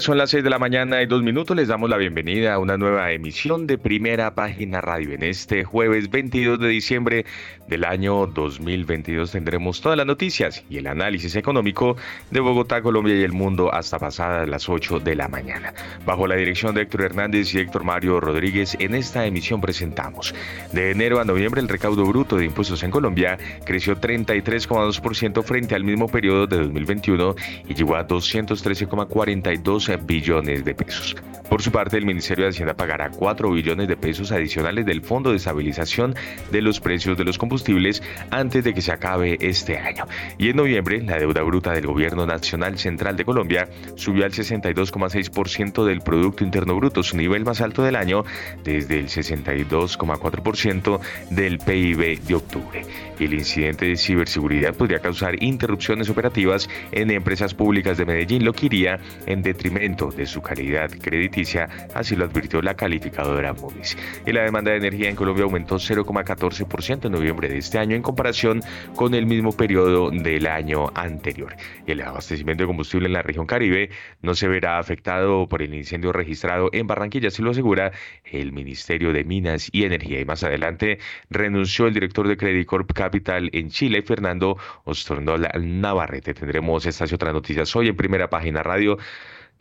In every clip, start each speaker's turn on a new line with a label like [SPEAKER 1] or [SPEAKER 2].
[SPEAKER 1] Son las 6 de la mañana y dos minutos. Les damos la bienvenida a una nueva emisión de Primera Página Radio. En este jueves 22 de diciembre del año 2022 tendremos todas las noticias y el análisis económico de Bogotá, Colombia y el mundo hasta pasadas las 8 de la mañana. Bajo la dirección de Héctor Hernández y Héctor Mario Rodríguez, en esta emisión presentamos. De enero a noviembre el recaudo bruto de impuestos en Colombia creció 33,2% frente al mismo periodo de 2021 y llegó a 213,42 12 billones de pesos. Por su parte, el Ministerio de Hacienda pagará 4 billones de pesos adicionales del Fondo de Estabilización de los Precios de los Combustibles antes de que se acabe este año. Y en noviembre, la deuda bruta del Gobierno Nacional Central de Colombia subió al 62,6% del Producto Interno Bruto, su nivel más alto del año, desde el 62,4% del PIB de octubre. El incidente de ciberseguridad podría causar interrupciones operativas en empresas públicas de Medellín, lo que iría en detrimento de su calidad crediticia, así lo advirtió la calificadora Moody's. Y la demanda de energía en Colombia aumentó 0,14% en noviembre de este año en comparación con el mismo periodo del año anterior. Y el abastecimiento de combustible en la región Caribe no se verá afectado por el incendio registrado en Barranquilla, así lo asegura el Ministerio de Minas y Energía. Y más adelante renunció el director de Credit Corp Capital en Chile, Fernando Ostrondol Navarrete. Tendremos estas y otras noticias hoy en primera página radio.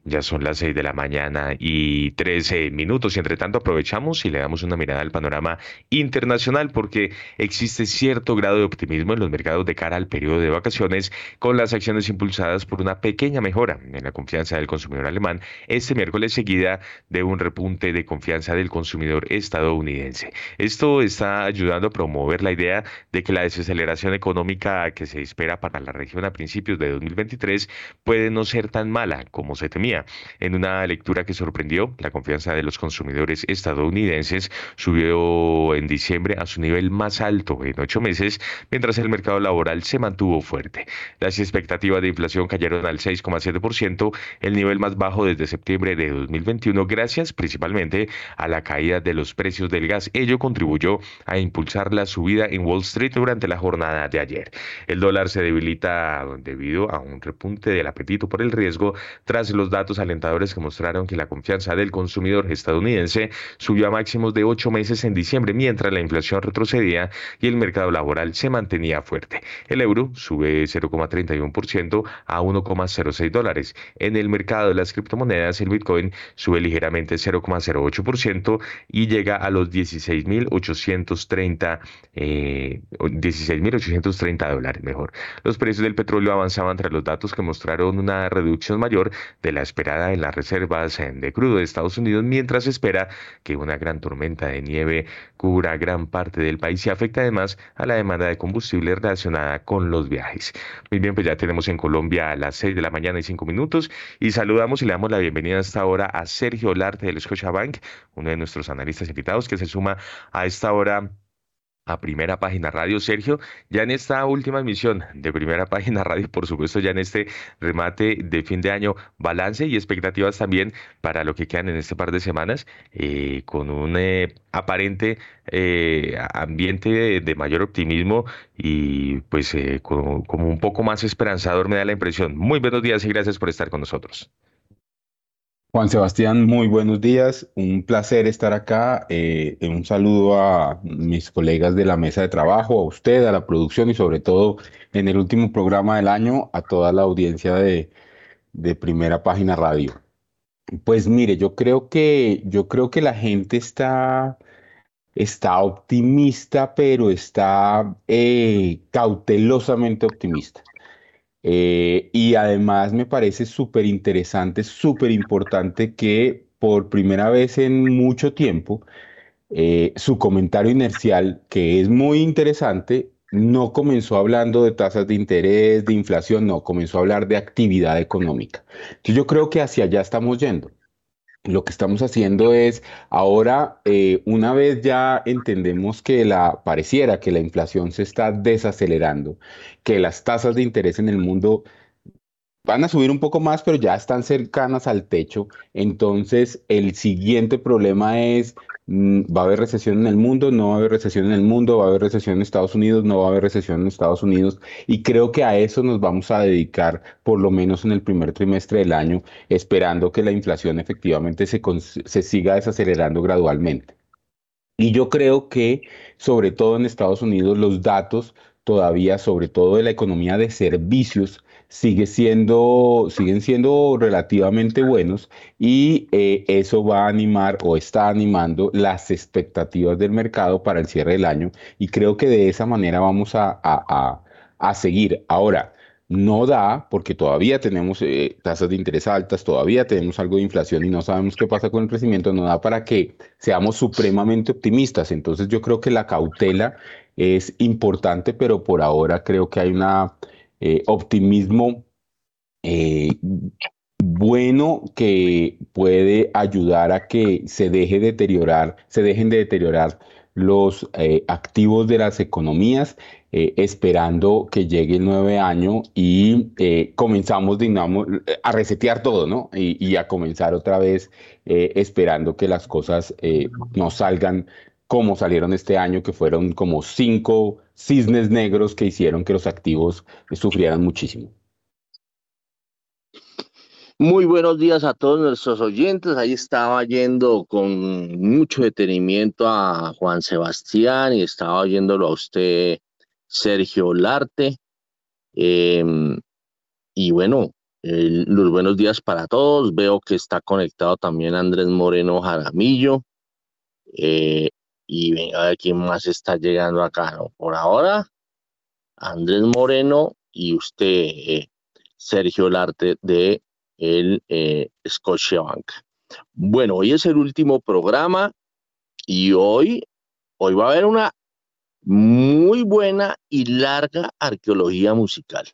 [SPEAKER 1] Ya son las 6 de la mañana y 13 minutos y entre tanto aprovechamos y le damos una mirada al panorama internacional porque existe cierto grado de optimismo en los mercados de cara al periodo de vacaciones con las acciones impulsadas por una pequeña mejora en la confianza del consumidor alemán este miércoles seguida de un repunte de confianza del consumidor estadounidense. Esto está ayudando a promover la idea de que la desaceleración económica que se espera para la región a principios de 2023 puede no ser tan mala como se temía en una lectura que sorprendió, la confianza de los consumidores estadounidenses subió en diciembre a su nivel más alto en ocho meses, mientras el mercado laboral se mantuvo fuerte. Las expectativas de inflación cayeron al 6,7%, el nivel más bajo desde septiembre de 2021, gracias principalmente a la caída de los precios del gas. Ello contribuyó a impulsar la subida en Wall Street durante la jornada de ayer. El dólar se debilita debido a un repunte del apetito por el riesgo tras los datos datos alentadores que mostraron que la confianza del consumidor estadounidense subió a máximos de ocho meses en diciembre, mientras la inflación retrocedía y el mercado laboral se mantenía fuerte. El euro sube 0,31% a 1,06 dólares. En el mercado de las criptomonedas, el Bitcoin sube ligeramente 0,08% y llega a los 16.830 eh, 16.830 dólares mejor. Los precios del petróleo avanzaban tras los datos que mostraron una reducción mayor de la esperada en las reservas de crudo de Estados Unidos, mientras espera que una gran tormenta de nieve cubra gran parte del país y afecta además a la demanda de combustible relacionada con los viajes. Muy bien, pues ya tenemos en Colombia a las 6 de la mañana y 5 minutos y saludamos y le damos la bienvenida a esta hora a Sergio Larte del Scotiabank, uno de nuestros analistas invitados que se suma a esta hora a Primera Página Radio. Sergio, ya en esta última emisión de Primera Página Radio, por supuesto, ya en este remate de fin de año, balance y expectativas también para lo que quedan en este par de semanas, eh, con un eh, aparente eh, ambiente de, mayor optimismo y pues como, como un poco más esperanzador me da la impresión. Muy buenos días y gracias por estar con nosotros.
[SPEAKER 2] Juan Sebastián, muy buenos días. Un placer estar acá. Eh, un saludo a mis colegas de la mesa de trabajo, a usted, a la producción y sobre todo en el último programa del año a toda la audiencia de, Primera Página Radio. Pues mire, yo creo que, yo creo que la gente está, está optimista, pero está eh, cautelosamente optimista. Eh, y además me parece súper interesante, súper importante que por primera vez en mucho tiempo eh, su comentario inercial, que es muy interesante, no comenzó hablando de tasas de interés, de inflación, no, comenzó a hablar de actividad económica. Yo creo que hacia allá estamos yendo. Lo que estamos haciendo es, ahora, eh, una vez ya entendemos que la, pareciera que la inflación se está desacelerando, que las tasas de interés en el mundo van a subir un poco más, pero ya están cercanas al techo. Entonces, el siguiente problema es, ¿va a haber recesión en el mundo? No va a haber recesión en el mundo, va a haber recesión en Estados Unidos, no va a haber recesión en Estados Unidos. Y creo que a eso nos vamos a dedicar, por lo menos en el primer trimestre del año, esperando que la inflación efectivamente se, se siga desacelerando gradualmente. Y yo creo que, sobre todo en Estados Unidos, los datos todavía, sobre todo de la economía de servicios, sigue siendo, siguen siendo relativamente buenos y eh, eso va a animar o está animando las expectativas del mercado para el cierre del año y creo que de esa manera vamos a, a, seguir. Ahora, no da, porque todavía tenemos eh, tasas de interés altas, todavía tenemos algo de inflación y no sabemos qué pasa con el crecimiento, no da para que seamos supremamente optimistas. Entonces yo creo que la cautela es importante, pero por ahora creo que hay una eh, optimismo eh, bueno que puede ayudar a que se deje deteriorar, se dejen de deteriorar los eh, activos de las economías, esperando que llegue el nueve año y comenzamos, a resetear todo, ¿no? Y a comenzar otra vez esperando que las cosas no salgan como salieron este año, que fueron como cinco cisnes negros que hicieron que los activos sufrieran muchísimo.
[SPEAKER 3] Muy buenos días a todos nuestros oyentes. Ahí estaba yendo con mucho detenimiento a Juan Sebastián y estaba oyéndolo a usted, Sergio Larte. Em, y bueno, los buenos días para todos. Veo que está conectado también Andrés Moreno Jaramillo. Eh, y a ver quién más está llegando acá. ¿no? Por ahora, Andrés Moreno y usted, eh, Sergio Larte de el eh, Scotiabank. Bueno, hoy es el último programa y hoy, hoy va a haber una muy buena y larga arqueología musical.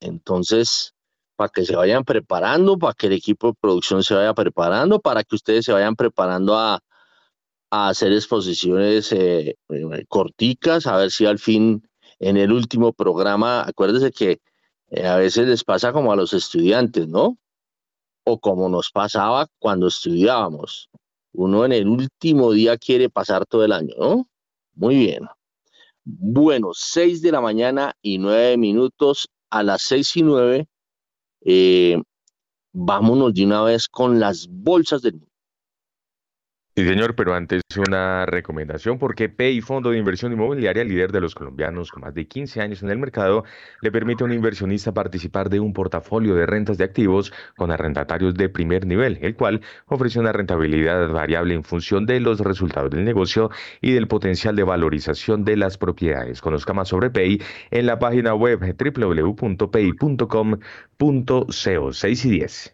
[SPEAKER 3] Entonces, para que se vayan preparando, para que el equipo de producción se vaya preparando, para que ustedes se vayan preparando a, a hacer exposiciones eh, eh, corticas, a ver si al fin en el último programa, acuérdese que eh, a veces les pasa como a los estudiantes, ¿no? O como nos pasaba cuando estudiábamos. Uno en el último día quiere pasar todo el año, ¿no? Muy bien. Bueno, seis de la mañana y nueve minutos. A las seis y nueve, vámonos de una vez con las bolsas del mundo.
[SPEAKER 1] Sí, señor, pero antes una recomendación porque PEI, Fondo de Inversión Inmobiliaria, líder de los colombianos con más de 15 años en el mercado, le permite a un inversionista participar de un portafolio de rentas de activos con arrendatarios de primer nivel, el cual ofrece una rentabilidad variable en función de los resultados del negocio y del potencial de valorización de las propiedades. Conozca más sobre PEI en la página web www.pei.com.co 6 y 10.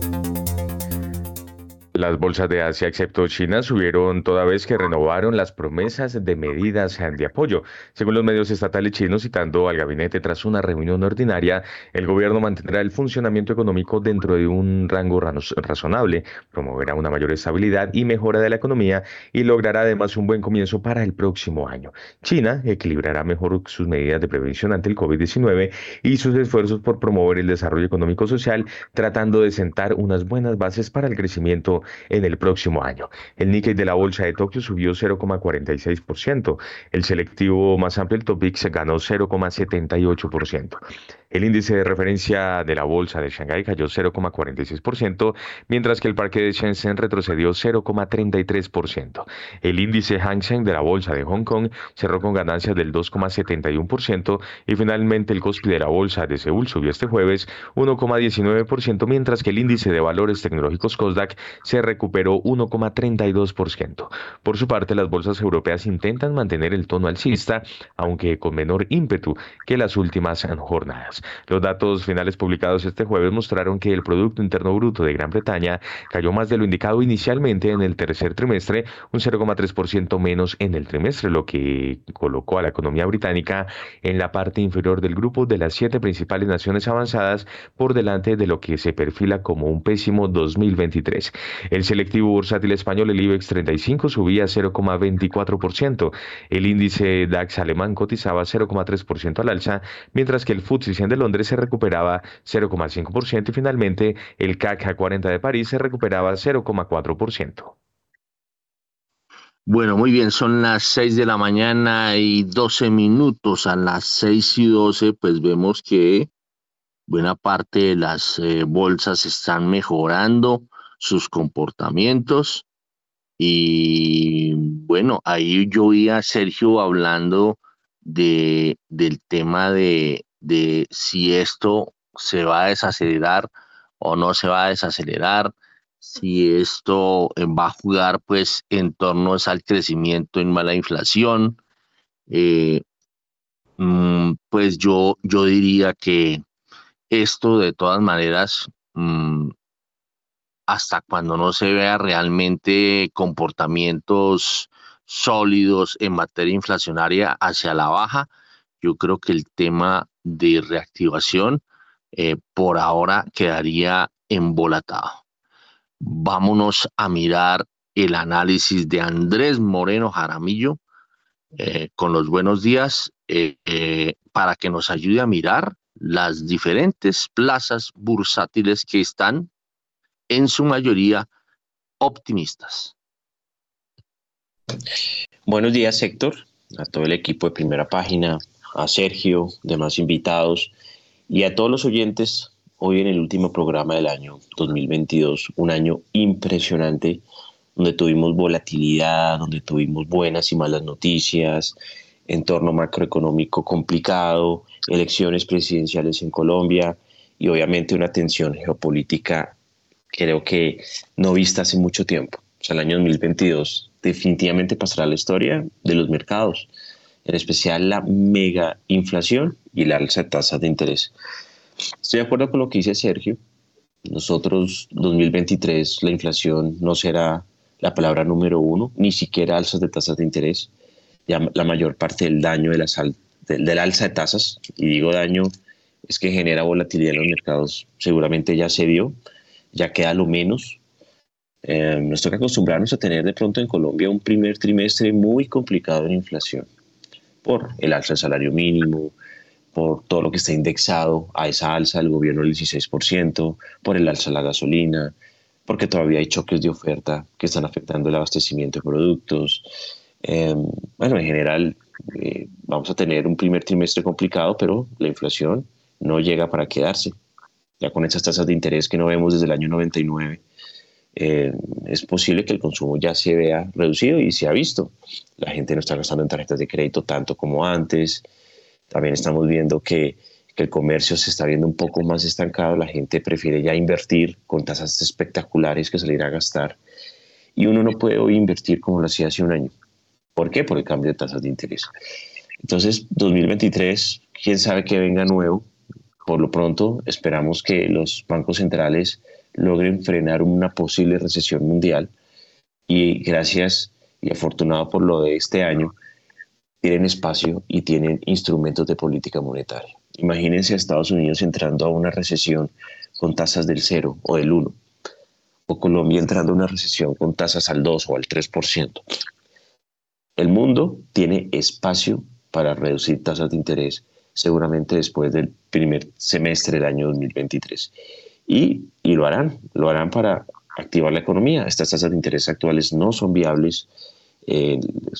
[SPEAKER 1] Las bolsas de Asia, excepto China, subieron toda vez que renovaron las promesas de medidas de apoyo. Según los medios estatales chinos, citando al gabinete tras una reunión ordinaria, el gobierno mantendrá el funcionamiento económico dentro de un rango razonable, promoverá una mayor estabilidad y mejora de la economía y logrará además un buen comienzo para el próximo año. China equilibrará mejor sus medidas de prevención ante el COVID-19 y sus esfuerzos por promover el desarrollo económico social, tratando de sentar unas buenas bases para el crecimiento en el próximo año. El Nikkei de la bolsa de Tokio subió 0,46%. El selectivo más amplio, el Topix, ganó 0,78%. El índice de referencia de la bolsa de Shanghái cayó 0,46%, mientras que el parque de Shenzhen retrocedió 0,33%. El índice Hang Seng de la bolsa de Hong Kong cerró con ganancias del 2,71% y finalmente el Kospi de la bolsa de Seúl subió este jueves 1,19%, mientras que el índice de valores tecnológicos Kosdaq se recuperó 1,32%. Por su parte, las bolsas europeas intentan mantener el tono alcista, aunque con menor ímpetu que las últimas jornadas. Los datos finales publicados este jueves mostraron que el Producto Interno Bruto de Gran Bretaña cayó más de lo indicado inicialmente en el tercer trimestre, un 0,3% menos en el trimestre, lo que colocó a la economía británica en la parte inferior del grupo de las siete principales naciones avanzadas por delante de lo que se perfila como un pésimo 2023. El selectivo bursátil español, el IBEX 35, subía 0,24%. El índice DAX alemán cotizaba 0,3% al alza, mientras que el FTSE 100 de Londres se recuperaba 0,5% y finalmente el CAC 40 de París se recuperaba 0,4%.
[SPEAKER 3] Bueno, muy bien, son las 6 de la mañana y 12 minutos. A las 6 y 12, pues vemos que buena parte de las eh, bolsas están mejorando sus comportamientos. Y bueno, ahí yo oí a Sergio hablando de, del tema de, de si esto se va a desacelerar o no se va a desacelerar, si esto eh, va a jugar pues en torno al crecimiento en mala inflación, eh, mm, pues yo, yo diría que esto de todas maneras, mm, hasta cuando no se vea realmente comportamientos sólidos en materia inflacionaria hacia la baja, yo creo que el tema de reactivación eh, por ahora quedaría embolatado. Vámonos a mirar el análisis de Andrés Moreno Jaramillo eh, con los buenos días eh, para que nos ayude a mirar las diferentes plazas bursátiles que están en su mayoría optimistas.
[SPEAKER 4] Buenos días, Héctor, a todo el equipo de primera página, a Sergio, demás invitados y a todos los oyentes. Hoy en el último programa del año 2022, un año impresionante donde tuvimos volatilidad, donde tuvimos buenas y malas noticias, entorno macroeconómico complicado, elecciones presidenciales en Colombia y obviamente una tensión geopolítica creo que no vista hace mucho tiempo. O sea, el año 2022 definitivamente pasará la historia de los mercados, en especial la mega inflación y la alza de tasas de interés. Estoy de acuerdo con lo que dice Sergio. Nosotros, 2023, la inflación no será la palabra número uno, ni siquiera alzas de tasas de interés. Ya la mayor parte del daño de la, del alza de tasas, y digo daño, es que genera volatilidad en los mercados, seguramente ya se vio, ya queda lo menos. Eh, nos toca acostumbrarnos a tener de pronto en Colombia un primer trimestre muy complicado en inflación, por el alza del salario mínimo, por todo lo que está indexado a esa alza del gobierno del 16%, por el alza de la gasolina, porque todavía hay choques de oferta que están afectando el abastecimiento de productos. Eh, bueno, en general eh, vamos a tener un primer trimestre complicado, pero la inflación no llega para quedarse. Ya con esas tasas de interés que no vemos desde el año 99, eh, es posible que el consumo ya se vea reducido y se ha visto. La gente no está gastando en tarjetas de crédito tanto como antes. También estamos viendo que, que el comercio se está viendo un poco más estancado. La gente prefiere ya invertir con tasas espectaculares que salir a gastar. Y uno no puede hoy invertir como lo hacía hace un año. ¿Por qué? Por el cambio de tasas de interés. Entonces, 2023, quién sabe qué venga nuevo. Por lo pronto, esperamos que los bancos centrales logren frenar una posible recesión mundial y gracias y afortunado por lo de este año, tienen espacio y tienen instrumentos de política monetaria. Imagínense a Estados Unidos entrando a una recesión con tasas del 0 o del 1, o Colombia entrando a una recesión con tasas al 2 o al 3%. El mundo tiene espacio para reducir tasas de interés seguramente después del primer semestre del año 2023. Y, y lo harán, lo harán para activar la economía. Estas tasas de interés actuales no son viables, eh,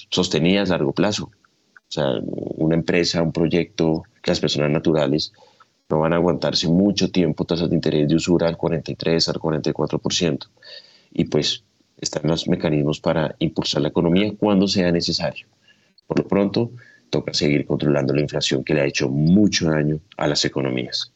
[SPEAKER 4] sostenidas a largo plazo. O sea, una empresa, un proyecto, las personas naturales no van a aguantarse mucho tiempo tasas de interés de usura al 43, al 44%. Y pues están los mecanismos para impulsar la economía cuando sea necesario. Por lo pronto, toca seguir controlando la inflación que le ha hecho mucho daño a las economías.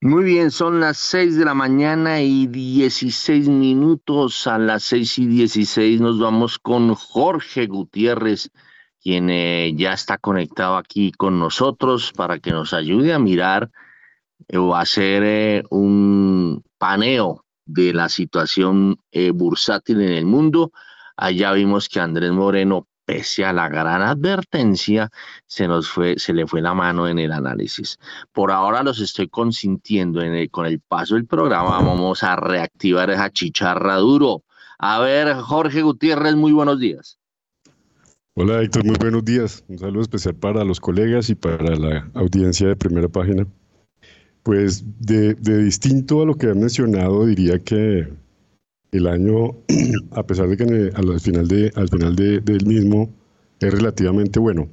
[SPEAKER 3] Muy bien, son las 6 de la mañana y 16 minutos. A las 6 y 16 nos vamos con Jorge Gutiérrez, quien eh, ya está conectado aquí con nosotros para que nos ayude a mirar eh, o hacer eh, un paneo de la situación bursátil en el mundo. Allá vimos que Andrés Moreno pese a la gran advertencia, se nos fue, se le fue la mano en el análisis. Por ahora los estoy consintiendo en con el paso del programa. Vamos a reactivar esa chicharra duro. A ver, Jorge Gutiérrez, muy buenos días.
[SPEAKER 5] Hola Héctor, muy buenos días. Un saludo especial para los colegas y para la audiencia de primera página. Pues de distinto a lo que han mencionado, diría que el año, a pesar de que al final, de, al final del mismo es relativamente bueno,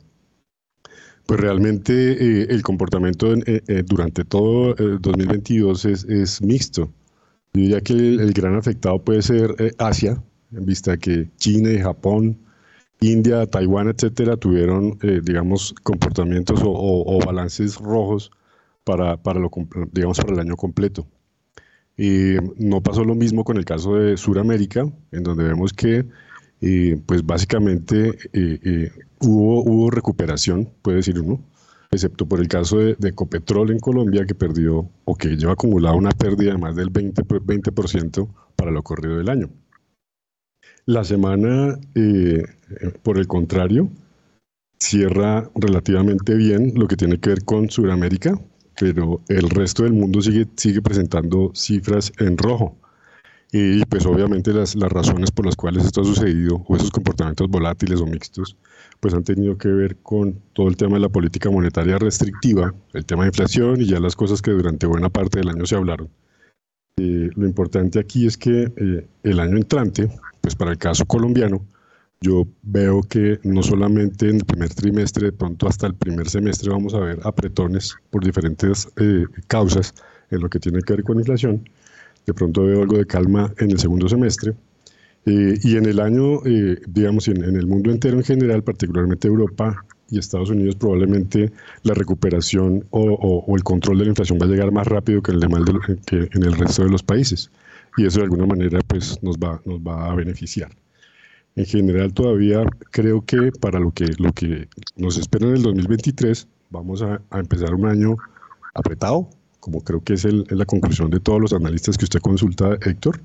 [SPEAKER 5] pues realmente eh, el comportamiento eh, eh, durante todo 2022 es, es, mixto. Yo diría que el, gran afectado puede ser Asia, en vista que China y Japón, India, Taiwán, etcétera, tuvieron, digamos, comportamientos o, balances rojos para, para, lo, digamos, para el año completo. Y no pasó lo mismo con el caso de Sudamérica, en donde vemos que eh, pues básicamente eh, eh, hubo, hubo recuperación, puede decir uno, excepto por el caso de, de, Ecopetrol en Colombia, que perdió o que lleva acumulado una pérdida de más del 20%, 20 para lo corrido del año. La semana, por el contrario, cierra relativamente bien lo que tiene que ver con Sudamérica, pero el resto del mundo sigue, sigue presentando cifras en rojo. Y pues obviamente las, las razones por las cuales esto ha sucedido, o esos comportamientos volátiles o mixtos, pues han tenido que ver con todo el tema de la política monetaria restrictiva, el tema de inflación y ya las cosas que durante buena parte del año se hablaron. Eh, lo importante aquí es que eh, el año entrante, pues para el caso colombiano, yo veo que no solamente en el primer trimestre, de pronto hasta el primer semestre vamos a ver apretones por diferentes eh, causas en lo que tiene que ver con inflación. De pronto veo algo de calma en el segundo semestre. Eh, y en el año, eh, digamos, en, el mundo entero en general, particularmente Europa y Estados Unidos, probablemente la recuperación o, el control de la inflación va a llegar más rápido que el que en el resto de los países. Y eso de alguna manera pues, nos, va, nos va a beneficiar en general todavía creo que para lo que, lo que nos espera en el 2023 vamos a, empezar un año apretado, como creo que es, la conclusión de todos los analistas que usted consulta, Héctor.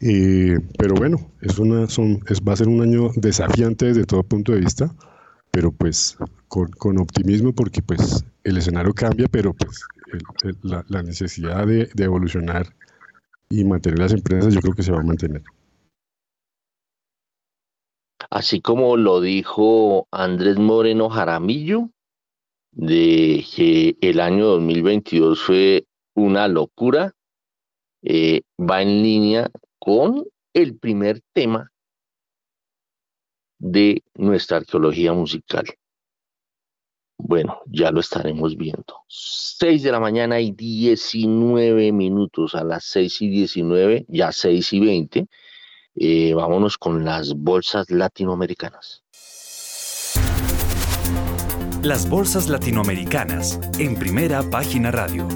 [SPEAKER 5] Eh, pero bueno, es una, son, es, va a ser un año desafiante desde todo punto de vista, pero pues con, optimismo porque pues el escenario cambia, pero pues la, necesidad de, de evolucionar y mantener las empresas yo creo que se va a mantener
[SPEAKER 3] así como lo dijo Andrés Moreno Jaramillo, de que el año 2022 fue una locura, eh, va en línea con el primer tema de nuestra arqueología musical. Bueno, ya lo estaremos viendo. 6 de la mañana y 19 minutos, a las 6 y 19, ya 6 y 20 eh, vámonos con las bolsas latinoamericanas.
[SPEAKER 6] Las bolsas latinoamericanas en primera página radio.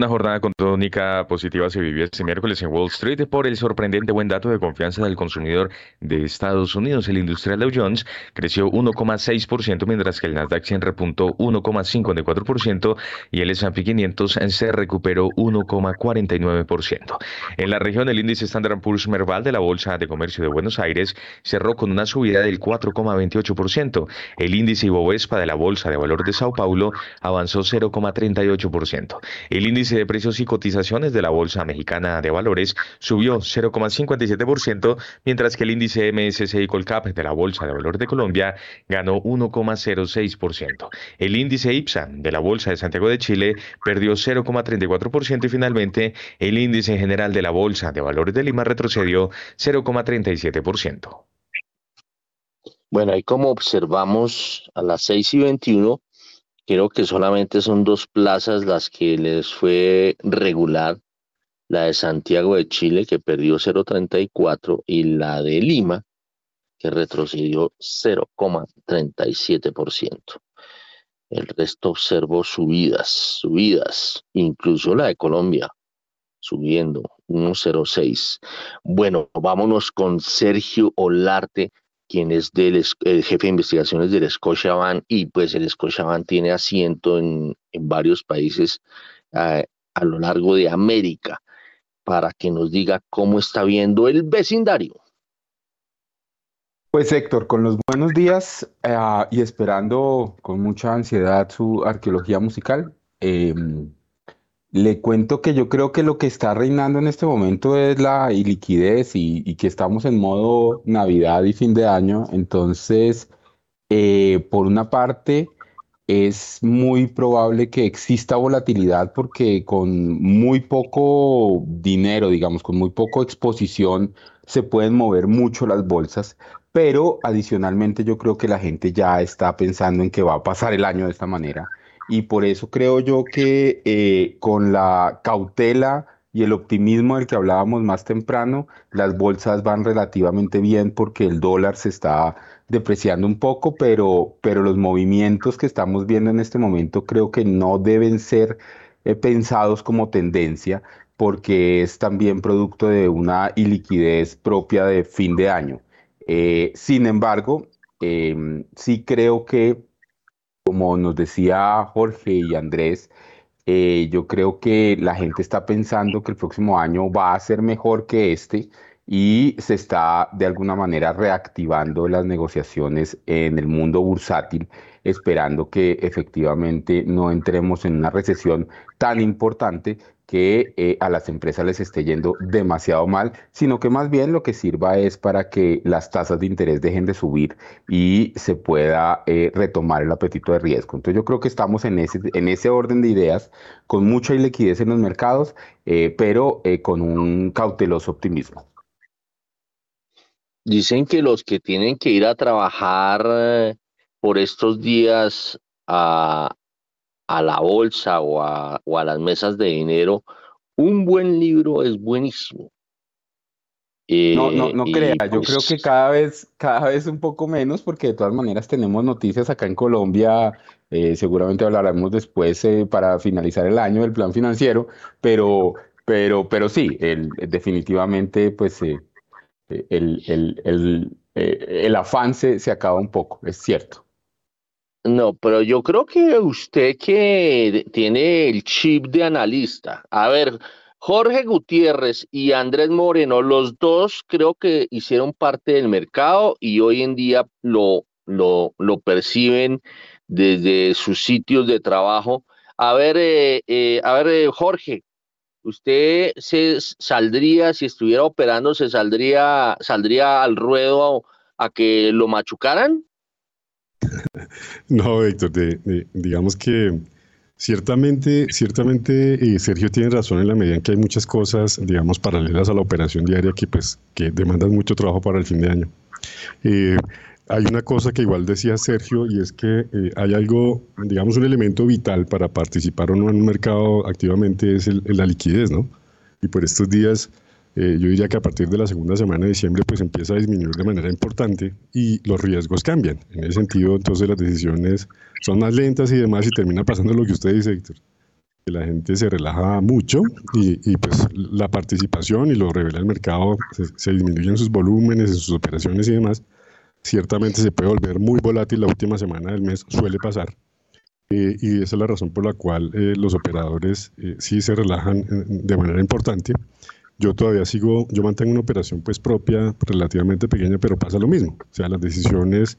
[SPEAKER 1] Una jornada con tónica positiva se vivió este miércoles en Wall Street por el sorprendente buen dato de confianza del consumidor de Estados Unidos. El industrial Dow Jones creció 1,6%, mientras que el Nasdaq 100 repuntó 1,54% y el S&P 500 se recuperó 1,49%. En la región, el índice Standard Poor's Merval de la Bolsa de Comercio de Buenos Aires cerró con una subida del 4,28%. El índice Ibovespa de la Bolsa de Valor de Sao Paulo avanzó 0,38%. El índice índice de precios y cotizaciones de la Bolsa Mexicana de Valores subió 0,57%, mientras que el índice MSCI Colcap de la Bolsa de Valores de Colombia ganó 1,06%. El índice IPSA de la Bolsa de Santiago de Chile perdió 0,34% y finalmente el índice general de la Bolsa de Valores de Lima retrocedió 0,37%.
[SPEAKER 3] Bueno, ahí como observamos a las 6 y 21, Creo que solamente son dos plazas las que les fue regular, la de Santiago de Chile, que perdió 0,34, y la de Lima, que retrocedió 0,37%. El resto observo subidas, subidas, incluso la de Colombia, subiendo 1.06. Bueno, vámonos con Sergio Olarte, quien es del el jefe de investigaciones del Scotiabank y pues el Scotiabank tiene asiento en, varios países a lo largo de América para que nos diga cómo está viendo el vecindario.
[SPEAKER 2] Pues Héctor, con los buenos días eh, y esperando con mucha ansiedad su arqueología musical, em, le cuento que yo creo que lo que está reinando en este momento es la iliquidez y, que estamos en modo Navidad y fin de año. Entonces, eh, por una parte, es muy probable que exista volatilidad porque con muy poco dinero, digamos, con muy poco exposición, se pueden mover mucho las bolsas, pero adicionalmente yo creo que la gente ya está pensando en que va a pasar el año de esta manera y por eso creo yo que eh, con la cautela y el optimismo del que hablábamos más temprano, las bolsas van relativamente bien porque el dólar se está depreciando un poco, pero, pero los movimientos que estamos viendo en este momento creo que no deben ser eh, pensados como tendencia porque es también producto de una iliquidez propia de fin de año. Eh, sin embargo, em, sí creo que, como nos decía Jorge y Andrés, eh, yo creo que la gente está pensando que el próximo año va a ser mejor que este y se está de alguna manera reactivando las negociaciones en el mundo bursátil, esperando que efectivamente no entremos en una recesión tan importante que eh, a las empresas les esté yendo demasiado mal, sino que más bien lo que sirva es para que las tasas de interés dejen de subir y se pueda eh, retomar el apetito de riesgo. Entonces yo creo que estamos en ese, en ese orden de ideas, con mucha liquidez en los mercados, eh, pero con un cauteloso optimismo.
[SPEAKER 3] Dicen que los que tienen que ir a trabajar por estos días a, a la bolsa o a, o a las mesas de dinero, un buen libro es buenísimo.
[SPEAKER 2] no, no, no crea, yo creo que pues cada vez, cada vez un poco menos, porque de todas maneras tenemos noticias acá en Colombia, eh, seguramente hablaremos después eh, para finalizar el año del plan financiero, pero, pero, pero sí, el, definitivamente pues eh, el, el, el, el afán se, se acaba un poco, es cierto.
[SPEAKER 3] No, pero yo creo que usted que tiene el chip de analista. A ver, Jorge Gutiérrez y Andrés Moreno, los dos creo que hicieron parte del mercado y hoy en día lo, lo, lo perciben desde sus sitios de trabajo. A ver, eh, eh, a ver, eh, Jorge, usted se saldría, si estuviera operando, se saldría, saldría al ruedo a, a que lo machucaran.
[SPEAKER 5] No, Héctor, digamos que ciertamente, ciertamente eh, Sergio tiene razón en la medida en que hay muchas cosas, digamos, paralelas a la operación diaria que, pues, que demandan mucho trabajo para el fin de año. Eh, hay una cosa que igual decía Sergio y es que eh, hay algo, digamos, un elemento vital para participar o no en un mercado activamente es la liquidez, ¿no? Y por estos días eh, yo diría que a partir de la segunda semana de diciembre pues empieza a disminuir de manera importante y los riesgos cambian. En ese sentido, entonces las decisiones son más lentas y demás y termina pasando lo que usted dice, Héctor. Que la gente se relaja mucho y, pues la participación y lo revela el mercado, se, disminuyen sus volúmenes, sus operaciones y demás. Ciertamente se puede volver muy volátil la última semana del mes, suele pasar. Eh, y esa es la razón por la cual eh, los operadores sí se relajan de manera importante yo todavía sigo, yo mantengo una operación pues propia, relativamente pequeña, pero pasa lo mismo. O sea, las decisiones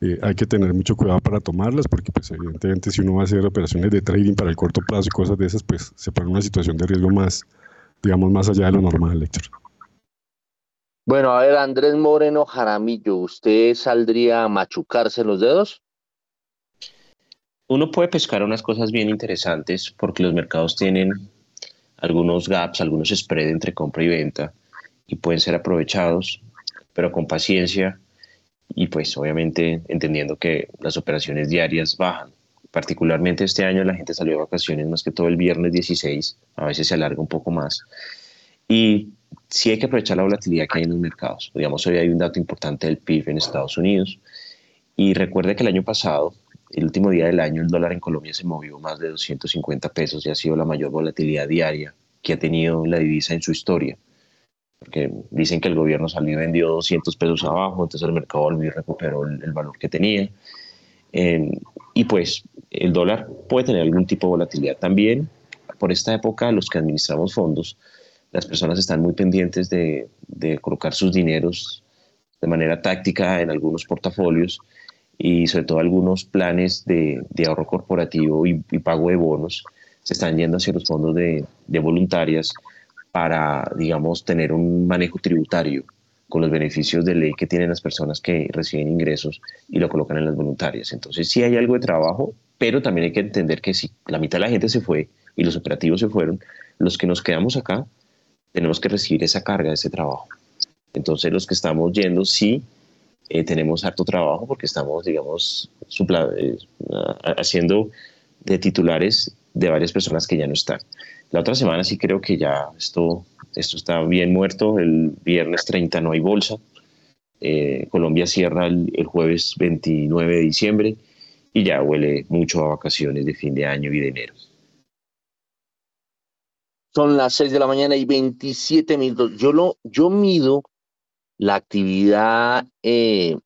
[SPEAKER 5] eh, hay que tener mucho cuidado para tomarlas, porque pues evidentemente si uno va a hacer operaciones de trading para el corto plazo y cosas de esas, pues se pone en una situación de riesgo más, digamos, más allá de lo normal, Héctor.
[SPEAKER 3] Bueno, a ver, Andrés Moreno Jaramillo, ¿usted saldría a machucarse los dedos?
[SPEAKER 4] Uno puede pescar unas cosas bien interesantes porque los mercados tienen algunos gaps, algunos spread entre compra y venta y pueden ser aprovechados, pero con paciencia y pues obviamente entendiendo que las operaciones diarias bajan. Particularmente este año la gente salió de vacaciones más que todo el viernes 16, a veces se alarga un poco más. Y sí hay que aprovechar la volatilidad que hay en los mercados. Digamos, hoy hay un dato importante del PIB en Estados Unidos. Y recuerde que el año pasado el último día del año el dólar en Colombia se movió más de 250 pesos y ha sido la mayor volatilidad diaria que ha tenido la divisa en su historia. Porque dicen que el gobierno salió y vendió 200 pesos abajo, entonces el mercado volvió y recuperó el, valor que tenía. Em, y pues el dólar puede tener algún tipo de volatilidad también. Por esta época, los que administramos fondos, las personas están muy pendientes de, de colocar sus dineros de manera táctica en algunos portafolios y sobre todo algunos planes de, de ahorro corporativo y, pago de bonos se están yendo hacia los fondos de, de, voluntarias para, digamos, tener un manejo tributario con los beneficios de ley que tienen las personas que reciben ingresos y lo colocan en las voluntarias. Entonces sí hay algo de trabajo, pero también hay que entender que si la mitad de la gente se fue y los operativos se fueron, los que nos quedamos acá tenemos que recibir esa carga ese trabajo. Entonces los que estamos yendo sí eh, tenemos harto trabajo porque estamos, digamos, eh, haciendo de titulares de varias personas que ya no están. La otra semana sí creo que ya esto, esto está bien muerto. El viernes 30 no hay bolsa. Eh, Colombia cierra el, el, jueves 29 de diciembre y ya huele mucho a vacaciones de fin de año y de enero.
[SPEAKER 3] Son las 6 de la mañana y 27 minutos. Yo, lo, yo mido la actividad eh,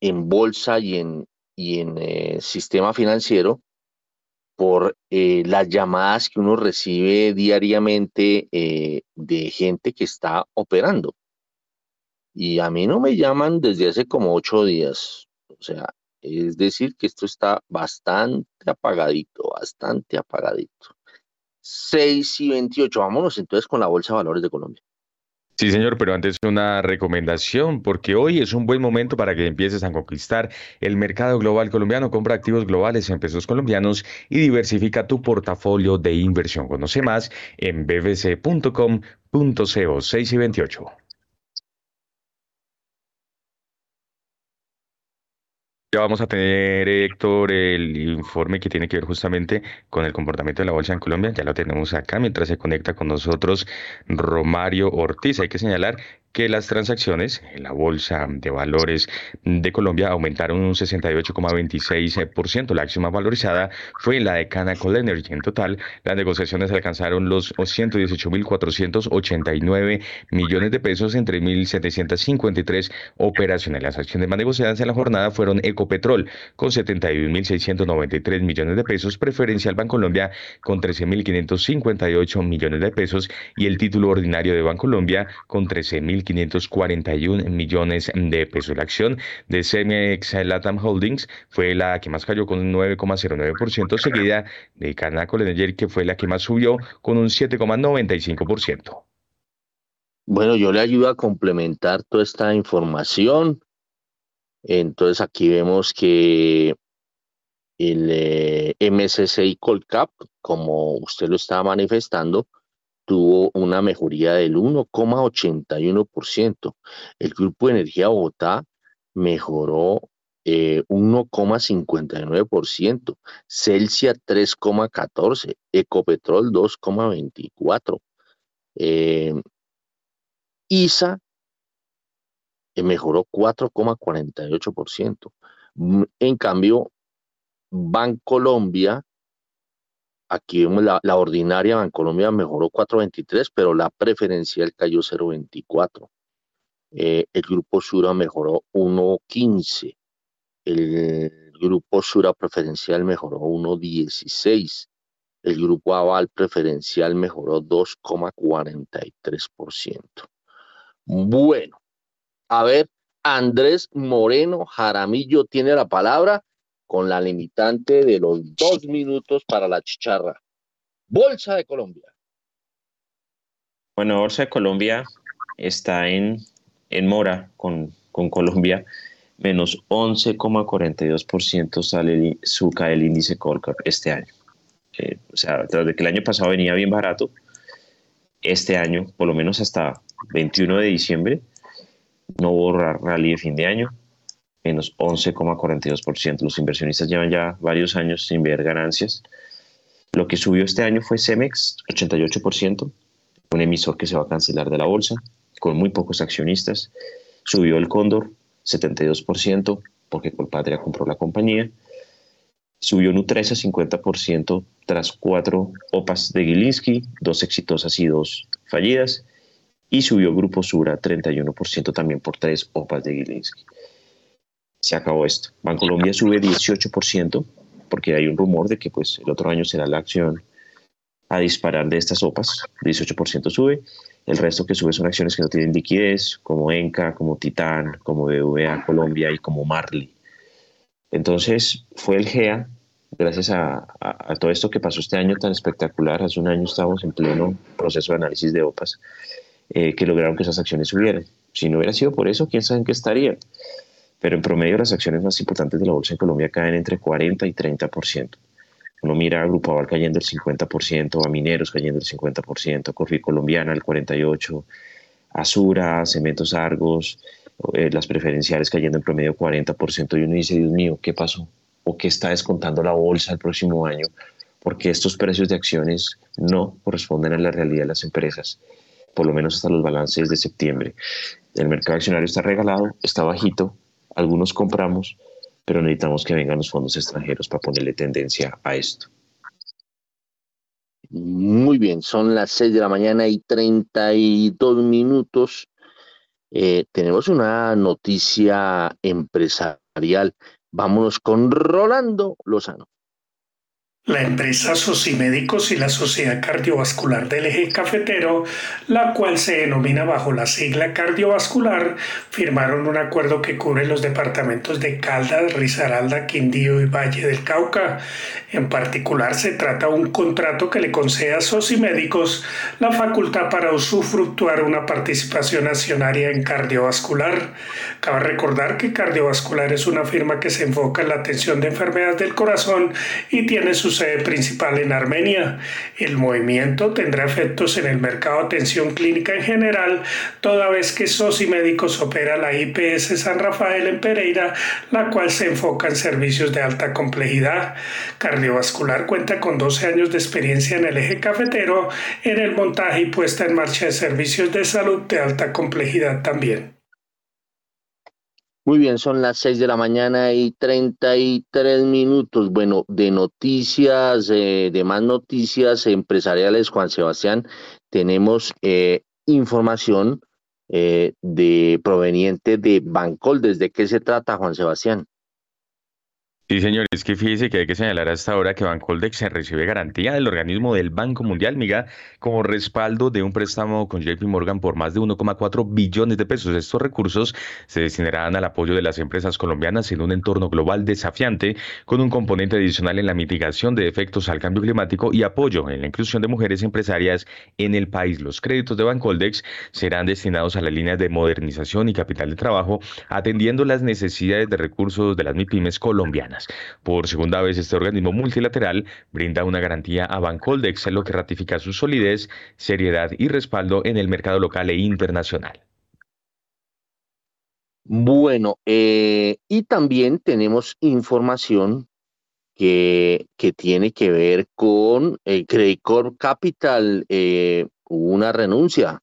[SPEAKER 3] en bolsa y en, y en eh, sistema financiero por eh, las llamadas que uno recibe diariamente de gente que está operando. Y a mí no me llaman desde hace como ocho días. O sea, es decir, que esto está bastante apagadito, bastante apagadito. 6 y 28. Vámonos entonces con la Bolsa de Valores de Colombia.
[SPEAKER 1] Sí, señor, pero antes una recomendación, porque hoy es un buen momento para que empieces a conquistar el mercado global colombiano. Compra activos globales en pesos colombianos y diversifica tu portafolio de inversión. Conoce más en bbc.com.co 6 y 28. Ya vamos a tener, Héctor, el informe que tiene que ver justamente con el comportamiento de la bolsa en Colombia. Ya lo tenemos acá mientras se conecta con nosotros Romario Ortiz. Hay que señalar que las transacciones en la Bolsa de Valores de Colombia aumentaron un 68,26%. La acción más valorizada fue la de Canacol Energy. En total, las negociaciones alcanzaron los 118.489 millones de pesos entre 1.753 operaciones. Las acciones más negociadas en la jornada fueron Ecopetrol con 71.693 millones de pesos, Preferencial Bancolombia con 13.558 millones de pesos y el título ordinario de Bancolombia con 13.000 1.541 millones de pesos. La acción de Cemex Latam Holdings fue la que más cayó con un 9,09%, seguida de Canacol Energy, que fue la que más subió con un 7,95%.
[SPEAKER 3] Bueno, yo le ayudo a complementar toda esta información. Entonces aquí vemos que el eh, MSCI Colcap, como usted lo estaba manifestando, tuvo una mejoría del 1,81%. El Grupo de Energía Bogotá mejoró eh, 1,59%, Celsia 3,14%, Ecopetrol 2,24%, eh, ISA eh, mejoró 4,48%. Mm, en cambio, Bancolombia Aquí vemos la, la ordinaria Bancolombia mejoró 4.23, pero la preferencial cayó 0.24. Eh, el grupo Sura mejoró 1.15. El grupo Sura preferencial mejoró 1.16. El grupo Aval preferencial mejoró 2,43%. Bueno, a ver, Andrés Moreno Jaramillo tiene la palabra con la limitante de los dos minutos para la chicharra. Bolsa de Colombia.
[SPEAKER 4] Bueno, Bolsa de Colombia está en, en mora con, con Colombia, menos 11,42% sale su cae el índice Colcap este año. Eh, o sea, desde que el año pasado venía bien barato, este año, por lo menos hasta 21 de diciembre, no hubo rally de fin de año, menos 11,42%. Los inversionistas llevan ya varios años sin ver ganancias. Lo que subió este año fue Cemex, 88%, un emisor que se va a cancelar de la bolsa, con muy pocos accionistas. Subió el Cóndor, 72%, porque Colpatria compró la compañía. Subió Nutresa 50% tras cuatro OPAs de Gilinski, dos exitosas y dos fallidas. Y subió Grupo Sura 31% también por tres OPAs de Gilinski. Se acabó esto. Bancolombia sube 18% porque hay un rumor de que pues, el otro año será la acción a disparar de estas OPAs. 18% sube. El resto que sube son acciones que no tienen liquidez, como Enca, como Titán, como BVA Colombia y como Marley. Entonces fue el GEA, gracias a, todo esto que pasó este año tan espectacular, hace un año estábamos en pleno proceso de análisis de OPAs, eh, que lograron que esas acciones subieran. Si no hubiera sido por eso, quién sabe en qué estarían. Pero en promedio las acciones más importantes de la bolsa en Colombia caen entre 40 y 30%. Uno mira a Grupo Aval cayendo el 50%, a Mineros cayendo el 50%, Corfi Colombiana el 48%, Azura, Cementos Argos, eh, las preferenciales cayendo en promedio 40%, y uno dice, Dios mío, ¿qué pasó? ¿O qué está descontando la bolsa el próximo año? Porque estos precios de acciones no corresponden a la realidad de las empresas, por lo menos hasta los balances de septiembre. El mercado accionario está regalado, está bajito, algunos compramos, pero necesitamos que vengan los fondos extranjeros para ponerle tendencia a esto.
[SPEAKER 3] Muy bien, son las 6 de la mañana y 32 minutos. Eh, tenemos una noticia empresarial. Vámonos con Rolando Lozano.
[SPEAKER 7] La empresa Socimédicos y la Sociedad Cardiovascular del Eje Cafetero, la cual se denomina bajo la sigla cardiovascular, firmaron un acuerdo que cubre los departamentos de Caldas, Risaralda, Quindío y Valle del Cauca. En particular, se trata de un contrato que le concede a Socimédicos la facultad para usufructuar una participación accionaria en cardiovascular. Cabe recordar que cardiovascular es una firma que se enfoca en la atención de enfermedades del corazón y tiene su sede principal en Armenia. El movimiento tendrá efectos en el mercado de atención clínica en general, toda vez que SOSI Médicos opera la IPS San Rafael en Pereira, la cual se enfoca en servicios de alta complejidad. Cardiovascular cuenta con 12 años de experiencia en el eje cafetero, en el montaje y puesta en marcha de servicios de salud de alta complejidad también.
[SPEAKER 3] Muy bien, son las 6 de la mañana y 33 minutos. Bueno, de noticias, eh, de más noticias empresariales, Juan Sebastián, tenemos eh, información eh, de proveniente de Bancol. ¿Desde qué se trata, Juan Sebastián?
[SPEAKER 1] Sí, señor, es que fíjese que hay que señalar hasta ahora que Bancoldex se recibe garantía del organismo del Banco Mundial, Miga, como respaldo de un préstamo con JP Morgan por más de 1,4 billones de pesos. Estos recursos se destinarán al apoyo de las empresas colombianas en un entorno global desafiante, con un componente adicional en la mitigación de efectos al cambio climático y apoyo en la inclusión de mujeres empresarias en el país. Los créditos de Bancoldex serán destinados a las líneas de modernización y capital de trabajo, atendiendo las necesidades de recursos de las MIPIMES colombianas. Por segunda vez, este organismo multilateral brinda una garantía a Bancoldex, lo que ratifica su solidez, seriedad y respaldo en el mercado local e internacional.
[SPEAKER 3] Bueno, eh, y también tenemos información que, tiene que ver con el Credit Corp Capital. Eh, una renuncia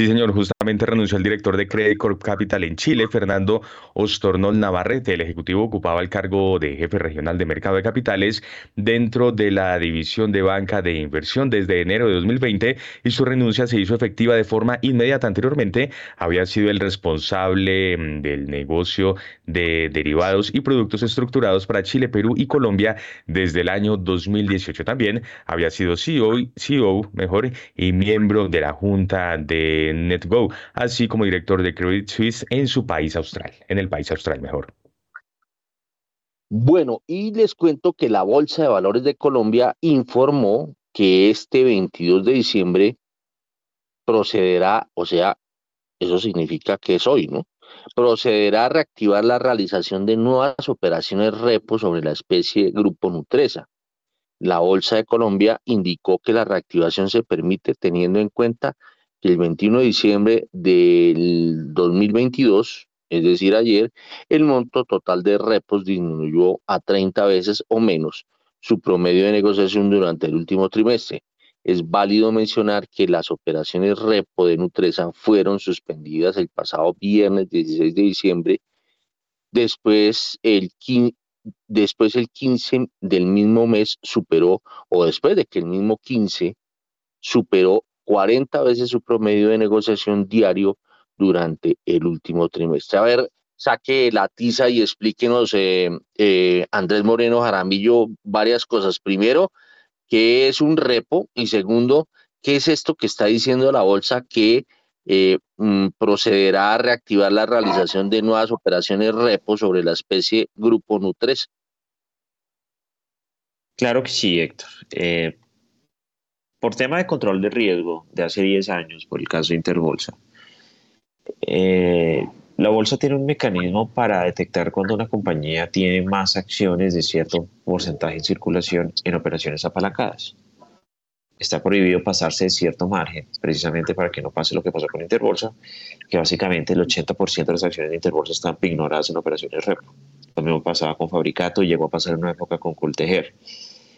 [SPEAKER 1] Sí, señor, justamente renunció el director de Credit Corp Capital en Chile, Fernando Ostornol Navarrete. El ejecutivo ocupaba el cargo de jefe regional de mercado de capitales dentro de la división de banca de inversión desde enero de 2020 y su renuncia se hizo efectiva de forma inmediata. Anteriormente había sido el responsable mm, del negocio de derivados y productos estructurados para Chile, Perú y Colombia desde el año 2018. También había sido CEO, CEO mejor, y miembro de la Junta de NetGo, así como director de Credit Suisse en su país austral, en el país austral mejor.
[SPEAKER 3] Bueno, y les cuento que la Bolsa de Valores de Colombia informó que este 22 de diciembre procederá, o sea, eso significa que es hoy, ¿no? Procederá a reactivar la realización de nuevas operaciones repo sobre la especie Grupo Nutresa. La Bolsa de Colombia indicó que la reactivación se permite teniendo en cuenta que el 21 de diciembre del 2022, es decir, ayer, el monto total de repos disminuyó a 30 veces o menos su promedio de negociación durante el último trimestre. Es válido mencionar que las operaciones repo de Nutresa fueron suspendidas el pasado viernes 16 de diciembre. Después, el después el 15 del mismo mes superó, o después de que el mismo 15 superó 40 veces su promedio de negociación diario durante el último trimestre. A ver, saque la tiza y explíquenos, eh, eh, Andrés Moreno Jaramillo, varias cosas. Primero, ¿qué es un repo? Y segundo, ¿qué es esto que está diciendo la bolsa que eh, mm, procederá a reactivar la realización de nuevas operaciones repo sobre la especie Grupo Nutres?
[SPEAKER 4] Claro que sí, Héctor. por tema de control de riesgo de hace 10 años, por el caso de Interbolsa, eh, la bolsa tiene un mecanismo para detectar cuando una compañía tiene más acciones de cierto porcentaje en circulación en operaciones apalancadas. Está prohibido pasarse de cierto margen, precisamente para que no pase lo que pasó con Interbolsa, que básicamente el 80% de las acciones de Interbolsa están ignoradas en operaciones repo. Lo mismo pasaba con Fabricato y llegó a pasar en una época con Cultejer.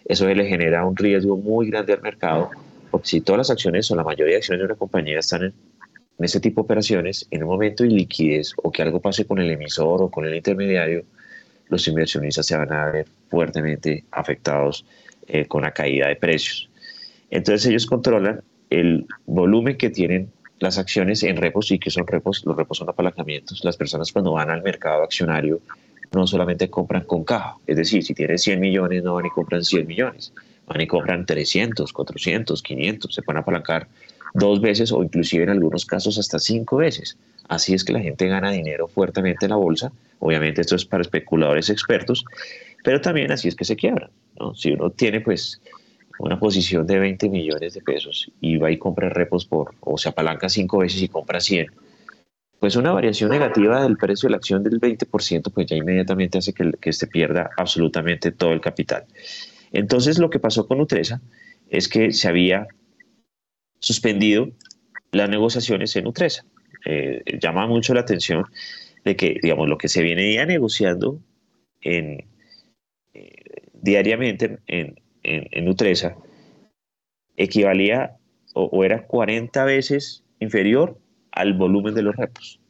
[SPEAKER 4] Eso le genera un riesgo muy grande al mercado, porque si todas las acciones o la mayoría de acciones de una compañía están en en ese tipo de operaciones, en un momento de liquidez o que algo pase con el emisor o con el intermediario, los inversionistas se van a ver fuertemente afectados eh, con la caída de precios. Entonces ellos controlan el volumen que tienen las acciones en repos y que son repos, los repos son apalancamientos. Las personas cuando van al mercado accionario no solamente compran con caja, es decir, si tienen 100 millones no van y compran 100 millones, van y compran 300, 400, 500, se pueden apalancar dos veces o inclusive en algunos casos hasta cinco veces. Así es que la gente gana dinero fuertemente en la bolsa. Obviamente esto es para especuladores expertos, pero también así es que se quiebran. ¿no? Si uno tiene pues una posición de 20 millones de pesos y va y compra repos por, o se apalanca cinco veces y compra 100, pues una variación negativa del precio de la acción del 20%, pues ya inmediatamente hace que, que se pierda absolutamente todo el capital. Entonces lo que pasó con Nutresa es que se había suspendido las negociaciones en Utresa. Eh, llama mucho la atención de que, digamos, lo que se viene ya negociando en, eh, diariamente en, en, Utresa equivalía o, era 40 veces inferior al volumen de los repos.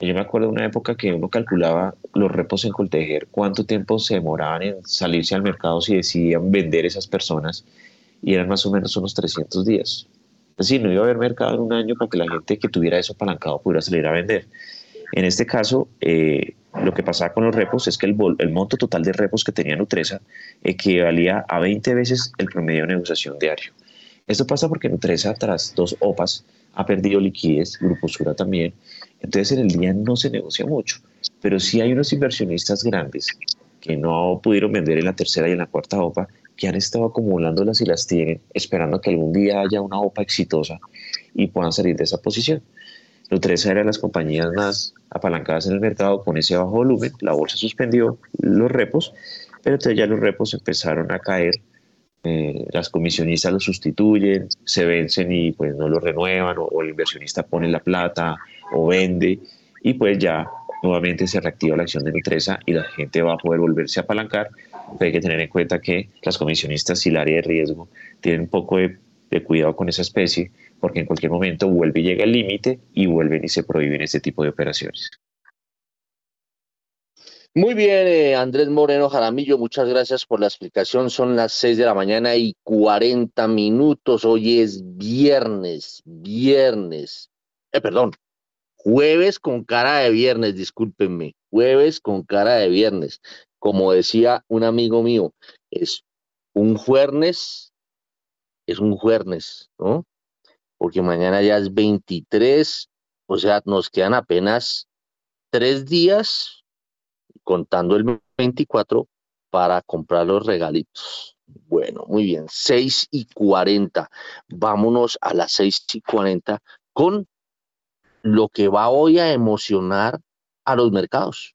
[SPEAKER 4] Yo me acuerdo de una época que uno calculaba los repos en Coltejer, cuánto tiempo se demoraban en salirse al mercado si decidían vender esas personas y eran más o menos unos 300 días. Decir, no iba a haber mercado en un año para que la gente que tuviera eso apalancado pudiera salir a vender. En este caso, eh, lo que pasaba con los repos es que el, el, monto total de repos que tenía Nutresa equivalía a 20 veces el promedio de negociación diario. Esto pasa porque Nutresa, tras dos OPAs, ha perdido liquidez, Grupo Sura también. Entonces, en el día no se negocia mucho. Pero sí hay unos inversionistas grandes que no pudieron vender en la tercera y en la cuarta OPA que han estado acumulándolas y las tienen, esperando que algún día haya una OPA exitosa y puedan salir de esa posición. Nutresa era las compañías más apalancadas en el mercado con ese bajo volumen, la bolsa suspendió los repos, pero entonces ya los repos empezaron a caer, eh, las comisionistas los sustituyen, se vencen y pues no los renuevan, o, o el inversionista pone la plata o vende, y pues ya nuevamente se reactiva la acción de Nutresa y la gente va a poder volverse a apalancar. Hay que tener en cuenta que las comisionistas y el área de riesgo tienen un poco de, cuidado con esa especie porque en cualquier momento vuelve y llega el límite y vuelven y se prohíben este tipo de operaciones.
[SPEAKER 3] Muy bien, eh, Andrés Moreno Jaramillo, muchas gracias por la explicación. Son las 6 de la mañana y 40 minutos. Hoy es viernes, viernes. Eh, perdón, Jueves con cara de viernes, discúlpenme. Jueves con cara de viernes. Como decía un amigo mío, es un jueves, es un jueves, ¿no? Porque mañana ya es 23, o sea, nos quedan apenas tres días, contando el 24, para comprar los regalitos. Bueno, muy bien, 6 y 40. Vámonos a las 6 y 40 con lo que va hoy a emocionar a los mercados.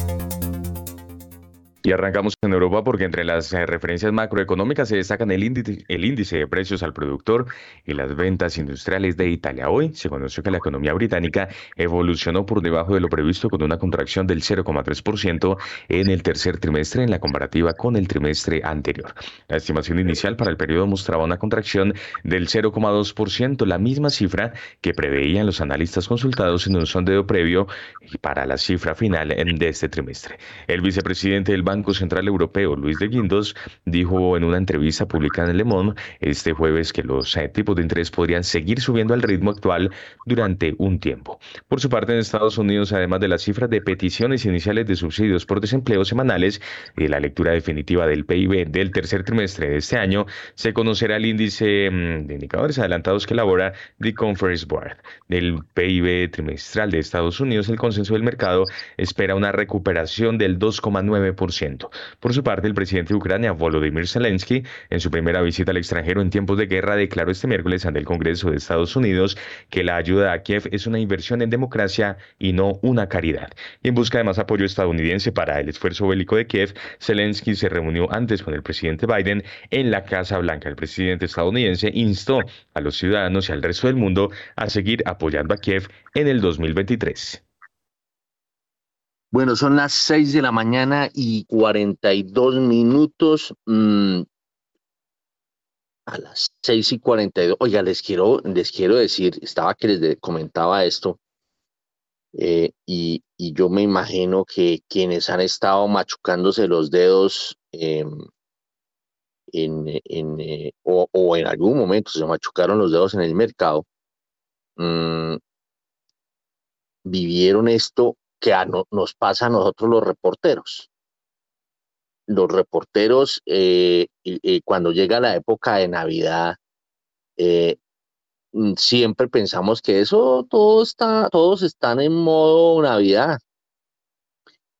[SPEAKER 1] Y arrancamos en Europa porque entre las eh, referencias macroeconómicas se destacan el índice, el índice de precios al productor y las ventas industriales de Italia. Hoy se conoció que la economía británica evolucionó por debajo de lo previsto con una contracción del 0,3% en el tercer trimestre en la comparativa con el trimestre anterior. La estimación inicial para el periodo mostraba una contracción del 0,2%, la misma cifra que preveían los analistas consultados en un sondeo previo para la cifra final de este trimestre. El vicepresidente del Banco Central Europeo, Luis de Guindos, dijo en una entrevista publicada en Le Monde este jueves que los eh, tipos de interés podrían seguir subiendo al ritmo actual durante un tiempo. Por su parte, en Estados Unidos, además de las cifras de peticiones iniciales de subsidios por desempleo semanales y la lectura definitiva del PIB del tercer trimestre de este año, se conocerá el índice mm, de indicadores adelantados que elabora The Conference Board. Del PIB trimestral de Estados Unidos, el consenso del mercado espera una recuperación del 2,9%. Por su parte, el presidente de Ucrania, Volodymyr Zelensky, en su primera visita al extranjero en tiempos de guerra, declaró este miércoles ante el Congreso de Estados Unidos que la ayuda a Kiev es una inversión en democracia y no una caridad. Y en busca de más apoyo estadounidense para el esfuerzo bélico de Kiev, Zelensky se reunió antes con el presidente Biden en la Casa Blanca. El presidente estadounidense instó a los ciudadanos y al resto del mundo a seguir apoyando a Kiev en el 2023.
[SPEAKER 3] Bueno, son las 6 de la mañana y 42 minutos. Mm, a las 6 y 42. Oiga, les quiero, les quiero decir, estaba que les comentaba esto, eh, y, yo me imagino que quienes han estado machucándose los dedos em, en, eh, o, en algún momento se machucaron los dedos en el mercado, mm, vivieron esto que nos pasa a nosotros los reporteros. Los reporteros, eh, cuando llega la época de Navidad, eh, mm, siempre pensamos que eso todo está, todos están en modo Navidad.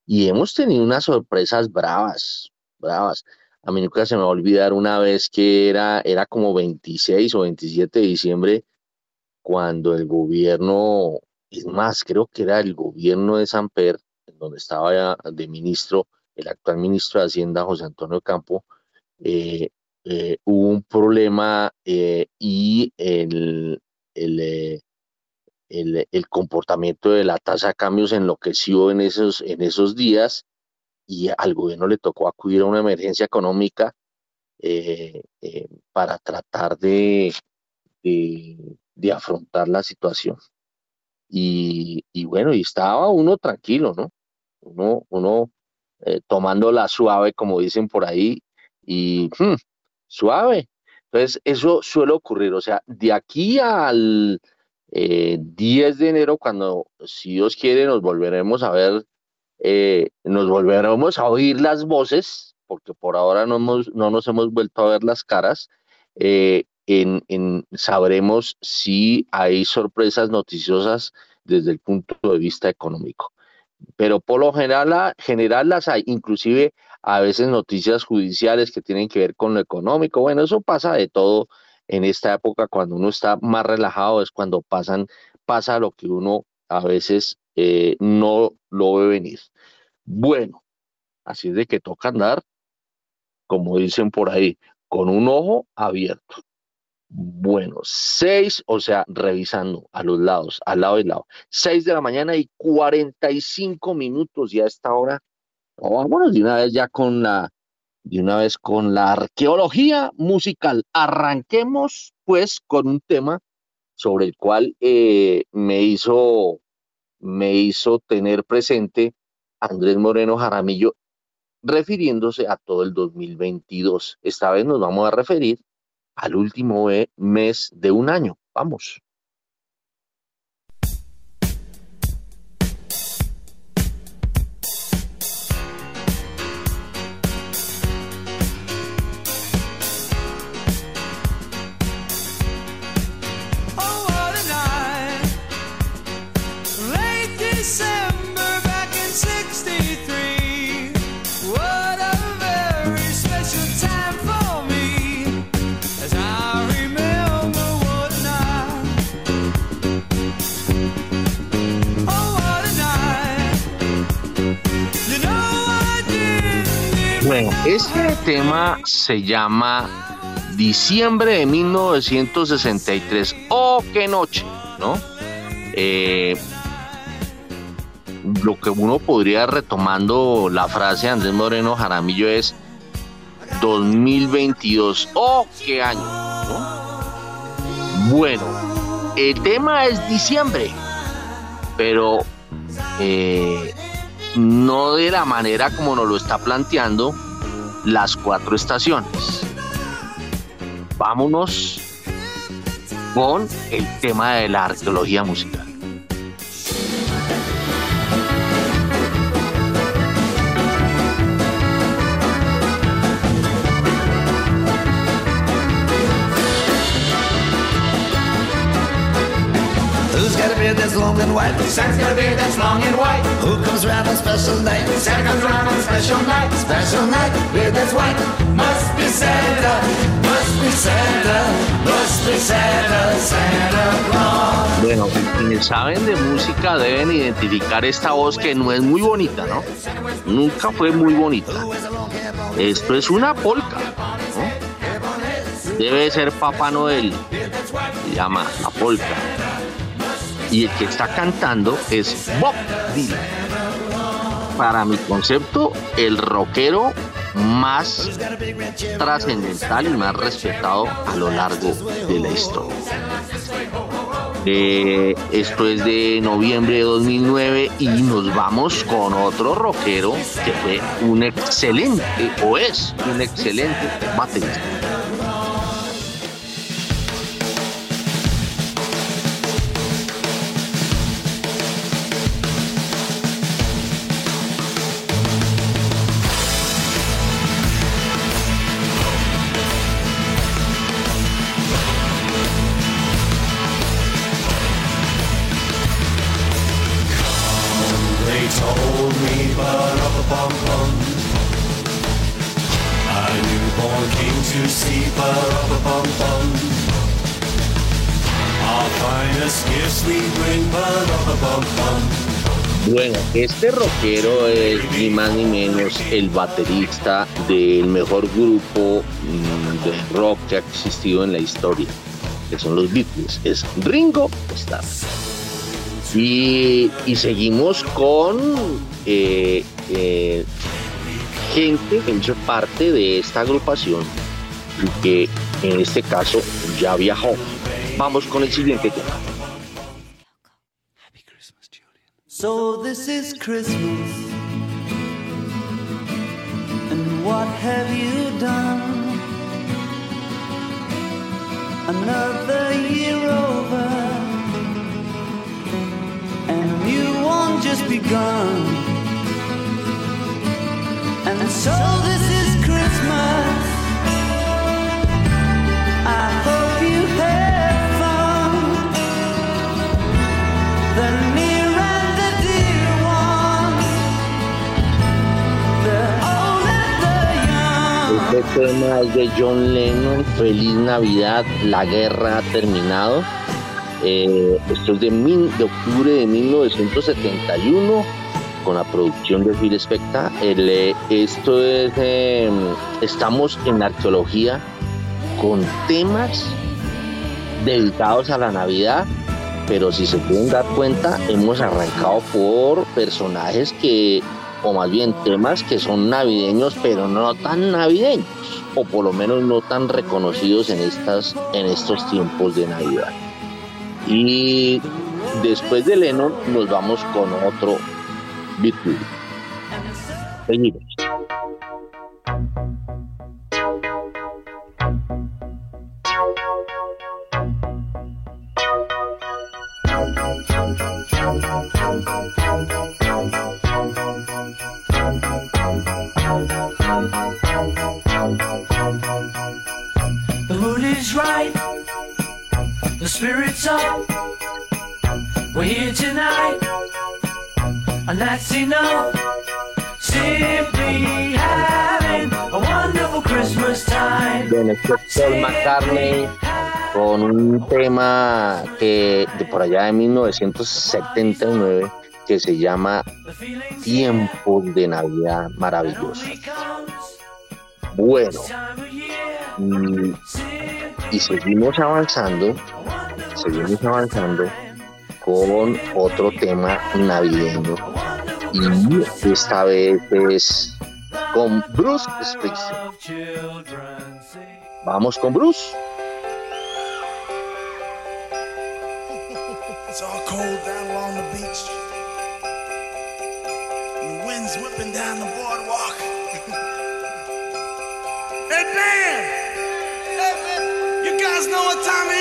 [SPEAKER 3] Y hemos tenido unas sorpresas bravas, bravas. A mí nunca se me va a olvidar una vez que era, era como 26 o 27 de diciembre, cuando el gobierno es más, creo que era el gobierno de Samper, donde estaba de ministro el actual ministro de Hacienda, José Antonio Campo, eh, eh, hubo un problema eh, y el, comportamiento de la tasa de cambios enloqueció en esos, días y al gobierno le tocó acudir a una emergencia económica para tratar de afrontar la situación. Y, bueno, y estaba uno tranquilo, ¿no? Uno, uno eh, tomándola suave, como dicen por ahí, y hmm, suave. Entonces, eso suele ocurrir, o sea, de aquí al 10 eh, de enero, cuando, si Dios quiere, nos volveremos a ver, eh, nos volveremos a oír las voces, porque por ahora no, no nos hemos vuelto a ver las caras, sabremos si hay sorpresas noticiosas desde el punto de vista económico. Pero por lo general, general las hay, inclusive a veces noticias judiciales que tienen que ver con lo económico. Bueno, eso pasa de todo en esta época, cuando uno está más relajado, es cuando pasa lo que uno a veces eh, no lo ve venir. Bueno, así es de que toca andar, como dicen por ahí, con un ojo abierto. Bueno, seis, o sea, revisando a los lados, al lado y lado. Seis de la mañana y 45 minutos ya a esta hora. vámonos de una vez ya con la, de una vez con la arqueología musical. Arranquemos pues con un tema sobre el cual eh, me hizo, me hizo tener presente Andrés Moreno Jaramillo refiriéndose a todo el 2022. Esta vez nos vamos a referir al último mes de un año. Vamos. Tema se llama Diciembre de 1963. ¡Oh, qué noche! ¿No? Eh, lo que uno podría retomando la frase de Andrés Moreno Jaramillo es 2022. ¡Oh, qué año! Bueno, el tema es diciembre, pero eh, no de la manera como nos lo está planteando las cuatro estaciones. Vámonos con el tema de la arqueología musical. Bueno, quienes saben de música deben identificar esta voz que no es muy bonita, ¿no? Nunca fue muy bonita. Esto es una polca, ¿no? Debe ser Papá Noel. Se llama la polca y el que está cantando es Bob Dylan. Para mi concepto, el rockero más trascendental y más respetado a lo largo de la historia. Eh, esto es de noviembre de 2009 y nos vamos con otro rockero que fue un excelente o es un excelente baterista. Este rockero es ni más ni menos el baterista del mejor grupo mm, de rock que ha existido en la historia, que son los Beatles, es Ringo Starr. Y, seguimos con eh, eh, gente que hizo parte de esta agrupación y que en este caso ya viajó. Vamos con el siguiente tema.
[SPEAKER 8] So this is Christmas. And what have you done? Another year over. And a new one just begun. And so this is Christmas. I hope
[SPEAKER 3] Este tema es de John Lennon, Feliz Navidad, la guerra ha terminado. Eh, esto es de, octubre de 1971 con la producción de Phil Spector. Eh, esto es, em, estamos en arqueología con temas dedicados a la Navidad, pero si se pueden dar cuenta, hemos arrancado por personajes que o más bien temas que son navideños, pero no tan navideños, o por lo menos no tan reconocidos en, estas, en estos tiempos de Navidad. Y después de Lennon nos vamos con otro Beatle. Seguimos.
[SPEAKER 8] Spirits up. We're here tonight, and that's enough. Simply having a wonderful Christmas time.
[SPEAKER 3] Paul McCartney con un tema que de por allá de 1979 que se llama Tiempos de Navidad Maravillosos. Bueno, mm, y seguimos avanzando, seguimos avanzando con otro tema navideño. Y esta vez es con Bruce Springsteen. Vamos con Bruce.
[SPEAKER 9] It's all cold down along the beach. And the wind's whipping down the boardwalk. hey, man! Hey, man! You guys know what time is?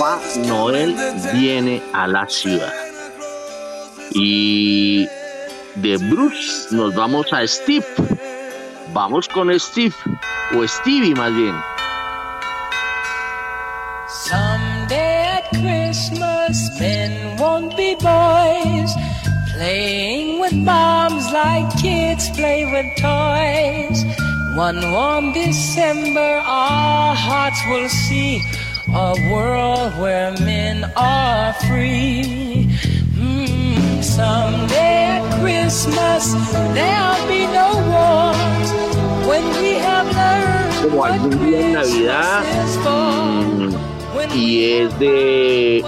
[SPEAKER 3] Papá Noel viene a la ciudad. Y de Bruce nos vamos a Steve. Vamos con Steve, o Stevie más bien.
[SPEAKER 10] Someday at Christmas, men won't be boys, playing with bombs like kids play with toys. One warm December, our hearts will see a world where men are free. Mm, someday at Christmas, there'll be no wars when we have learned
[SPEAKER 3] Como algún día en Navidad,
[SPEAKER 10] Christmas is for.
[SPEAKER 3] mm, y es de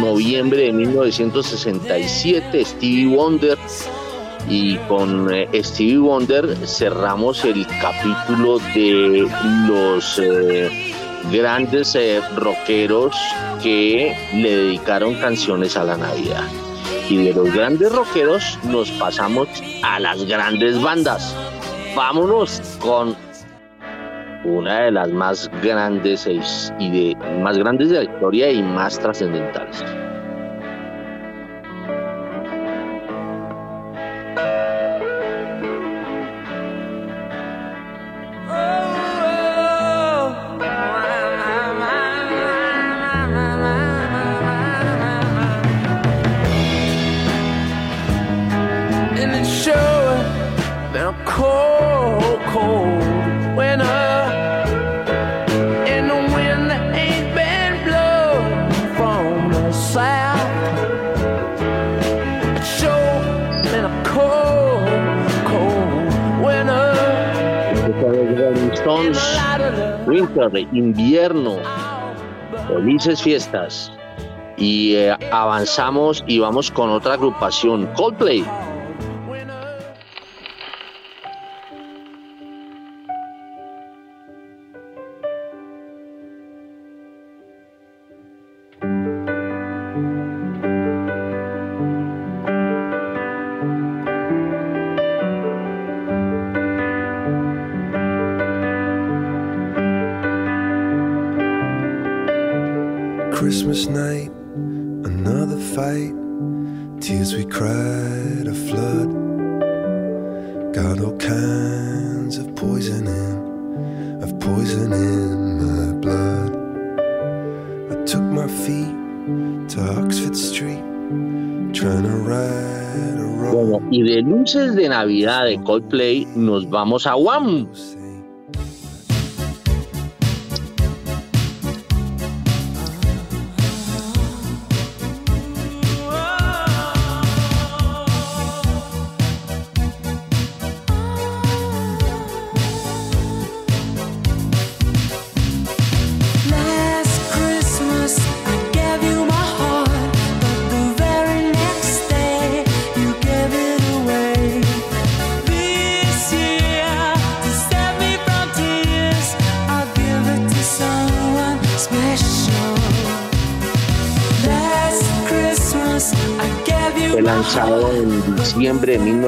[SPEAKER 3] noviembre de 1967, Stevie Wonder. Y con eh, Stevie Wonder cerramos el capítulo de los eh, grandes eh, rockeros que le dedicaron canciones a la Navidad. Y de los grandes rockeros nos pasamos a las grandes bandas. Vámonos con una de las más grandes y de más grandes de la historia y más trascendentales.
[SPEAKER 10] Winter,
[SPEAKER 3] invierno, felices fiestas. Y eh, avanzamos y vamos con otra agrupación, Coldplay. Y de Navidad de Coldplay nos vamos a Wham.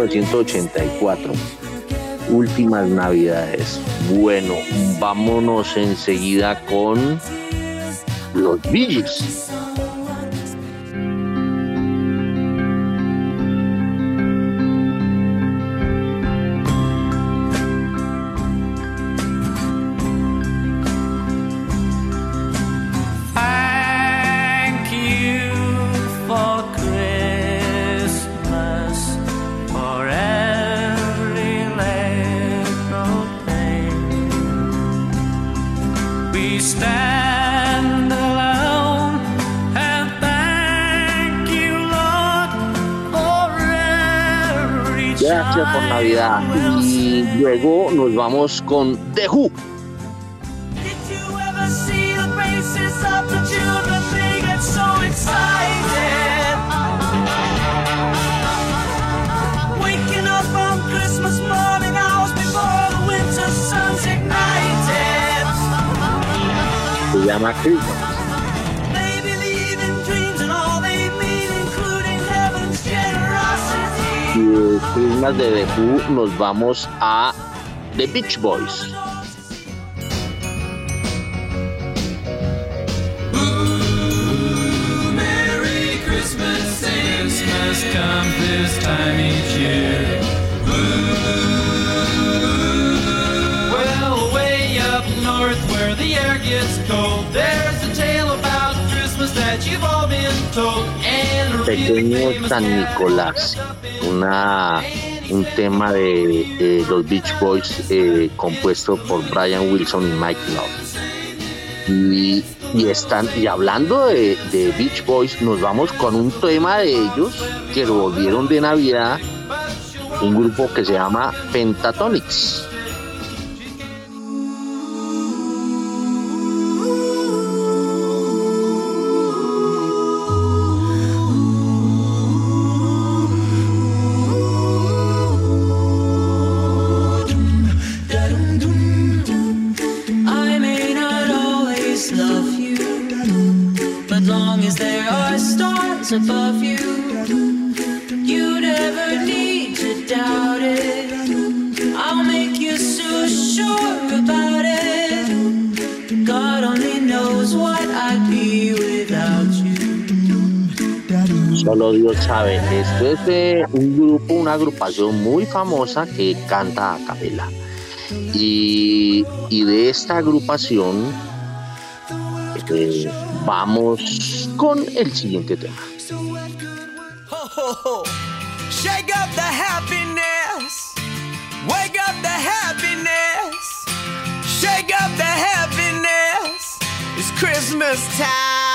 [SPEAKER 3] 1984. últimas navidades. Bueno, vámonos enseguida con los Bee
[SPEAKER 10] they mean, including heaven's generosity.
[SPEAKER 3] Y de Christmas de The Who nos vamos a The Beach Boys.
[SPEAKER 10] Merry Christmas, Christmas comes this time each year. Well, way up north where the air gets cold, there's a tale about Christmas that you've all been told. And a really
[SPEAKER 3] Pequeño
[SPEAKER 10] famous
[SPEAKER 3] San Nicolás, una, un tema de, los Beach Boys eh, compuesto por Brian Wilson y Mike Love. Y, y están, y hablando de, de Beach Boys, nos vamos con un tema de ellos que lo volvieron de Navidad, un grupo que se llama Pentatonics. Solo Dios sabe. Esto es de un grupo, una agrupación muy famosa que canta a capela. Y, y de esta agrupación eh, vamos con el siguiente tema.
[SPEAKER 11] Shake up the happiness. Wake up the happiness. Shake up the happiness. It's Christmas time.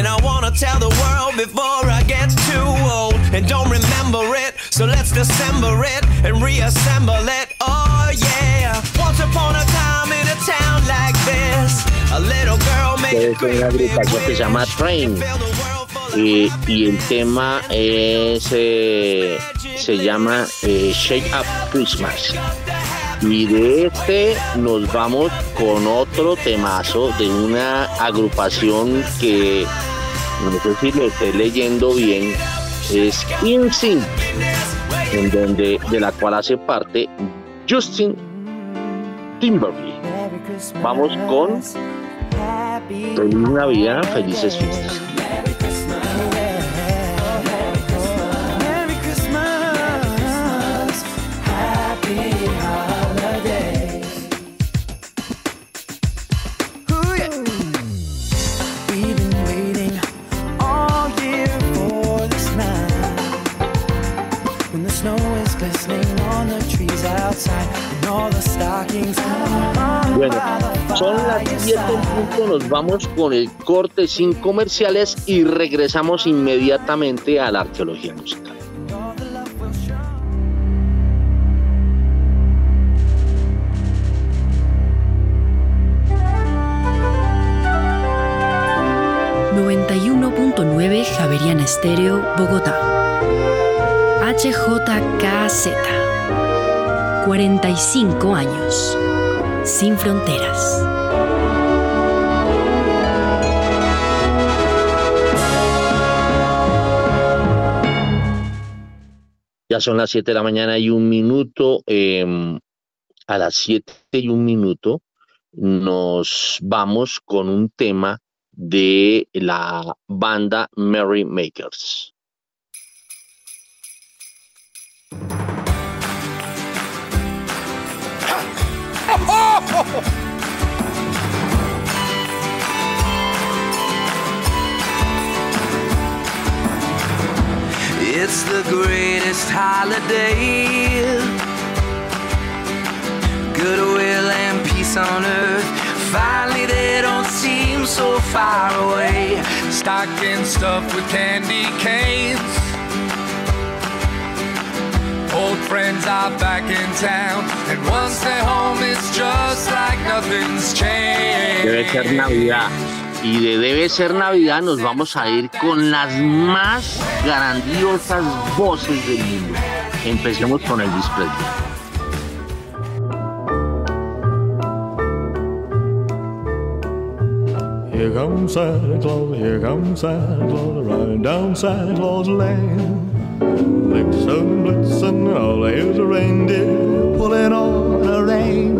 [SPEAKER 11] And I wanna tell the world before I get too old. And don't remember it, so let's dissemble it and reassemble it. Oh yeah. Once upon a time in a town like this, a little girl made
[SPEAKER 3] Es una agrupación que se llama Train. Eh, y el tema es, eh, se llama eh, Shake Up Christmas. Y de este nos vamos con otro temazo de una agrupación que no sé si lo estoy leyendo bien, es InSync, en donde de la cual hace parte Justin Timberlake. Vamos con Feliz Navidad, felices fiestas. Bueno, son las 7 en punto, nos vamos con el corte sin comerciales y regresamos inmediatamente a la arqueología musical.
[SPEAKER 12] Javerian Estéreo, Bogotá. HJKZ. 45 años. Sin fronteras.
[SPEAKER 3] Ya son las 7 de la mañana y un minuto. em, a las 7 y un minuto nos vamos con un tema de la banda Merry Makers.
[SPEAKER 13] It's the greatest holiday. Goodwill and peace on earth. Finally, they don't seem so far away.
[SPEAKER 14] Stocking stuffed with candy canes. Old friends are back in town, and once they're home, it's just like nothing's changed.
[SPEAKER 3] Debe ser Navidad. Y de Debe ser Navidad nos vamos a ir con las más grandiosas voces del mundo. Empecemos con Elvis Presley.
[SPEAKER 9] Here comes Santa Claus, here comes Santa Claus, riding down Santa Claus Lane. Blitzen, blitzen, all here's a reindeer pulling on a rein.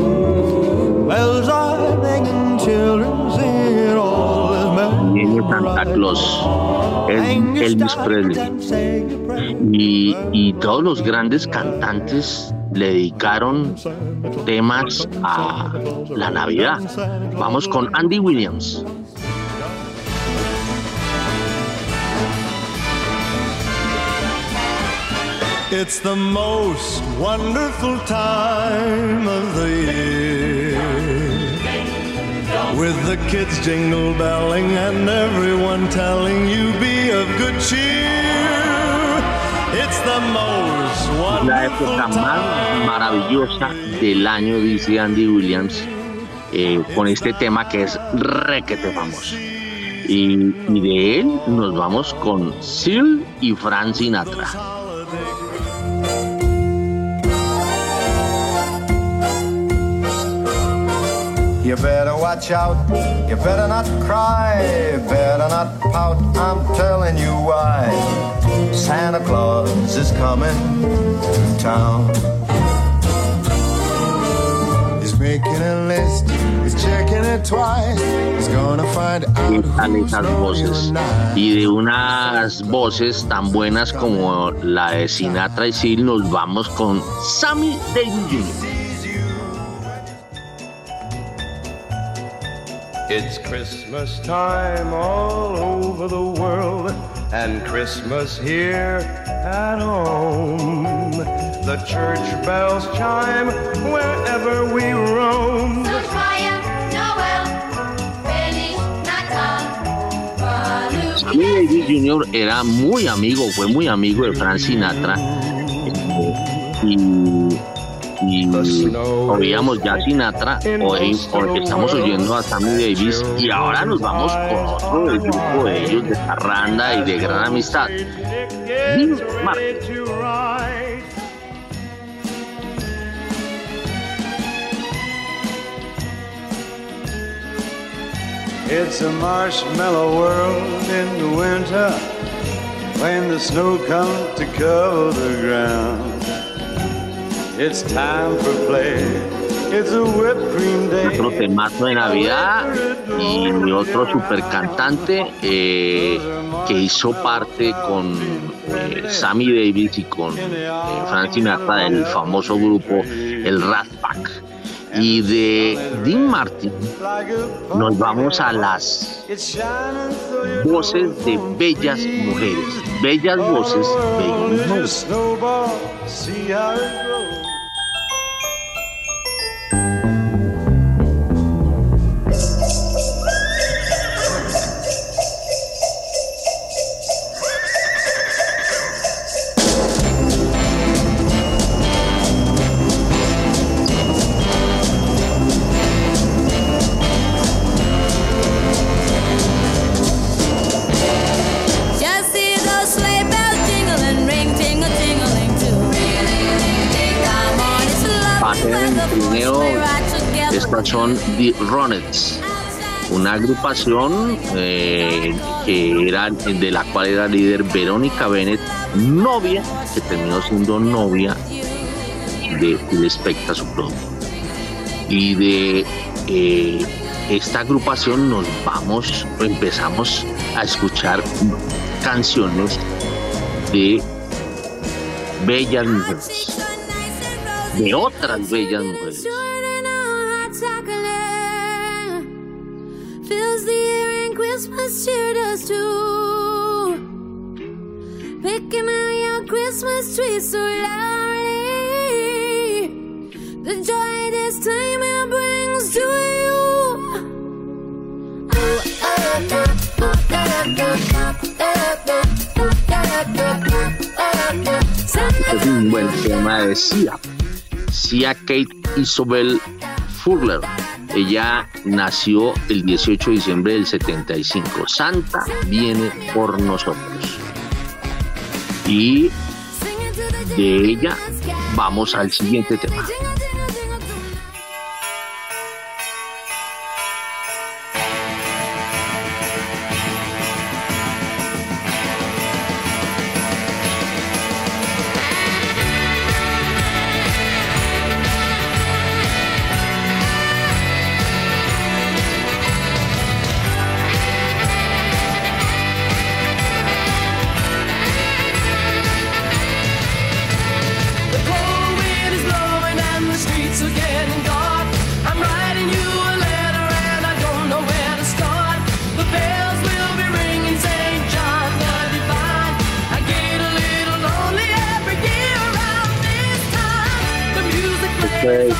[SPEAKER 9] Bells are ringing, children singing, all is merry.
[SPEAKER 3] Genio Santa Claus. Elvis Presley. Y, y todos los grandes cantantes le dedicaron temas a la Navidad. Vamos con Andy Williams.
[SPEAKER 9] It's the most wonderful time of the year. With the kids jingle belling and everyone telling you be of good cheer. It's the most
[SPEAKER 3] La época
[SPEAKER 9] wonderful
[SPEAKER 3] más maravillosa del año, dice Andy Williams, eh, con este tema que es requete famoso. Y, y de él nos vamos con Seal y Frank Sinatra.
[SPEAKER 15] You better watch out, you better not cry, better not pout, I'm telling you why. Santa Claus is coming to town. He's making a list, he's checking it twice, he's gonna find out
[SPEAKER 3] ¿Qué tal
[SPEAKER 15] who's
[SPEAKER 3] voces? Y de unas voces tan buenas como la de Sinatra y nos vamos con Sammy Davis Jr.
[SPEAKER 10] It's Christmas time all over the world, and Christmas here at home. The church bells chime wherever we roam.
[SPEAKER 3] Sammy Davis Jr. era muy amigo, fue muy amigo de Frank Sinatra. Y, y oíamos ya Sinatra, hoy, hoy estamos oyendo a Sammy Davis y ahora nos vamos con otro del grupo de ellos de Parranda y de gran amistad. Dean.
[SPEAKER 10] It's a marshmallow world in the winter when the snow comes to cover the ground. It's time for play. It's a whipped cream day.
[SPEAKER 3] otro temazo de Navidad y otro super cantante eh, que hizo parte con eh, Sammy Davis y con eh, Frank Sinatra del famoso grupo el Rat Pack. Y de Dean Martin nos vamos a las voces de bellas mujeres. Bellas voces, bellas The Ronettes, una agrupación eh, que era, de la cual era líder Verónica Bennett novia, que terminó siendo novia de Phil su. Y de eh, esta agrupación nos vamos, empezamos a escuchar canciones de bellas mujeres, de otras bellas mujeres.
[SPEAKER 10] Christmas cheer does too. Picking out your Christmas tree so loudly. The joy this time it brings to you.
[SPEAKER 3] es un buen tema de Sia. Sia Kate Isobel Furler. Ella nació el 18 de diciembre del 75. Santa viene por nosotros. Y de ella vamos al siguiente tema.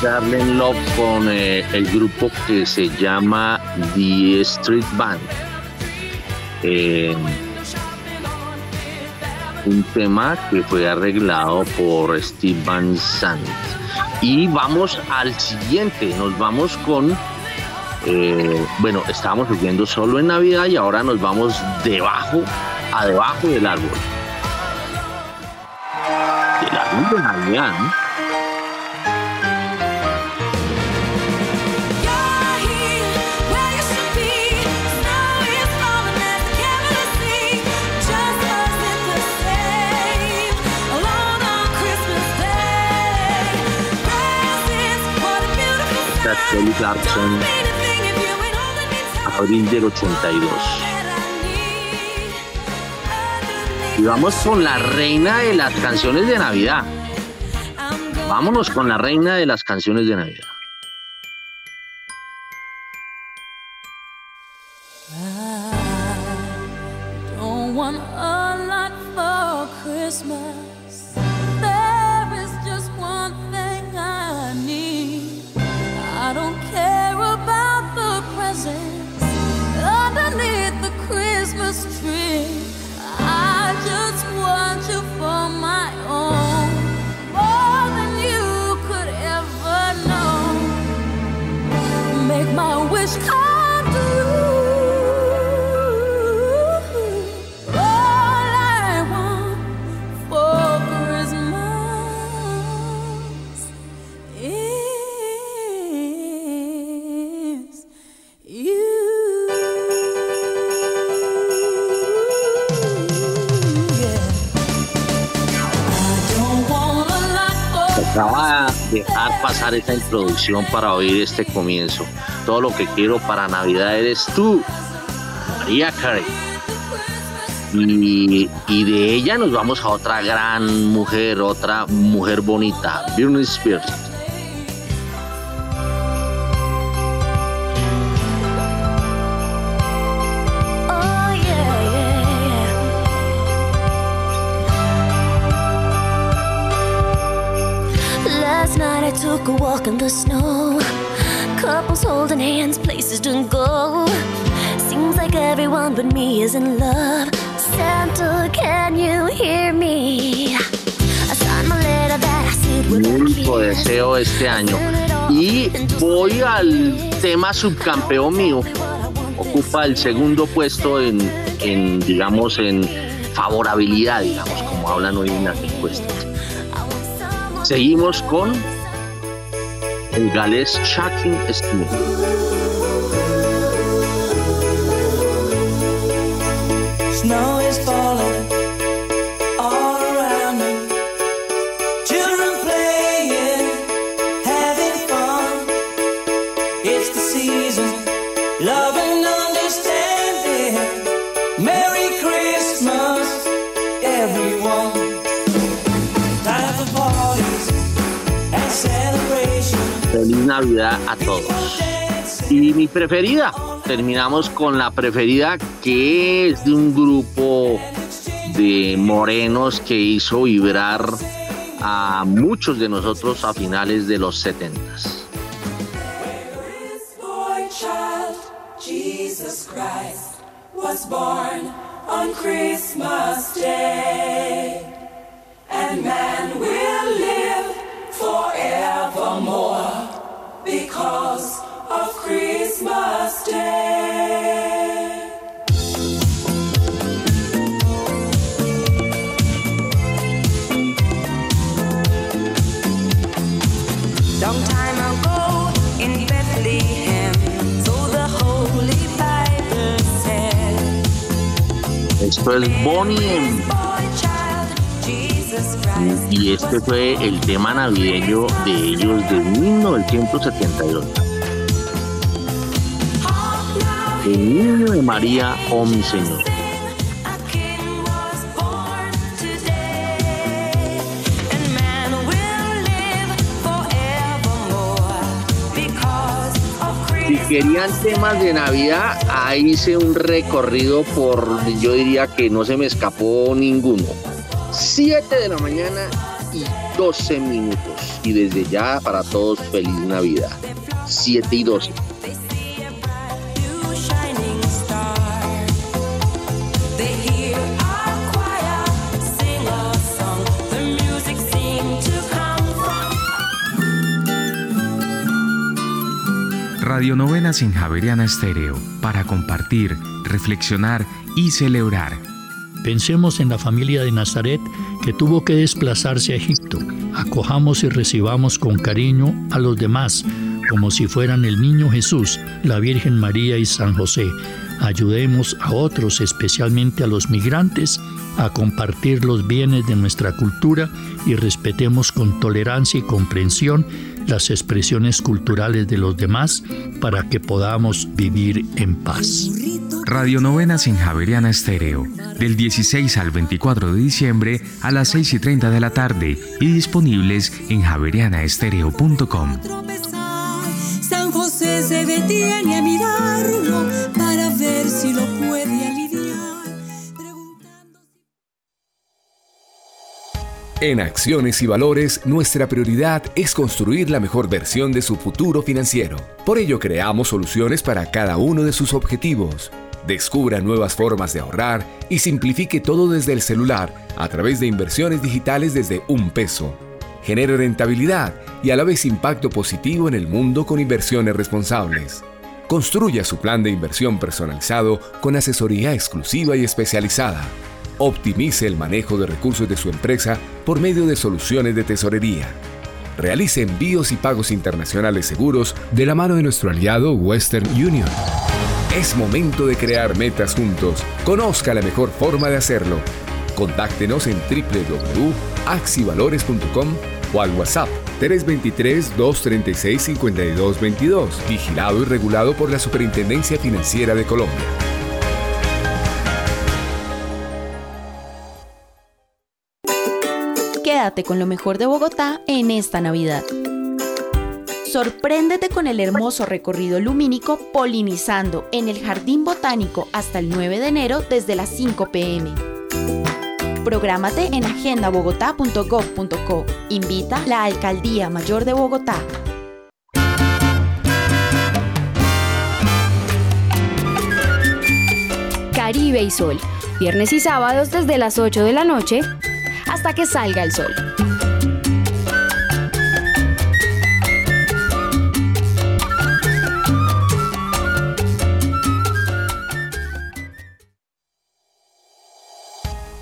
[SPEAKER 3] Darlene Love con eh, el grupo que se llama The Street Band. Eh, un tema que fue arreglado por Steve Van Sant. Y vamos al siguiente, nos vamos con, eh, bueno, estábamos viviendo solo en Navidad y ahora nos vamos debajo, a debajo del árbol. Del árbol de Navidad, ¿no? Kelly Clarkson, abril del 82. Y vamos con la reina de las canciones de Navidad. Vámonos con la reina de las canciones de Navidad. Pasar esta introducción para oír este comienzo. Todo lo que quiero para Navidad eres tú, María Carey. Y, y de ella nos vamos a otra gran mujer, otra mujer bonita, Britney Spears.
[SPEAKER 16] Took a walk in the snow. Couples holding hands, places to go. Seems like everyone but me is in love. Santa, can you hear me?
[SPEAKER 3] Único deseo este año. Y voy al tema subcampeón mío. Ocupa el segundo puesto en, en, digamos, en favorabilidad, digamos, como hablan hoy en las encuestas. Seguimos con el galés Shocking Steam.
[SPEAKER 10] Snow
[SPEAKER 3] todos. Y mi preferida, terminamos con la preferida que es de un grupo de morenos que hizo vibrar a muchos de nosotros a finales de los 70 Esto es Bonnie y este fue el tema navideño de ellos de 1978. El niño de María, oh mi Señor. Si querían temas de Navidad, ahí hice un recorrido por, yo diría que no se me escapó ninguno. 7 de la mañana y 12 minutos. Y desde ya para todos, feliz Navidad. 7 y 12.
[SPEAKER 10] From
[SPEAKER 1] Radio Novenas en Javeriana Estéreo para compartir, reflexionar y celebrar.
[SPEAKER 17] Pensemos en la familia de Nazaret que tuvo que desplazarse a Egipto. Acojamos y recibamos con cariño a los demás, como si fueran el niño Jesús, la Virgen María y San José. Ayudemos a otros, especialmente a los migrantes, a compartir los bienes de nuestra cultura y respetemos con tolerancia y comprensión las expresiones culturales de los demás para que podamos vivir en paz.
[SPEAKER 1] Radio Novenas en Javeriana Estéreo, del 16 al 24 de diciembre a las 6 y 30 de la tarde y disponibles en javerianaestereo.com.
[SPEAKER 10] San José se detiene a mirarlo si lo puede aliviar.
[SPEAKER 18] En Acciones y Valores, nuestra prioridad es construir la mejor versión de su futuro financiero. Por ello, creamos soluciones para cada uno de sus objetivos. Descubra nuevas formas de ahorrar y simplifique todo desde el celular a través de inversiones digitales desde un peso. Genere rentabilidad y a la vez impacto positivo en el mundo con inversiones responsables. Construya su plan de inversión personalizado con asesoría exclusiva y especializada. Optimice el manejo de recursos de su empresa por medio de soluciones de tesorería. Realice envíos y pagos internacionales seguros de la mano de nuestro aliado Western Union. Es momento de crear metas juntos. Conozca la mejor forma de hacerlo. Contáctenos en www.axivalores.com o al WhatsApp 323-236-5222, vigilado y regulado por la Superintendencia Financiera de Colombia.
[SPEAKER 19] Quédate con lo mejor de Bogotá en esta Navidad. Sorpréndete con el hermoso recorrido lumínico polinizando en el Jardín Botánico hasta el 9 de enero desde las 5 pm. Prográmate en agendabogotá.gov.co. Invita la Alcaldía Mayor de Bogotá.
[SPEAKER 20] Caribe y Sol, viernes y sábados desde las 8 de la noche hasta que salga el sol.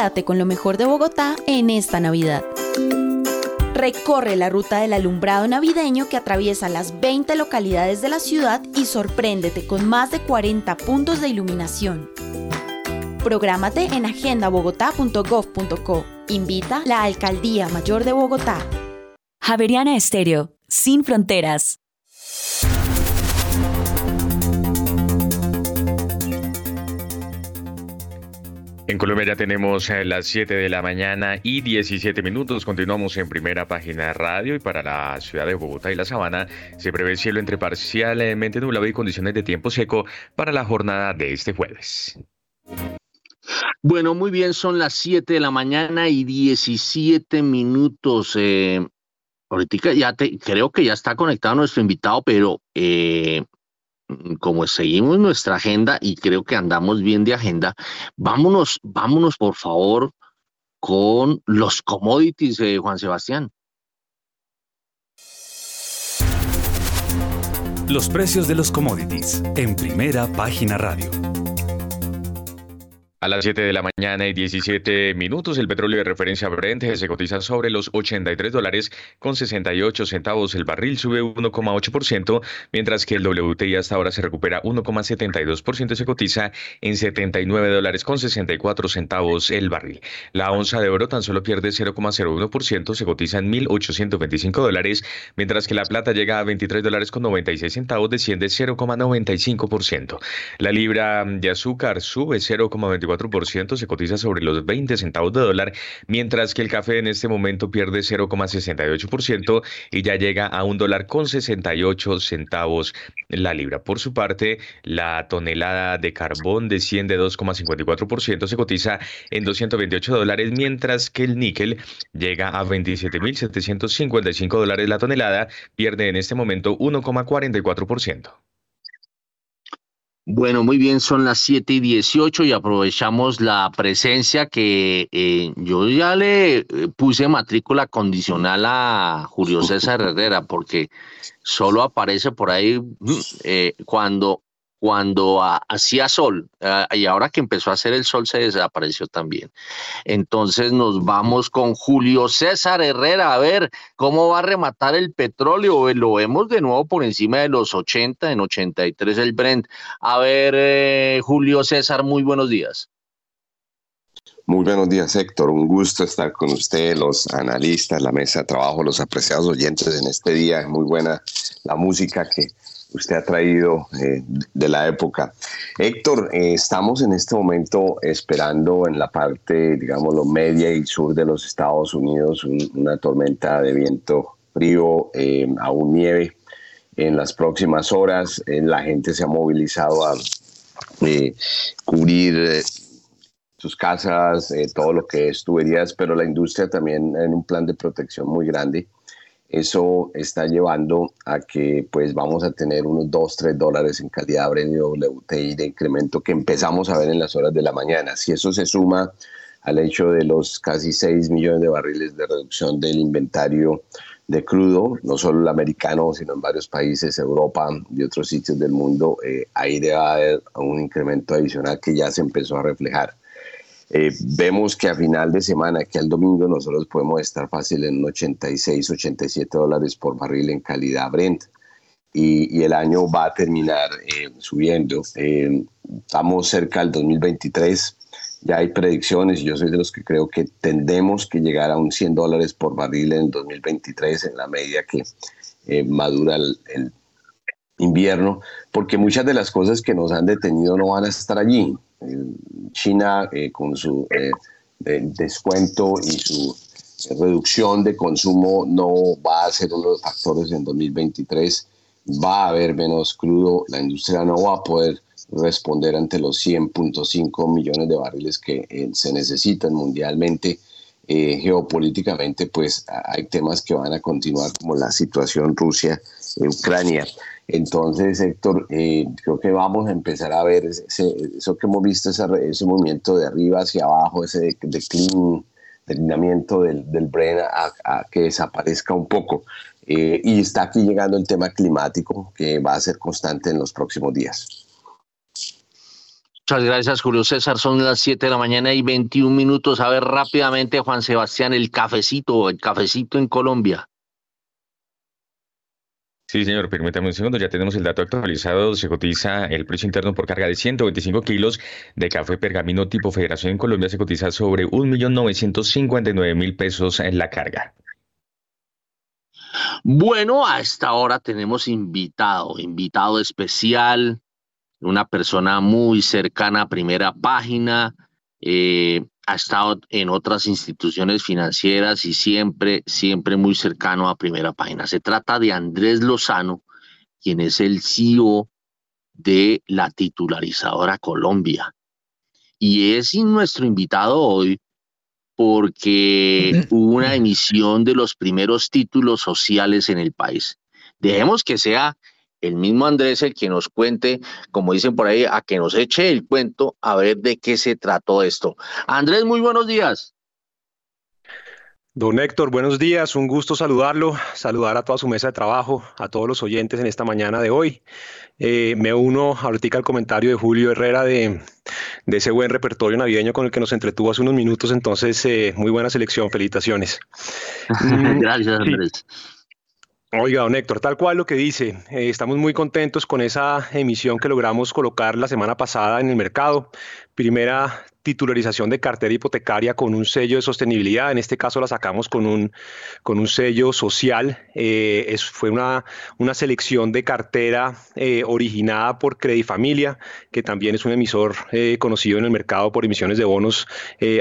[SPEAKER 19] Con lo mejor de Bogotá en esta Navidad. Recorre la ruta del alumbrado navideño que atraviesa las 20 localidades de la ciudad y sorpréndete con más de 40 puntos de iluminación. Prográmate en agendabogotá.gov.co. Invita la Alcaldía Mayor de Bogotá.
[SPEAKER 12] Javeriana Estéreo, sin fronteras.
[SPEAKER 1] En Colombia ya tenemos eh, las 7 de la mañana y 17 minutos. Continuamos en primera página radio y para la ciudad de Bogotá y la Sabana se prevé cielo entre parcialmente nublado y condiciones de tiempo seco para la jornada de este jueves.
[SPEAKER 3] Bueno, muy bien, son las 7 de la mañana y 17 minutos. Eh, ahorita ya te, creo que ya está conectado nuestro invitado, pero eh, como seguimos nuestra agenda y creo que andamos bien de agenda, vámonos, vámonos por favor con los commodities, eh, Juan Sebastián.
[SPEAKER 6] Los precios de los commodities en primera página radio.
[SPEAKER 1] A las 7 de la mañana y 17 minutos, el petróleo de referencia Brent se cotiza sobre los 83 dólares con 68 centavos. El barril sube 1,8%, mientras que el WTI hasta ahora se recupera 1,72% y se cotiza en 79 dólares con 64 centavos el barril. La onza de oro tan solo pierde 0,01%, se cotiza en 1.825 dólares, mientras que la plata llega a 23 dólares con 96 centavos, desciende 0,95%. La libra de azúcar sube 0,24% se cotiza sobre los 20 centavos de dólar, mientras que el café en este momento pierde 0,68% y ya llega a un dólar con 68 centavos la libra. Por su parte, la tonelada de carbón desciende 2,54%, se cotiza en 228 dólares, mientras que el níquel llega a 27.755 dólares la tonelada, pierde en este momento 1,44%.
[SPEAKER 3] Bueno, muy bien, son las 7 y 18 y aprovechamos la presencia que eh, yo ya le eh, puse matrícula condicional a Julio César Herrera porque solo aparece por ahí eh, cuando, cuando hacía sol ah, y ahora que empezó a hacer el sol se desapareció también. Entonces nos vamos con Julio César Herrera a ver cómo va a rematar el petróleo. Lo vemos de nuevo por encima de los 80, en 83 el Brent. A ver, eh, Julio César, muy buenos días.
[SPEAKER 21] Muy buenos días, Héctor. Un gusto estar con usted, los analistas, la mesa de trabajo, los apreciados oyentes en este día. Muy buena la música que usted ha traído eh, de la época. Héctor, eh, estamos en este momento esperando en la parte, digamos, lo media y sur de los Estados Unidos un- una tormenta de viento frío, eh, aún nieve en las próximas horas. Eh, la gente se ha movilizado a cubrir sus casas, todo lo que es tuberías, pero la industria también en un plan de protección muy grande. Eso está llevando a que pues vamos a tener unos 2, 3 dólares en calidad Brent y WTI de incremento que empezamos a ver en las horas de la mañana. Si eso se suma al hecho de los casi 6 millones de barriles de reducción del inventario de crudo, no solo el americano, sino en varios países, Europa y otros sitios del mundo, eh, ahí debe haber un incremento adicional que ya se empezó a reflejar. Eh, vemos que a final de semana, que al domingo, nosotros podemos estar fácil en 86, 87 dólares por barril en calidad Brent. Y, y el año va a terminar eh, subiendo. Eh, estamos cerca del 2023. Ya hay predicciones yo soy de los que creo que tendemos que llegar a un 100 dólares por barril en 2023 en la medida que eh, madura el, el invierno, porque muchas de las cosas que nos han detenido no van a estar allí. China eh, con su eh, de- descuento y su eh, reducción de consumo no va a ser uno de los factores en 2023. Va a haber menos crudo, la industria no va a poder responder ante los 100.5 millones de barriles que eh, se necesitan mundialmente. eh, geopolíticamente, pues hay temas que van a continuar como la situación Rusia-Ucrania. Entonces, Héctor, eh, creo que vamos a empezar a ver eso que hemos visto, ese, movimiento de arriba hacia abajo, ese de- declin- declinamiento del, del Bren a que desaparezca un poco. Eh, y está aquí llegando el tema climático, que va a ser constante en los próximos días.
[SPEAKER 3] Muchas gracias, Julio César. Son las 7 de la mañana y 21 minutos. A ver rápidamente, Juan Sebastián, el cafecito, el cafecito en Colombia.
[SPEAKER 1] Sí, señor, permítame un segundo, ya tenemos el dato actualizado. Se cotiza el precio interno por carga de 125 kilos de café pergamino tipo Federación en Colombia. Se cotiza sobre 1.959.000 pesos en la carga.
[SPEAKER 3] Bueno, a esta hora tenemos invitado, invitado especial, una persona muy cercana a primera página, eh, ha estado en otras instituciones financieras y siempre, siempre muy cercano a primera página. Se trata de Andrés Lozano, quien es el CEO de la titularizadora Colombia. Y es nuestro invitado hoy porque hubo una emisión de los primeros títulos sociales en el país. Dejemos que sea el mismo Andrés el que nos cuente, como dicen por ahí, a que nos eche el cuento a ver de qué se trató esto. Andrés, muy buenos días.
[SPEAKER 22] Don Héctor, buenos días, un gusto saludarlo, saludar a toda su mesa de trabajo, a todos los oyentes en esta mañana de hoy. Eh, me uno ahorita al comentario de Julio Herrera de, de ese buen repertorio navideño con el que nos entretuvo hace unos minutos, entonces eh, muy buena selección, felicitaciones. Mm,
[SPEAKER 3] Gracias,
[SPEAKER 22] sí. Oiga, don Héctor, tal cual lo que dice, eh, estamos muy contentos con esa emisión que logramos colocar la semana pasada en el mercado. Primera titularización de cartera hipotecaria con un sello de sostenibilidad, en este caso la sacamos con un, con un sello social. Eh, fue una, una selección de cartera eh, originada por Credifamilia, que también es un emisor eh, conocido en el mercado por emisiones de bonos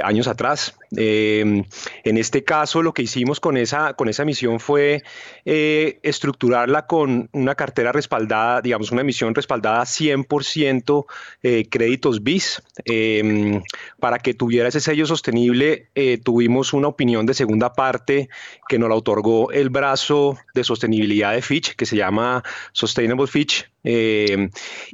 [SPEAKER 22] años atrás. Eh, en este caso, lo que hicimos con esa, con esa emisión fue estructurarla con una cartera respaldada, digamos, una emisión respaldada 100% eh, créditos BIS. Para que tuviera ese sello sostenible, eh, tuvimos una opinión de segunda parte que nos la otorgó el brazo de sostenibilidad de Fitch, que se llama Sustainable Fitch. eh,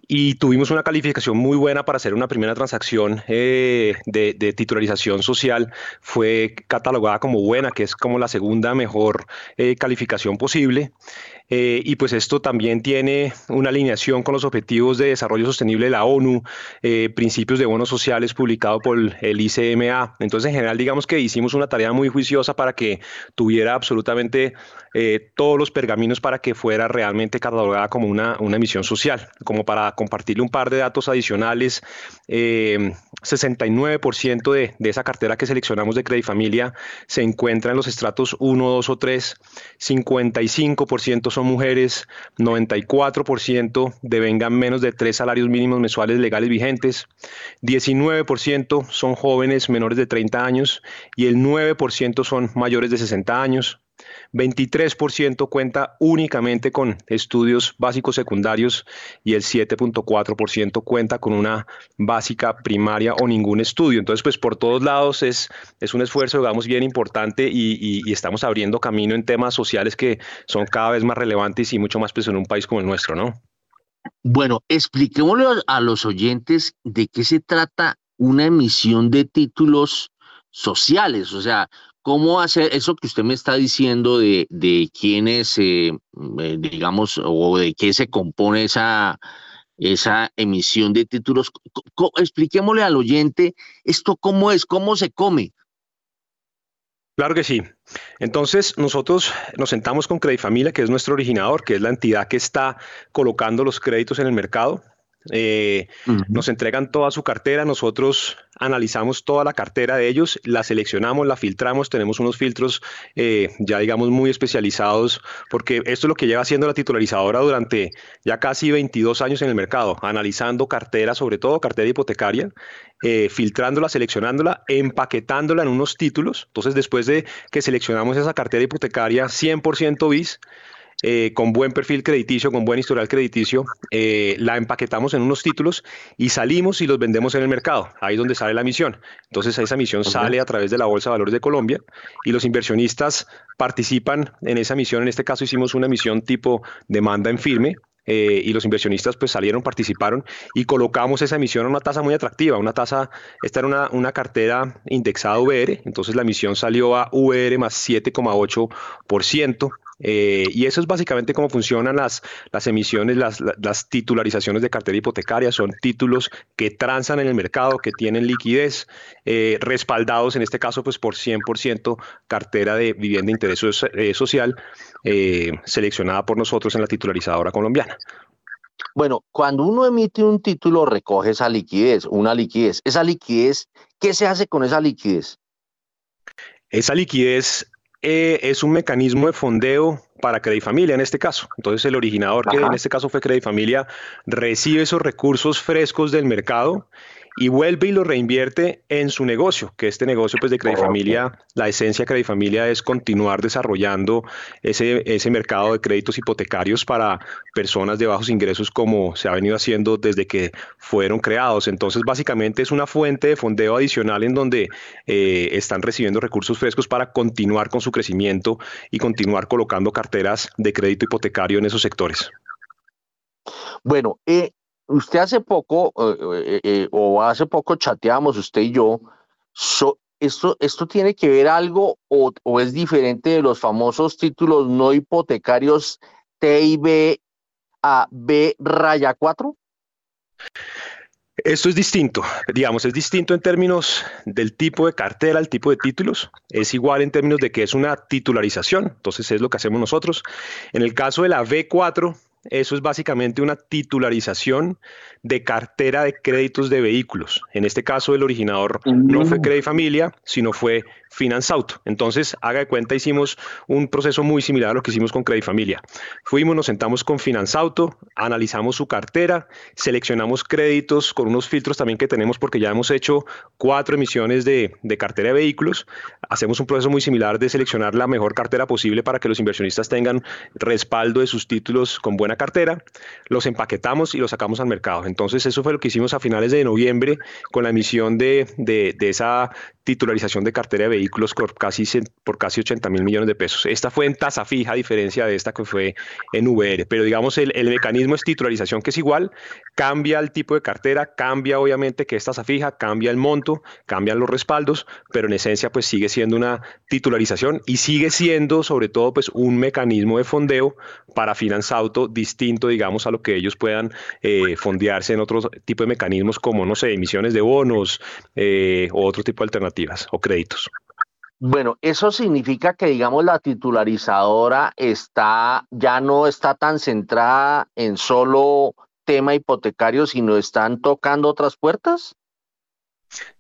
[SPEAKER 22] y tuvimos una calificación muy buena para hacer una primera transacción eh, de, de titularización social. Fue catalogada como buena, que es como la segunda mejor eh, calificación posible. Eh, y pues esto también tiene una alineación con los objetivos de desarrollo sostenible de la ONU, eh, principios de bonos sociales publicado por el ICMA. Entonces, en general, digamos que hicimos una tarea muy juiciosa para que tuviera absolutamente eh, todos los pergaminos para que fuera realmente catalogada como una, una emisión social. Como para compartirle un par de datos adicionales, eh, 69% de, de esa cartera que seleccionamos de Credit Familia se encuentra en los estratos 1, 2 o 3, 55% son mujeres, 94% devengan menos de tres salarios mínimos mensuales legales vigentes, 19% son jóvenes menores de 30 años y el 9% son mayores de 60 años. 23% cuenta únicamente con estudios básicos secundarios y el 7.4% cuenta con una básica primaria o ningún estudio. Entonces, pues por todos lados es, es un esfuerzo, digamos, bien importante y, estamos abriendo camino en temas sociales que son cada vez más relevantes y mucho más pues en un país como el nuestro, ¿no?
[SPEAKER 3] Bueno, expliquémosle a los oyentes de qué se trata una emisión de títulos sociales, o sea, cómo hacer eso que usted me está diciendo de, de quiénes, eh, eh, digamos, o de qué se compone esa, esa emisión de títulos. Expliquémosle al oyente esto cómo es, cómo se come.
[SPEAKER 22] Claro que sí. Entonces, nosotros nos sentamos con Credit Familia, que es nuestro originador, que es la entidad que está colocando los créditos en el mercado. Eh, Nos entregan toda su cartera, nosotros analizamos toda la cartera de ellos, la seleccionamos, la filtramos, tenemos unos filtros eh, ya digamos muy especializados, porque esto es lo que lleva haciendo la titularizadora durante ya casi 22 años en el mercado, analizando cartera, sobre todo cartera hipotecaria, eh, filtrándola, seleccionándola, empaquetándola en unos títulos. Entonces, después de que seleccionamos esa cartera hipotecaria 100% BIS, eh, con buen perfil crediticio, con buen historial crediticio, eh, la empaquetamos en unos títulos y salimos y los vendemos en el mercado. Ahí es donde sale la misión. Entonces esa misión sale a través de la Bolsa de Valores de Colombia y los inversionistas participan en esa misión. En este caso hicimos una misión tipo demanda en firme, eh, y los inversionistas pues salieron, participaron y colocamos esa emisión a una tasa muy atractiva, una tasa, esta era una, una cartera indexada VR, entonces la emisión salió a VR más 7,8%. Eh, y eso es básicamente cómo funcionan las, las emisiones, las, las titularizaciones de cartera hipotecaria. Son títulos que transan en el mercado, que tienen liquidez, eh, respaldados en este caso pues por 100% cartera de vivienda de interés eh, social seleccionada por nosotros en la titularizadora colombiana.
[SPEAKER 3] Bueno, cuando uno emite un título, recoge esa liquidez, una liquidez. Esa liquidez, ¿qué se hace con esa liquidez?
[SPEAKER 22] Esa liquidez eh, es un mecanismo de fondeo para Familia en este caso. Entonces el originador, que en este caso fue Familia, recibe esos recursos frescos del mercado y vuelve y los reinvierte en su negocio, que este negocio pues de Familia, la esencia de Familia es continuar desarrollando ese, ese mercado de créditos hipotecarios para personas de bajos ingresos como se ha venido haciendo desde que fueron creados. Entonces básicamente es una fuente de fondeo adicional en donde eh, están recibiendo recursos frescos para continuar con su crecimiento y continuar colocando carteras de crédito hipotecario en esos sectores.
[SPEAKER 3] Bueno, eh, usted hace poco, eh, eh, eh, o hace poco chateamos usted y yo, esto, ¿esto tiene que ver algo o, es diferente de los famosos títulos no hipotecarios TIB a B raya 4?
[SPEAKER 22] Esto es distinto, digamos, es distinto en términos del tipo de cartera, el tipo de títulos, es igual en términos de que es una titularización, entonces es lo que hacemos nosotros. En el caso de la V4, eso es básicamente una titularización de cartera de créditos de vehículos. En este caso, el originador no fue Credit Familia, sino fue Finance Auto. Entonces, haga de cuenta, hicimos un proceso muy similar a lo que hicimos con Credit Familia. Fuimos, nos sentamos con Finance Auto, analizamos su cartera, seleccionamos créditos con unos filtros también que tenemos porque ya hemos hecho cuatro emisiones de, de cartera de vehículos. Hacemos un proceso muy similar de seleccionar la mejor cartera posible para que los inversionistas tengan respaldo de sus títulos con buena cartera. Los empaquetamos y los sacamos al mercado. Entonces, eso fue lo que hicimos a finales de noviembre con la emisión de, de- de esa titularización de cartera de vehículos por casi, por casi 80 mil millones de pesos. Esta fue en tasa fija, a diferencia de esta que fue en VR. Pero digamos, el, el mecanismo es titularización que es igual, cambia el tipo de cartera, cambia obviamente que es tasa fija, cambia el monto, cambian los respaldos, pero en esencia pues sigue siendo una titularización y sigue siendo sobre todo pues un mecanismo de fondeo para Finance Auto distinto digamos a lo que ellos puedan eh, fondearse en otro tipo de mecanismos como no sé, emisiones de bonos eh, o otro tipo de alternativas o créditos.
[SPEAKER 3] Bueno, eso significa que, digamos, la titularizadora está, ya no está tan centrada en solo tema hipotecario, sino están tocando otras puertas.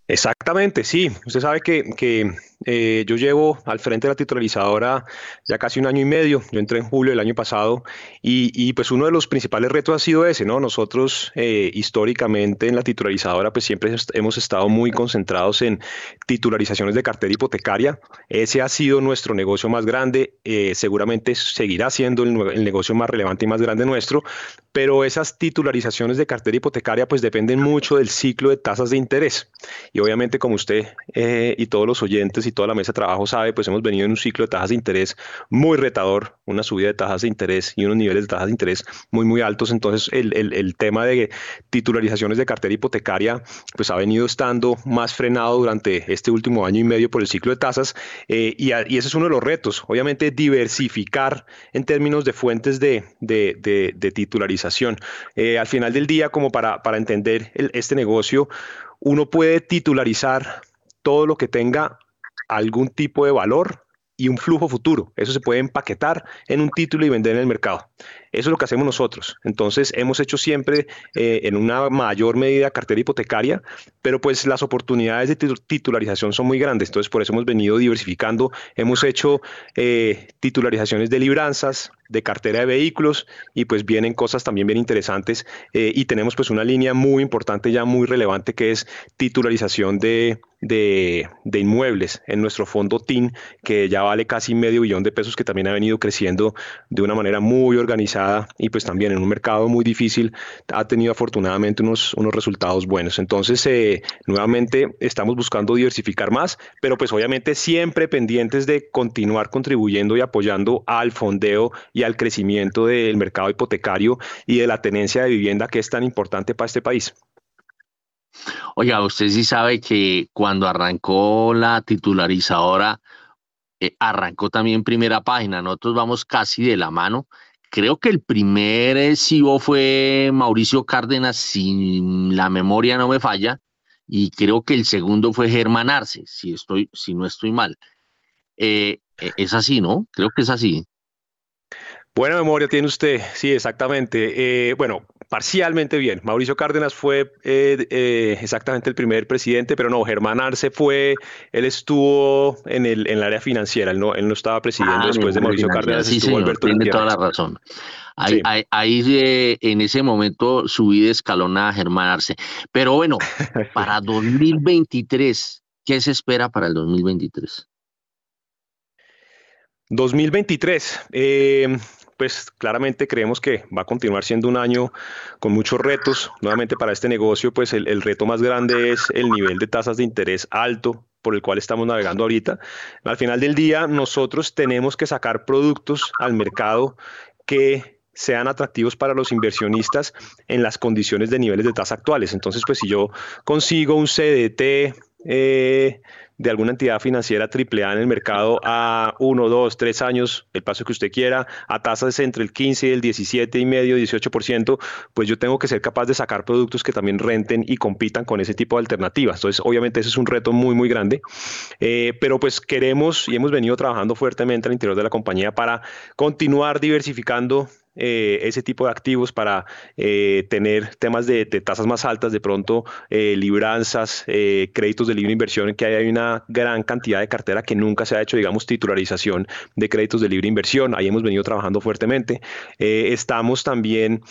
[SPEAKER 22] Exactamente, sí. Usted sabe que, que, eh, yo llevo al frente de la titularizadora ya casi un año y medio. Yo entré en julio del año pasado y, y, pues uno de los principales retos ha sido ese, ¿no? Nosotros eh, históricamente en la titularizadora pues siempre hemos estado muy concentrados en titularizaciones de cartera hipotecaria. Ese ha sido nuestro negocio más grande, eh, seguramente seguirá siendo el, el negocio más relevante y más grande nuestro, pero esas titularizaciones de cartera hipotecaria pues dependen mucho del ciclo de tasas de interés. Y obviamente como usted eh, y todos los oyentes y toda la mesa de trabajo sabe, pues hemos venido en un ciclo de tasas de interés muy retador, una subida de tasas de interés y unos niveles de tasas de interés muy, muy altos. Entonces el, el- tema de titularizaciones de cartera hipotecaria pues ha venido estando más frenado durante este último año y medio por el ciclo de tasas eh, y, a- ese es uno de los retos. Obviamente diversificar en términos de fuentes de, de- titularización. Eh, al final del día, como para, para entender este negocio, uno puede titularizar todo lo que tenga algún tipo de valor y un flujo futuro. Eso se puede empaquetar en un título y vender en el mercado. Eso es lo que hacemos nosotros. Entonces, hemos hecho siempre eh, en una mayor medida cartera hipotecaria, pero pues las oportunidades de titularización son muy grandes. Entonces, por eso hemos venido diversificando. Hemos hecho eh, titularizaciones de libranzas, de cartera de vehículos y pues vienen cosas también bien interesantes eh, y tenemos pues una línea muy importante ya muy relevante que es titularización de, de, de, inmuebles en nuestro fondo TIN que ya vale casi medio billón de pesos que también ha venido creciendo de una manera muy organizada y pues también en un mercado muy difícil ha tenido afortunadamente unos, unos resultados buenos entonces eh, nuevamente estamos buscando diversificar más pero pues obviamente siempre pendientes de continuar contribuyendo y apoyando al fondeo y al crecimiento del mercado hipotecario y de la tenencia de vivienda que es tan importante para este país.
[SPEAKER 3] Oiga, usted sí sabe que cuando arrancó la titularizadora, eh, arrancó también primera página. Nosotros vamos casi de la mano. Creo que el primer eh, CEO fue Mauricio Cárdenas, si la memoria no me falla, y creo que el segundo fue Germán Arce, si, estoy, si no estoy mal. Eh, es así, ¿no? Creo que es así.
[SPEAKER 22] Buena memoria tiene usted, sí, exactamente. Eh, bueno, parcialmente bien. Mauricio Cárdenas fue eh, eh, exactamente el primer presidente, pero no, Germán Arce fue, él estuvo en el, en el área financiera, él no, él no estaba presidiendo
[SPEAKER 3] Ah,
[SPEAKER 22] después de Mauricio Cárdenas.
[SPEAKER 3] Sí,
[SPEAKER 22] estuvo
[SPEAKER 3] señor,
[SPEAKER 22] Alberto
[SPEAKER 3] tiene toda la razón. Ahí,
[SPEAKER 22] Sí.
[SPEAKER 3] ahí- ahí, en ese momento subí de escalón a Germán Arce. Pero bueno, para 2023, ¿qué se espera para el 2023?
[SPEAKER 22] 2023, eh, pues claramente creemos que va a continuar siendo un año con muchos retos. Nuevamente para este negocio, pues el, reto más grande es el nivel de tasas de interés alto por el cual estamos navegando ahorita. Al final del día, nosotros tenemos que sacar productos al mercado que sean atractivos para los inversionistas en las condiciones de niveles de tasa actuales. Entonces, pues si yo consigo un CDT eh, de alguna entidad financiera AAA en el mercado a 1, 2, 3 años, el paso que usted quiera, a tasas entre el 15 y el 17 y medio, 18%, pues yo tengo que ser capaz de sacar productos que también renten y compitan con ese tipo de alternativas. Entonces, obviamente, ese es un reto muy, muy grande. Eh, pero pues queremos y hemos venido trabajando fuertemente al interior de la compañía para continuar diversificando eh, ese tipo de activos para eh, tener temas de, tasas más altas, de pronto eh, libranzas, eh, créditos de libre inversión, que hay, una gran cantidad de cartera que nunca se ha hecho, digamos, titularización de créditos de libre inversión. Ahí hemos venido trabajando fuertemente. Eh, estamos también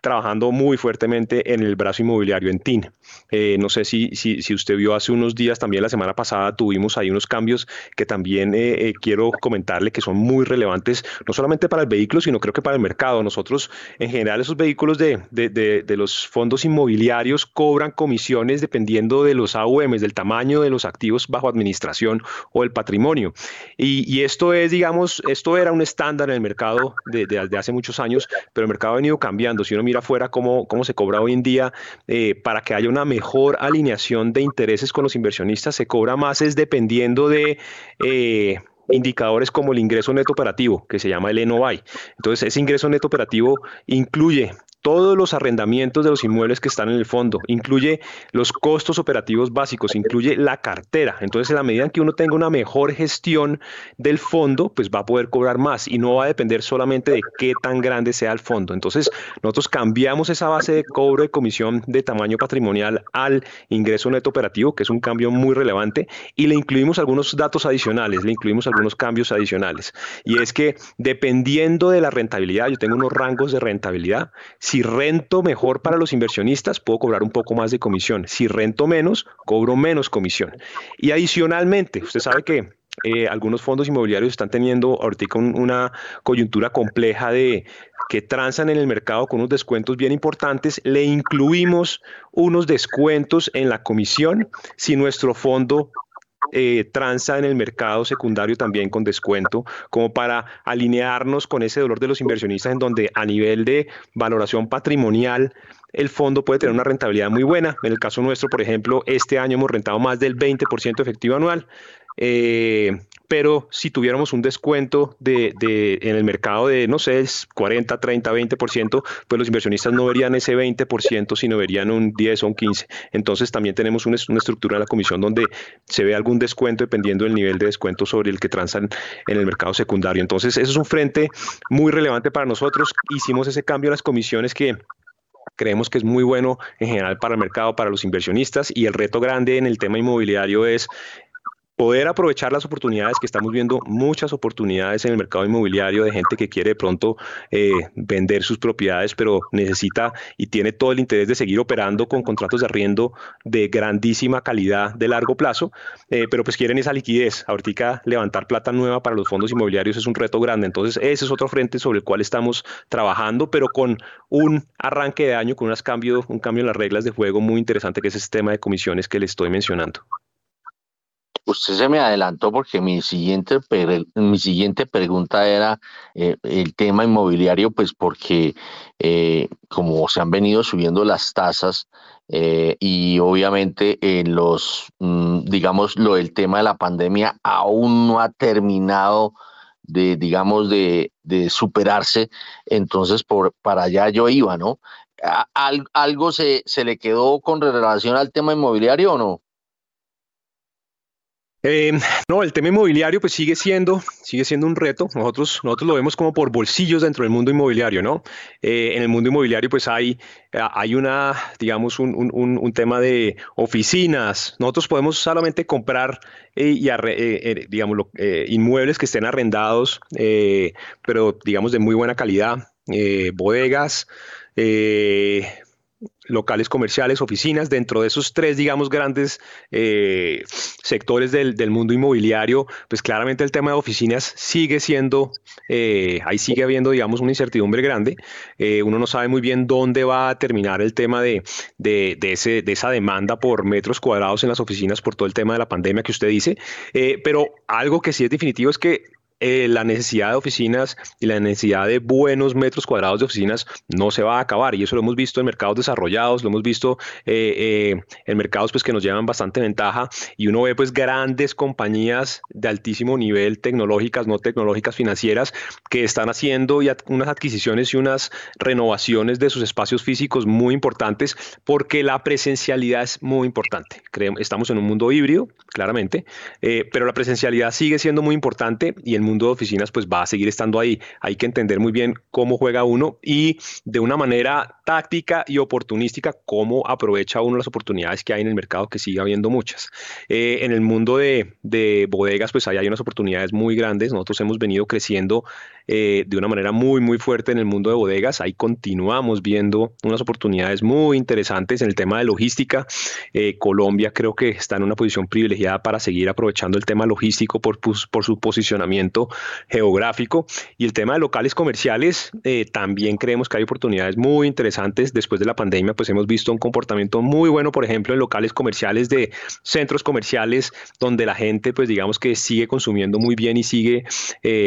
[SPEAKER 22] trabajando muy fuertemente en el brazo inmobiliario en TIN. Eh, no sé si, si, si usted vio hace unos días, también la semana pasada tuvimos ahí unos cambios que también eh, eh, quiero comentarle que son muy relevantes, no solamente para el vehículo, sino creo que para el mercado. Nosotros, en general, esos vehículos de, de, de, de los fondos inmobiliarios cobran comisiones dependiendo de los AUMs, del tamaño de los activos bajo administración o el patrimonio. Y, y esto es, digamos, esto era un estándar en el mercado de, de, de hace muchos años, pero el mercado ha venido cambiando. Si uno mira afuera cómo, cómo se cobra hoy en día, eh, para que haya una mejor alineación de intereses con los inversionistas, se cobra más es dependiendo de... Eh, indicadores como el ingreso neto operativo, que se llama el NOI. Entonces, ese ingreso neto operativo incluye todos los arrendamientos de los inmuebles que están en el fondo, incluye los costos operativos básicos, incluye la cartera. Entonces, en la medida en que uno tenga una mejor gestión del fondo, pues va a poder cobrar más y no va a depender solamente de qué tan grande sea el fondo. Entonces, nosotros cambiamos esa base de cobro de comisión de tamaño patrimonial al ingreso neto operativo, que es un cambio muy relevante, y le incluimos algunos datos adicionales, le incluimos algunos cambios adicionales. Y es que dependiendo de la rentabilidad, yo tengo unos rangos de rentabilidad. Si rento mejor para los inversionistas, puedo cobrar un poco más de comisión. Si rento menos, cobro menos comisión. Y adicionalmente, usted sabe que eh, algunos fondos inmobiliarios están teniendo ahorita un- una coyuntura compleja de que transan en el mercado con unos descuentos bien importantes, le incluimos unos descuentos en la comisión si nuestro fondo eh, transa en el mercado secundario también con descuento, como para alinearnos con ese dolor de los inversionistas en donde a nivel de valoración patrimonial el fondo puede tener una rentabilidad muy buena. En el caso nuestro, por ejemplo, este año hemos rentado más del 20% efectivo anual. Eh, pero si tuviéramos un descuento de, de- en el mercado de, no sé, es 40, 30, 20%, pues los inversionistas no verían ese 20%, sino verían un 10 o un 15. Entonces también tenemos una, una estructura en la comisión donde se ve algún descuento dependiendo del nivel de descuento sobre el que transan en el mercado secundario. Entonces, eso es un frente muy relevante para nosotros. Hicimos ese cambio a las comisiones que creemos que es muy bueno en general para el mercado, para los inversionistas y el reto grande en el tema inmobiliario es poder aprovechar las oportunidades que estamos viendo, muchas oportunidades en el mercado inmobiliario de gente que quiere de pronto eh, vender sus propiedades, pero necesita y tiene todo el interés de seguir operando con contratos de arriendo de grandísima calidad de largo plazo, eh, pero pues quieren esa liquidez. Ahorita levantar plata nueva para los fondos inmobiliarios es un reto grande, entonces ese es otro frente sobre el cual estamos trabajando, pero con un arranque de año, con unos cambios, un cambio en las reglas de juego muy interesante que es ese tema de comisiones que le estoy mencionando.
[SPEAKER 3] Usted se me adelantó porque mi siguiente, mi siguiente pregunta era eh, el tema inmobiliario, pues porque eh, como se han venido subiendo las tasas eh, y obviamente en los, mm, digamos, lo del tema de la pandemia aún no ha terminado de, digamos, de, de superarse, entonces por, para allá yo iba, ¿no? ¿Algo se, se le quedó con relación al tema inmobiliario o no?
[SPEAKER 22] Eh, no, el tema inmobiliario pues sigue siendo, sigue siendo un reto. Nosotros, nosotros lo vemos como por bolsillos dentro del mundo inmobiliario, ¿no? Eh, en el mundo inmobiliario pues hay, hay una, digamos, un, un- un- tema de oficinas. Nosotros podemos solamente comprar eh, y eh, eh, digamos, eh, inmuebles que estén arrendados, eh, pero digamos de muy buena calidad, eh, bodegas. eh, locales comerciales, oficinas, dentro de esos tres, digamos, grandes eh, sectores del, del mundo inmobiliario, pues claramente el tema de oficinas sigue siendo, eh, ahí sigue habiendo, digamos, una incertidumbre grande. Eh, uno no sabe muy bien dónde va a terminar el tema de, de, de ese, de esa demanda por metros cuadrados en las oficinas por todo el tema de la pandemia que usted dice, pero algo que sí es definitivo es que eh, la necesidad de oficinas y la necesidad de buenos metros cuadrados de oficinas no se va a acabar y eso lo hemos visto en mercados desarrollados, lo hemos visto eh, eh, en mercados pues que nos llevan bastante ventaja y uno ve pues grandes compañías de altísimo nivel tecnológicas, no tecnológicas financieras que están haciendo ya unas adquisiciones y unas renovaciones de sus espacios físicos muy importantes porque la presencialidad es muy importante. Creemos, estamos en un mundo híbrido, claramente, eh, pero la presencialidad sigue siendo muy importante y el mundo de oficinas pues va a seguir estando ahí. Hay que entender muy bien cómo juega uno y de una manera táctica y oportunística cómo aprovecha uno las oportunidades que hay en el mercado, que sigue habiendo muchas. Eh, en el mundo de, de bodegas pues ahí hay unas oportunidades muy grandes. Nosotros hemos venido creciendo eh, de una manera muy, muy fuerte en el mundo de bodegas. Ahí continuamos viendo unas oportunidades muy interesantes en el tema de logística. Eh, Colombia creo que está en una posición privilegiada para seguir aprovechando el tema logístico por, por su posicionamiento geográfico. Y el tema de locales comerciales, eh, también creemos que hay oportunidades muy interesantes. Después de la pandemia, pues hemos visto un comportamiento muy bueno, por ejemplo, en locales comerciales de centros comerciales, donde la gente, pues digamos que sigue consumiendo muy bien y sigue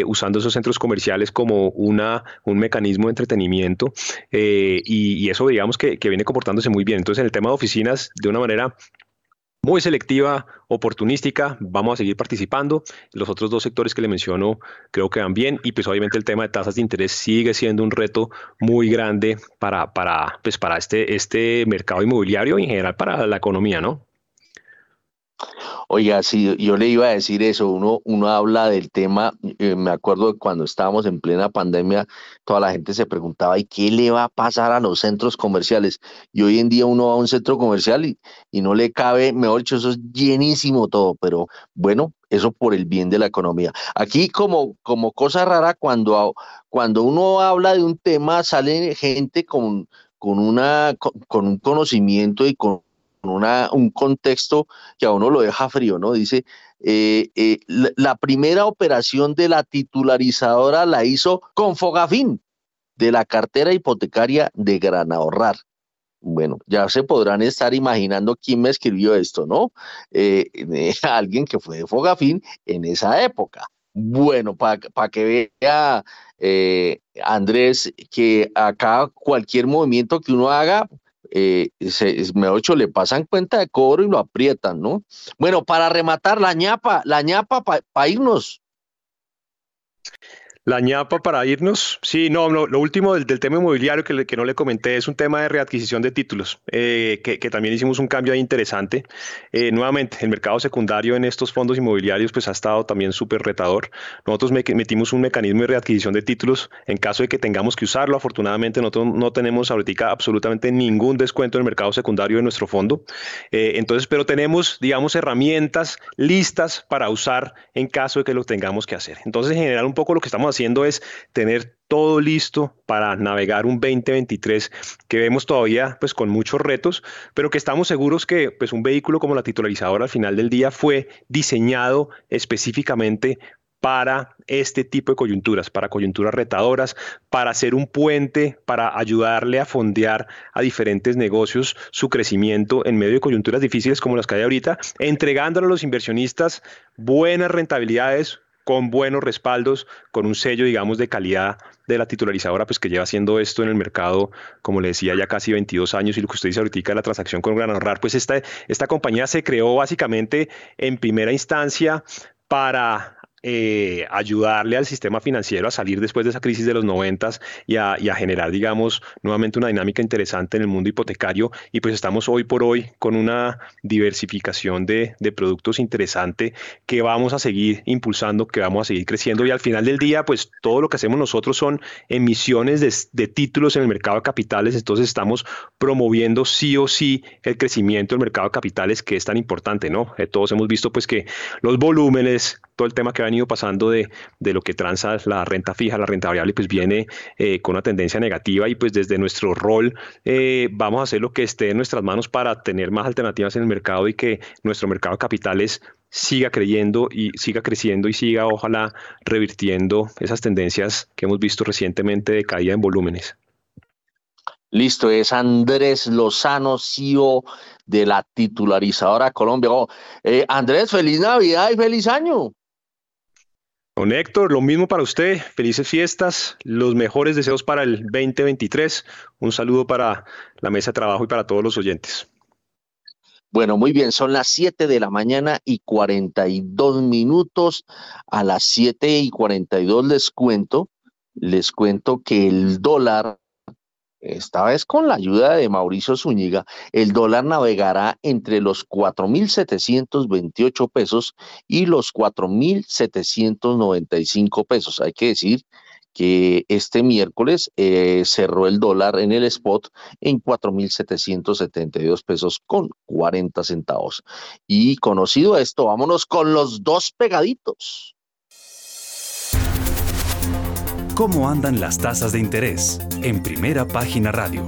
[SPEAKER 22] usando esos centros comerciales como una, un mecanismo de entretenimiento. eh, y, y eso, digamos que, que viene comportándose muy bien. Entonces, en el tema de oficinas, de una manera muy selectiva, oportunística, vamos a seguir participando. Los otros dos sectores que le menciono creo que van bien y pues obviamente el tema de tasas de interés sigue siendo un reto muy grande para, para, pues, para este, este mercado inmobiliario y en general para la economía, ¿no?
[SPEAKER 3] Oiga, sí, yo le iba a decir eso, uno, uno habla del tema, eh, me acuerdo cuando estábamos en plena pandemia, toda la gente se preguntaba, ¿y qué le va a pasar a los centros comerciales? Y hoy en día uno va a un centro comercial y, y no le cabe, mejor dicho, eso es llenísimo todo, pero bueno, eso por el bien de la economía. Aquí como, como cosa rara, cuando, cuando uno habla de un tema, sale gente con, con, una, con un conocimiento y con una, un contexto que a uno lo deja frío, ¿no? Dice, eh, eh, la, primera operación de la titularizadora la hizo con Fogafín, de la cartera hipotecaria de Gran Ahorrar. Bueno, ya se podrán estar imaginando quién me escribió esto, ¿no? Eh, alguien que fue de Fogafín en esa época. Bueno, para que vea Andrés que acá cualquier movimiento que uno haga eh, se, dicho, le pasan cuenta de cobro y lo aprietan, ¿no? Bueno, para rematar, la ñapa, la ñapa para irnos.
[SPEAKER 22] La ñapa para irnos. Sí, no, no, lo último del, del tema inmobiliario que, le- que no le comenté es un tema de readquisición de títulos, eh, que, que también hicimos un cambio ahí interesante. Eh, nuevamente, el mercado secundario en estos fondos inmobiliarios pues ha estado también súper retador. Nosotros me- metimos un mecanismo de readquisición de títulos en caso de que tengamos que usarlo. Afortunadamente nosotros no tenemos ahorita absolutamente ningún descuento en el mercado secundario de nuestro fondo. Eh, entonces, pero tenemos, digamos, herramientas listas para usar en caso de que lo tengamos que hacer. Entonces, en general, un poco lo que estamos haciendo es tener todo listo para navegar un 2023 que vemos todavía pues con muchos retos, pero que estamos seguros que pues un vehículo como la titularizadora al final del día fue diseñado específicamente para este tipo de coyunturas, para coyunturas retadoras, para ser un puente, para ayudarle a fondear a diferentes negocios su crecimiento en medio de coyunturas difíciles como las que hay ahorita, entregándole a los inversionistas buenas rentabilidades con buenos respaldos, con un sello, digamos, de calidad de la titularizadora, pues que lleva haciendo esto en el mercado, como le decía, ya casi 22 años, y lo que usted dice ahorita la transacción con Gran Ahorrar, pues esta, esta compañía se creó básicamente en primera instancia para eh, ayudarle al sistema financiero a salir después de esa crisis de los noventas y a, y a generar, digamos, nuevamente una dinámica interesante en el mundo hipotecario. Y pues estamos hoy por hoy con una diversificación de, de productos interesante que vamos a seguir impulsando, que vamos a seguir creciendo. Y al final del día, pues todo lo que hacemos nosotros son emisiones de, de títulos en el mercado de capitales. Entonces estamos promoviendo sí o sí el crecimiento del mercado de capitales que es tan importante, ¿no? Eh, todos hemos visto pues que los volúmenes, todo el tema que ha venido pasando de, de lo que transa la renta fija, la renta variable, pues viene eh, con una tendencia negativa y pues desde nuestro rol eh, vamos a hacer lo que esté en nuestras manos para tener más alternativas en el mercado y que nuestro mercado de capitales siga creyendo y siga creciendo y siga ojalá revirtiendo esas tendencias que hemos visto recientemente de caída en volúmenes.
[SPEAKER 3] Listo, es Andrés Lozano, CEO de la titularizadora Colombia. Oh, eh, Andrés, feliz Navidad y feliz año.
[SPEAKER 22] Don Héctor, lo mismo para usted, felices fiestas, los mejores deseos para el 2023, un saludo para la mesa de trabajo y para todos los oyentes.
[SPEAKER 3] Bueno, muy bien, son las 7 de la mañana y 42 minutos. A las 7 y 42 les cuento, les cuento que el dólar, esta vez con la ayuda de Mauricio Zúñiga, el dólar navegará entre los 4.728 pesos y los 4.795 pesos. Hay que decir que este miércoles eh, cerró el dólar en el spot en 4.772 pesos con 40 centavos. Y conocido esto, vámonos con los dos pegaditos.
[SPEAKER 6] ¿Cómo andan las tasas de interés? En primera página radio.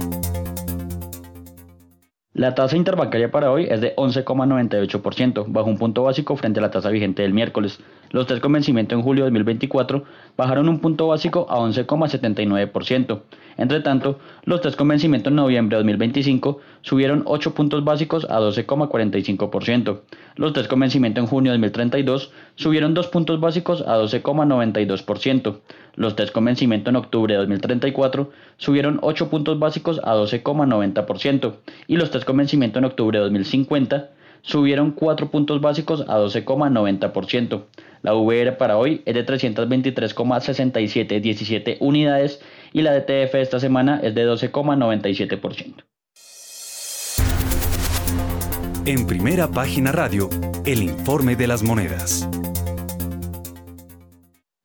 [SPEAKER 23] La tasa interbancaria para hoy es de 11,98%, bajo un punto básico frente a la tasa vigente del miércoles. Los test con vencimiento en julio de 2024 bajaron un punto básico a 11,79%. Entre tanto, los test con vencimiento en noviembre de 2025 subieron 8 puntos básicos a 12,45%. Los test con vencimiento en junio de 2032 subieron 2 puntos básicos a 12,92%. Los test con vencimiento en octubre de 2034 subieron 8 puntos básicos a 12,90% y los test con vencimiento en octubre de 2050 subieron 4 puntos básicos a 12,90%. La VR para hoy es de 323,6717 unidades y la DTF esta semana es de 12,97%.
[SPEAKER 6] En primera página radio, el informe de las monedas.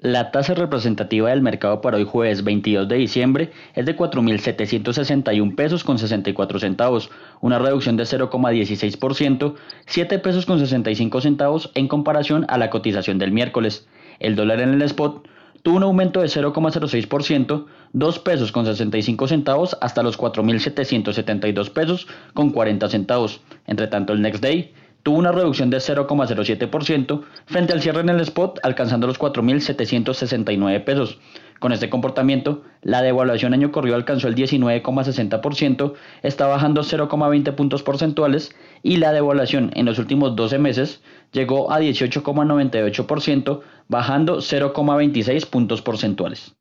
[SPEAKER 23] La tasa representativa del mercado para hoy jueves 22 de diciembre es de 4.761 pesos con 64 centavos, una reducción de 0,16%, 7 pesos con 65 centavos en comparación a la cotización del miércoles. El dólar en el spot tuvo un aumento de 0,06%, 2 pesos con 65 centavos hasta los 4.772 pesos con 40 centavos. Entre tanto, el next day tuvo una reducción de 0,07% frente al cierre en el spot alcanzando los 4.769 pesos. Con este comportamiento, la devaluación año corrido alcanzó el 19,60%, está bajando 0,20 puntos porcentuales y la devaluación en los últimos 12 meses llegó a 18,98%, bajando 0,26 puntos porcentuales.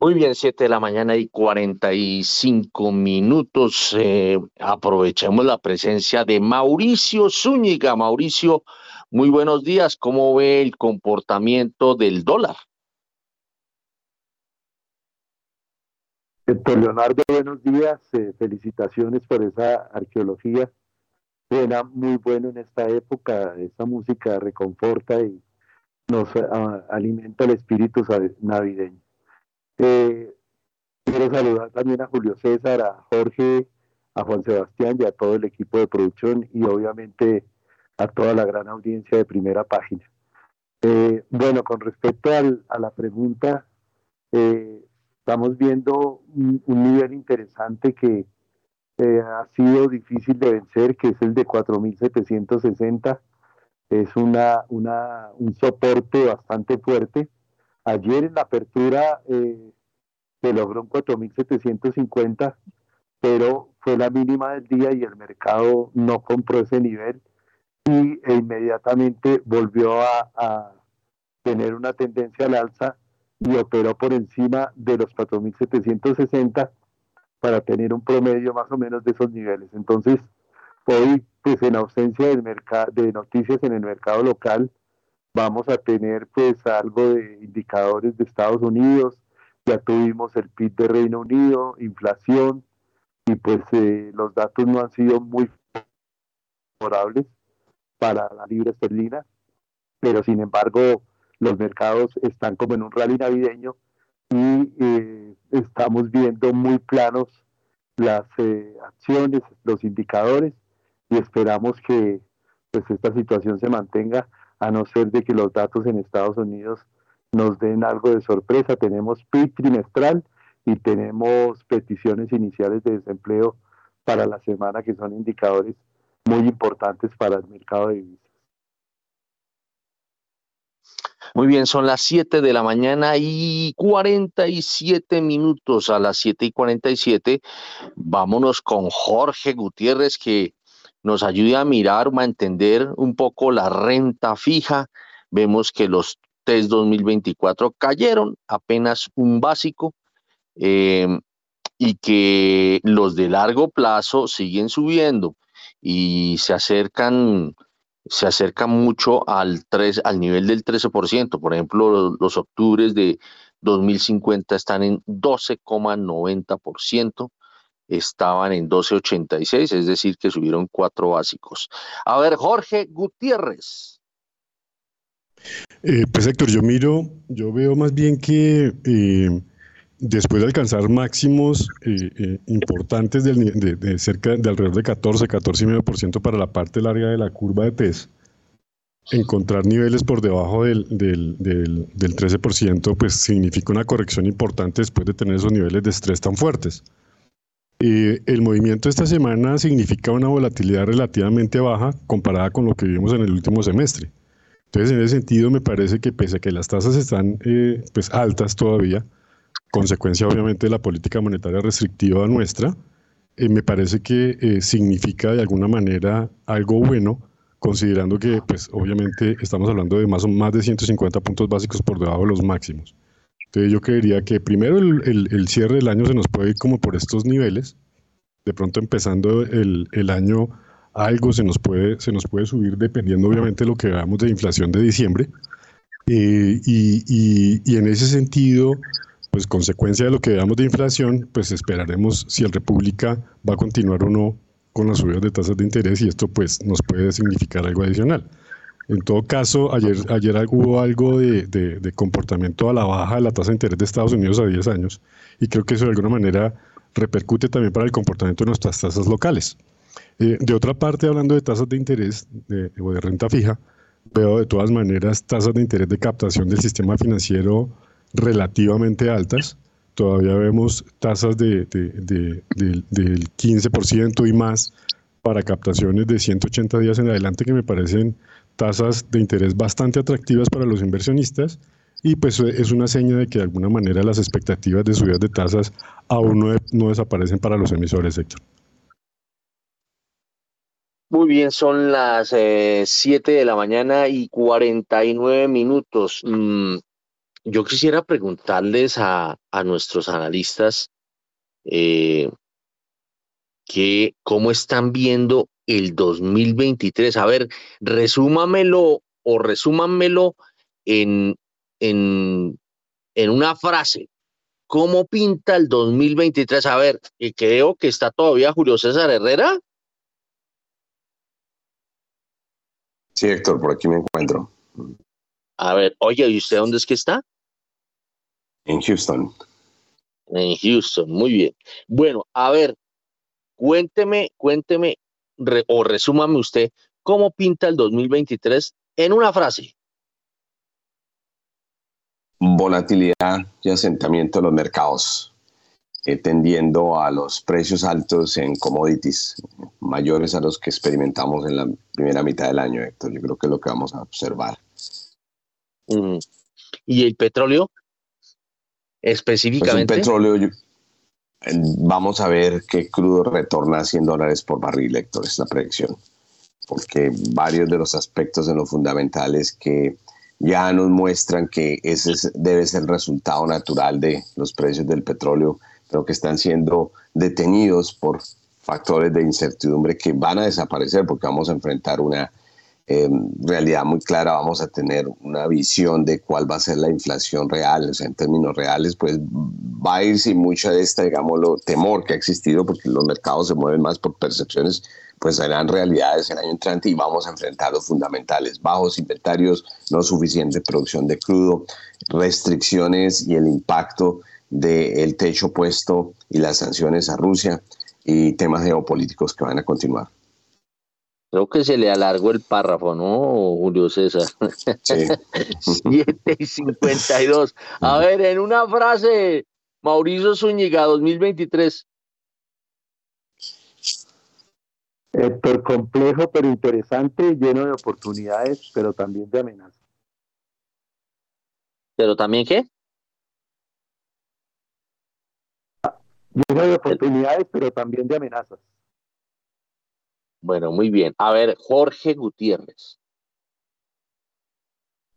[SPEAKER 3] Muy bien, 7 de la mañana y 45 minutos. Eh, aprovechemos la presencia de Mauricio Zúñiga. Mauricio, muy buenos días. ¿Cómo ve el comportamiento del dólar?
[SPEAKER 24] Héctor Leonardo, buenos días. eh, felicitaciones por esa arqueología. Suena muy bueno en esta época. Esa música reconforta y nos ah, alimenta el espíritu navideño. Eh, quiero saludar también a Julio César, a Jorge, a Juan Sebastián y a todo el equipo de producción y obviamente a toda la gran audiencia de primera página. Eh, bueno, con respecto al- a la pregunta, eh, estamos viendo un, nivel interesante que eh, ha sido difícil de vencer, que es el de 4.760. Es una, una, un soporte bastante fuerte. Ayer en la apertura eh, se logró un 4.750, pero fue la mínima del día y el mercado no compró ese nivel y e inmediatamente volvió a, tener una tendencia al alza y operó por encima de los 4.760 para tener un promedio más o menos de esos niveles. Entonces, hoy, pues en ausencia de noticias en el mercado local, vamos a tener pues algo de indicadores de Estados Unidos, ya tuvimos el PIB de Reino Unido, inflación, y pues eh, los datos no han sido muy favorables para la libra esterlina, pero sin embargo los mercados están como en un rally navideño y eh, estamos viendo muy planos las eh, acciones, los indicadores y esperamos que pues esta situación se mantenga a no ser de que los datos en Estados Unidos nos den algo de sorpresa. Tenemos PIB trimestral y tenemos peticiones iniciales de desempleo para la semana que son indicadores muy importantes para el mercado de divisas.
[SPEAKER 3] Muy bien, son las 7 de la mañana y 47 minutos. A las 7 y 47, vámonos con Jorge Gutiérrez que nos ayude a mirar, a entender un poco la renta fija. Vemos que los test 2024 cayeron apenas un básico eh, y que los de largo plazo siguen subiendo y se acercan se acerca mucho al, 3, al nivel del 13%. Por ejemplo, los, los octubres de 2050 están en 12,90%, estaban en 12,86, es decir, que subieron cuatro básicos. A ver, Jorge Gutiérrez.
[SPEAKER 5] Eh, pues Héctor, yo miro, yo veo más bien que eh, después de alcanzar máximos eh, importantes de, cerca de alrededor de 14, 14,5% para la parte larga de la curva de TES, encontrar niveles por debajo del, del, del, del 13%, pues significa una corrección importante después de tener esos niveles de estrés tan fuertes. Eh, el movimiento esta semana significa una volatilidad relativamente baja comparada con lo que vimos en el último semestre. Entonces, en ese sentido, me parece que pese a que las tasas están eh, pues altas todavía, consecuencia obviamente de la política monetaria restrictiva nuestra, eh, me parece que eh, significa de alguna manera algo bueno, considerando que pues obviamente estamos hablando de más o más de 150 puntos básicos por debajo de los máximos. Entonces yo creería que primero el, el- cierre del año se nos puede ir como por estos niveles, de pronto empezando el, el año algo se nos puede, se nos puede subir dependiendo obviamente de lo que veamos de inflación de diciembre. Eh, y, y- y en ese sentido, pues consecuencia de lo que veamos de inflación, pues esperaremos si el República va a continuar o no con las subidas de tasas de interés y esto pues nos puede significar algo adicional. En todo caso, ayer, ayer hubo algo de, de- comportamiento a la baja de la tasa de interés de Estados Unidos a 10 años y creo que eso de alguna manera repercute también para el comportamiento de nuestras tasas locales. Eh, de otra parte, hablando de tasas de interés o de renta fija, veo de todas maneras tasas de interés de captación del sistema financiero relativamente altas. Todavía vemos tasas de, de- de- de- del 15% y más para captaciones de 180 días en adelante que me parecen tasas de interés bastante atractivas para los inversionistas y pues es una seña de que de alguna manera las expectativas de subidas de tasas aún no, no desaparecen para los emisores, Héctor.
[SPEAKER 3] Muy bien, son las eh, 7 de la mañana y 49 minutos. Mm, yo quisiera preguntarles a, a nuestros analistas eh, que cómo están viendo el 2023. A ver, resúmamelo o resúmamelo en, en, en una frase. ¿Cómo pinta el 2023? A ver, y creo que está todavía Julio César Herrera.
[SPEAKER 21] Sí, Héctor, por aquí me encuentro.
[SPEAKER 3] A ver, oye, ¿y usted dónde es que está?
[SPEAKER 21] En Houston.
[SPEAKER 3] En Houston, muy bien. Bueno, a ver, cuénteme, cuénteme re- o resúmame usted cómo pinta el 2023 en una frase.
[SPEAKER 21] Volatilidad y asentamiento de los mercados, eh, tendiendo a los precios altos en commodities, mayores a los que experimentamos en la primera mitad del año, Héctor. Yo creo que es lo que vamos a observar.
[SPEAKER 3] ¿Y el petróleo?
[SPEAKER 21] Pues
[SPEAKER 3] Específicamente.
[SPEAKER 21] petróleo, yo- eh, vamos a ver que crudo retorna a 100 dólares por barril, Héctor, es la predicción. Porque varios de los aspectos en los fundamentales que ya nos muestran que ese es- debe ser el resultado natural de los precios del petróleo, pero que están siendo detenidos por factores de incertidumbre que van a desaparecer porque vamos a enfrentar una eh, realidad muy clara, vamos a tener una visión de cuál va a ser la inflación real, o sea, en términos reales, pues va a ir sin mucha de esta, digámoslo, temor que ha existido, porque los mercados se mueven más por percepciones, pues serán realidades el año entrante y vamos a enfrentar los fundamentales, bajos inventarios, no suficiente producción de crudo, restricciones y el impacto del techo puesto y las sanciones a Rusia y temas geopolíticos que van a continuar.
[SPEAKER 3] Creo que se le alargó el párrafo, ¿no, Julio César?
[SPEAKER 21] Sí.
[SPEAKER 3] 7 y 52. A ver, en una frase, Mauricio Zúñiga, 2023.
[SPEAKER 24] Héctor, complejo pero interesante, lleno de oportunidades, pero también de amenazas.
[SPEAKER 3] ¿Pero también qué?
[SPEAKER 24] Lleno de oportunidades, pero también de amenazas.
[SPEAKER 3] Bueno, muy bien. A ver, Jorge Gutiérrez.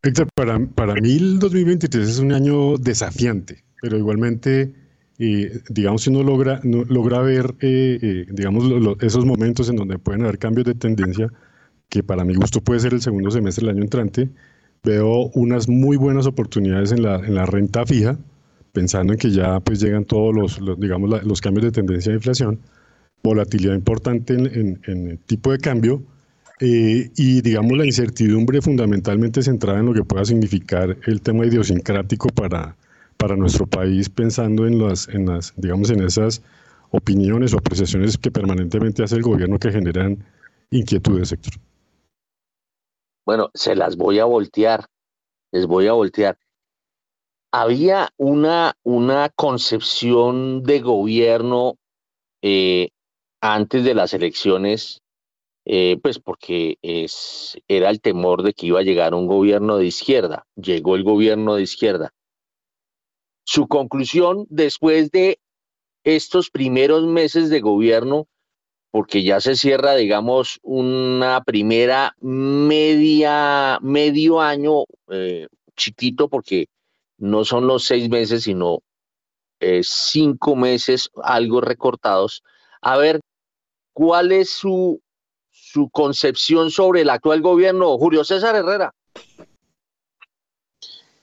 [SPEAKER 5] Héctor, para, para mí el 2023 es un año desafiante, pero igualmente, eh, digamos, si uno logra, no- logra ver, eh, eh, digamos, esos momentos en donde pueden haber cambios de tendencia, que para mi gusto puede ser el segundo semestre del año entrante, veo unas muy buenas oportunidades en la, en la renta fija, pensando en que ya pues llegan todos los, digamos, los cambios de tendencia de inflación, volatilidad importante en, el tipo de cambio, eh, y digamos la incertidumbre fundamentalmente centrada en lo que pueda significar el tema idiosincrático para, para nuestro país, pensando en las, en las, digamos, en esas opiniones o apreciaciones que permanentemente hace el gobierno que generan inquietudes, sector.
[SPEAKER 3] Bueno, se las voy a voltear. Les voy a voltear. Había una, una concepción de gobierno eh, antes de las elecciones, eh, pues porque es, era el temor de que iba a llegar un gobierno de izquierda. Llegó el gobierno de izquierda. Su conclusión después de estos primeros meses de gobierno, porque ya se cierra, digamos, una primera media, medio año eh, chiquito, porque no son los seis meses, sino eh, cinco meses, algo recortados. A ver, ¿cuál es su, su concepción sobre el actual gobierno? Julio César Herrera.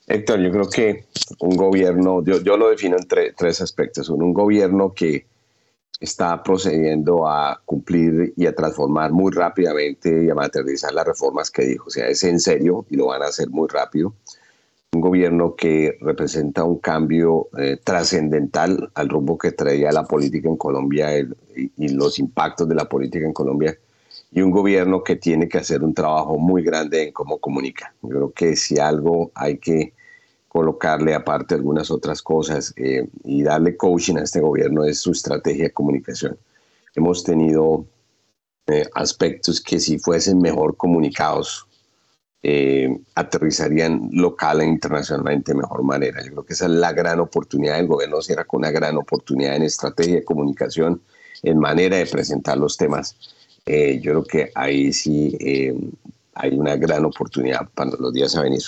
[SPEAKER 21] Héctor, yo creo que un gobierno, yo, yo lo defino en tre- tres aspectos. Uno, un gobierno que está procediendo a cumplir y a transformar muy rápidamente y a materializar las reformas que dijo. O sea, es en serio y lo van a hacer muy rápido. Un gobierno que representa un cambio eh, trascendental al rumbo que traía la política en Colombia y los impactos de la política en Colombia. Y un gobierno que tiene que hacer un trabajo muy grande en cómo comunica. Yo creo que si algo hay que colocarle aparte algunas otras cosas eh, y darle coaching a este gobierno es su estrategia de comunicación. Hemos tenido eh, aspectos que si fuesen mejor comunicados eh, aterrizarían local e internacionalmente de mejor manera. Yo creo que esa es la gran oportunidad del gobierno, cierra con una gran oportunidad en estrategia de comunicación, en manera de presentar los temas. Eh, yo creo que ahí sí eh, hay una gran oportunidad para los días a venir.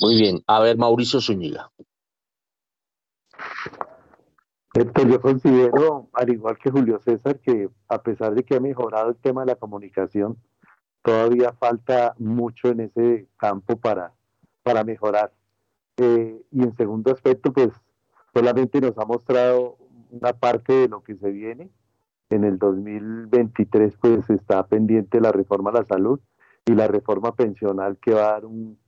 [SPEAKER 3] Muy bien. A ver, Mauricio Zúñiga.
[SPEAKER 24] Héctor, yo considero, al igual que Julio César, que a pesar de que ha mejorado el tema de la comunicación, todavía falta mucho en ese campo para, para mejorar. Eh, y en segundo aspecto, pues solamente nos ha mostrado una parte de lo que se viene. En el 2023, pues está pendiente la reforma a la salud y la reforma pensional que va a dar un,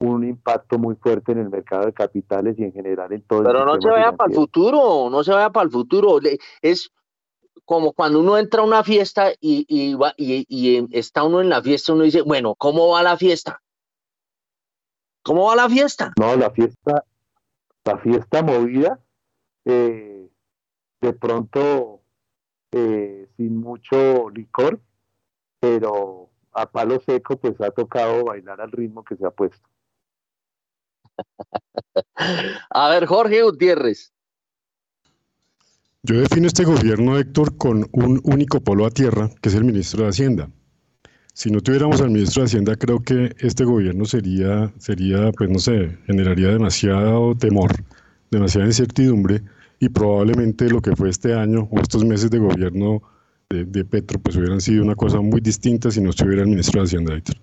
[SPEAKER 24] un impacto muy fuerte en el mercado de capitales y en general en todo el
[SPEAKER 3] Pero no se vaya para el
[SPEAKER 24] financiero.
[SPEAKER 3] futuro, no se vaya para el futuro. Es como cuando uno entra a una fiesta y, y, va- y- y está uno en la fiesta, uno dice, bueno, ¿cómo va la fiesta? ¿Cómo va la fiesta?
[SPEAKER 24] No, la fiesta, la fiesta movida, eh, de pronto eh, sin mucho licor, pero a palo seco, pues ha tocado bailar al ritmo que se ha puesto.
[SPEAKER 3] A ver, Jorge Gutiérrez.
[SPEAKER 5] Yo defino este gobierno, Héctor, con un único polo a tierra, que es el ministro de Hacienda. Si no tuviéramos al ministro de Hacienda, creo que este gobierno sería, sería, pues no sé, generaría demasiado temor, demasiada incertidumbre y probablemente lo que fue este año o estos meses de gobierno de, Petro, pues hubieran sido una cosa muy distinta si no estuviera el ministro de Hacienda, Héctor.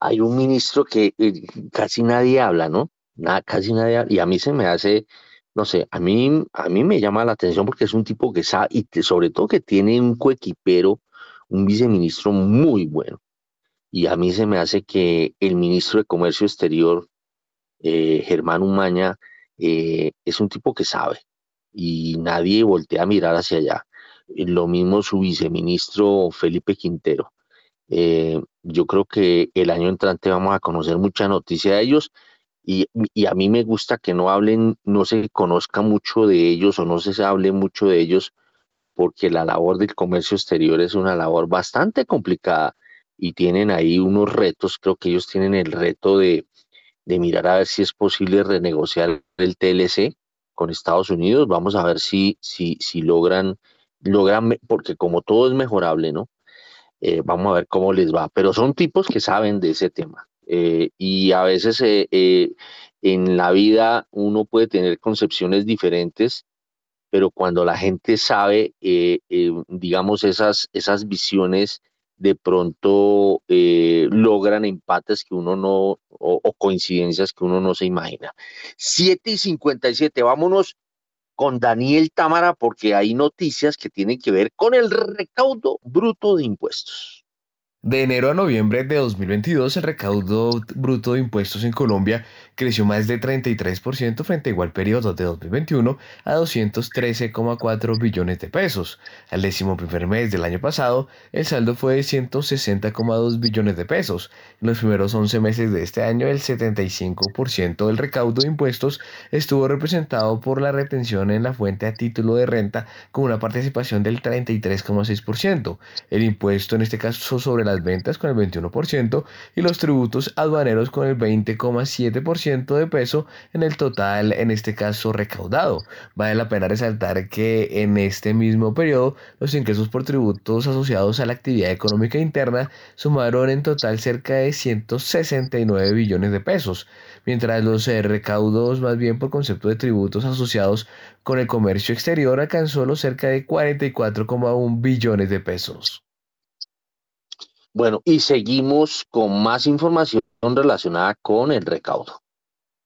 [SPEAKER 3] Hay un ministro que eh, casi nadie habla, ¿no? Nada, casi nadie habla. Y a mí se me hace, no sé, a mí, a mí me llama la atención porque es un tipo que sabe, y sobre todo que tiene un coequipero, un viceministro muy bueno. Y a mí se me hace que el ministro de Comercio Exterior, eh, Germán Umaña, eh, es un tipo que sabe y nadie voltea a mirar hacia allá. Lo mismo su viceministro Felipe Quintero. Eh, yo creo que el año entrante vamos a conocer mucha noticia de ellos y, a mí me gusta que no hablen, no se conozca mucho de ellos o no se hable mucho de ellos porque la labor del comercio exterior es una labor bastante complicada y tienen ahí unos retos, creo que ellos tienen el reto de, mirar a ver si es posible renegociar el TLC con Estados Unidos, vamos a ver si, si, si logran, logran, porque como todo es mejorable, ¿no? Eh, vamos a ver cómo les va, pero son tipos que saben de ese tema. Eh, y a veces eh, eh, en la vida uno puede tener concepciones diferentes, pero cuando la gente sabe, digamos, esas, esas visiones de pronto logran empates que uno no, o, o coincidencias que uno no se imagina. 7 y 57, vámonos con Daniel Támara porque hay noticias que tienen que ver con el recaudo bruto de impuestos.
[SPEAKER 25] De enero a noviembre de 2022, el recaudo bruto de impuestos en Colombia creció más de 33% frente a igual periodo de 2021 a 213,4 billones de pesos. Al décimo primer mes del año pasado, el saldo fue de 160,2 billones de pesos. En los primeros 11 meses de este año, el 75% del recaudo de impuestos estuvo representado por la retención en la fuente a título de renta con una participación del 33,6%, el impuesto en este caso sobre las ventas con el 21% y los tributos aduaneros con el 20,7% de peso en el total, en este caso recaudado. Vale la pena resaltar que en este mismo periodo los ingresos por tributos asociados a la actividad económica interna sumaron en total cerca de 169 billones de pesos, mientras los eh, recaudos más bien por concepto de tributos asociados con el comercio exterior alcanzó los cerca de 44,1 billones de pesos.
[SPEAKER 3] Bueno, y seguimos con más información relacionada con el recaudo.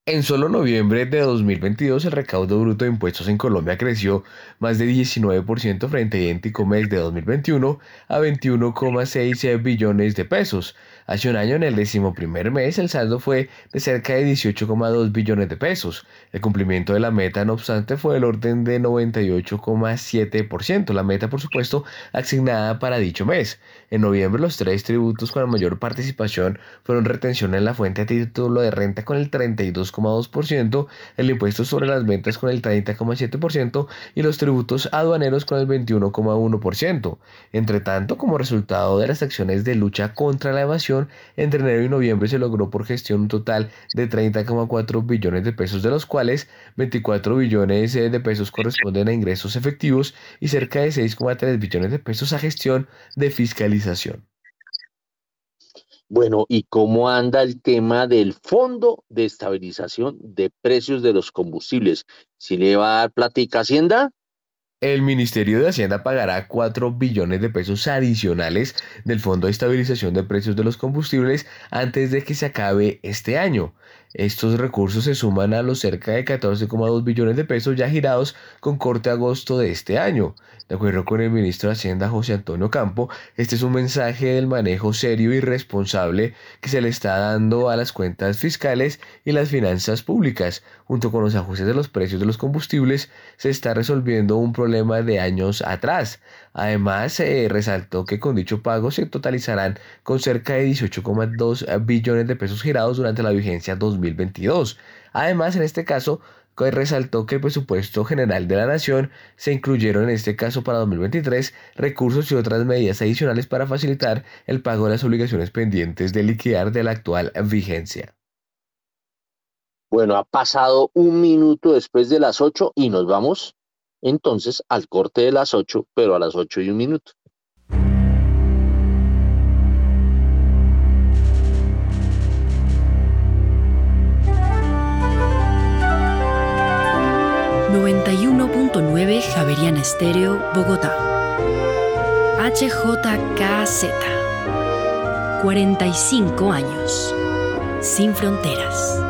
[SPEAKER 25] En solo noviembre de 2022 el recaudo bruto de impuestos en Colombia creció más de 19% frente a idéntico mes de 2021 a 21,6 billones de pesos. Hace un año, en el décimo primer mes, el saldo fue de cerca de 18,2 billones de pesos. El cumplimiento de la meta, no obstante, fue del orden de 98,7%, la meta, por supuesto, asignada para dicho mes. En noviembre, los tres tributos con la mayor participación fueron retención en la fuente a título de renta con el 32,2%, el impuesto sobre las ventas con el 30,7% y los tributos aduaneros con el 21,1%. Entre tanto, como resultado de las acciones de lucha contra la evasión, entre enero y noviembre se logró por gestión un total de 30,4 billones de pesos, de los cuales 24 billones eh, de pesos corresponden a ingresos efectivos y cerca de 6,3 billones de pesos a gestión de fiscalización.
[SPEAKER 3] Bueno, ¿y cómo anda el tema del Fondo de Estabilización de Precios de los Combustibles? ¿Si le va a dar platica Hacienda?
[SPEAKER 25] El Ministerio de Hacienda pagará 4 billones de pesos adicionales del Fondo de Estabilización de Precios de los Combustibles antes de que se acabe este año. Estos recursos se suman a los cerca de 14,2 billones de pesos ya girados con corte agosto de este año. De acuerdo con el ministro de Hacienda José Antonio Campo, este es un mensaje del manejo serio y responsable que se le está dando a las cuentas fiscales y las finanzas públicas. Junto con los ajustes de los precios de los combustibles, se está resolviendo un problema de años atrás. Además, se resaltó que con dicho pago se totalizarán con cerca de 18,2 billones de pesos girados durante la vigencia 2022. Además, en este caso, que resaltó que el presupuesto general de la nación se incluyeron en este caso para 2023 recursos y otras medidas adicionales para facilitar el pago de las obligaciones pendientes de liquidar de la actual vigencia.
[SPEAKER 3] Bueno, ha pasado un minuto después de las 8 y nos vamos entonces al corte de las 8, pero a las 8 y un minuto.
[SPEAKER 26] Javeriana Estéreo, Bogotá. HJKZ. 45 años. Sin fronteras.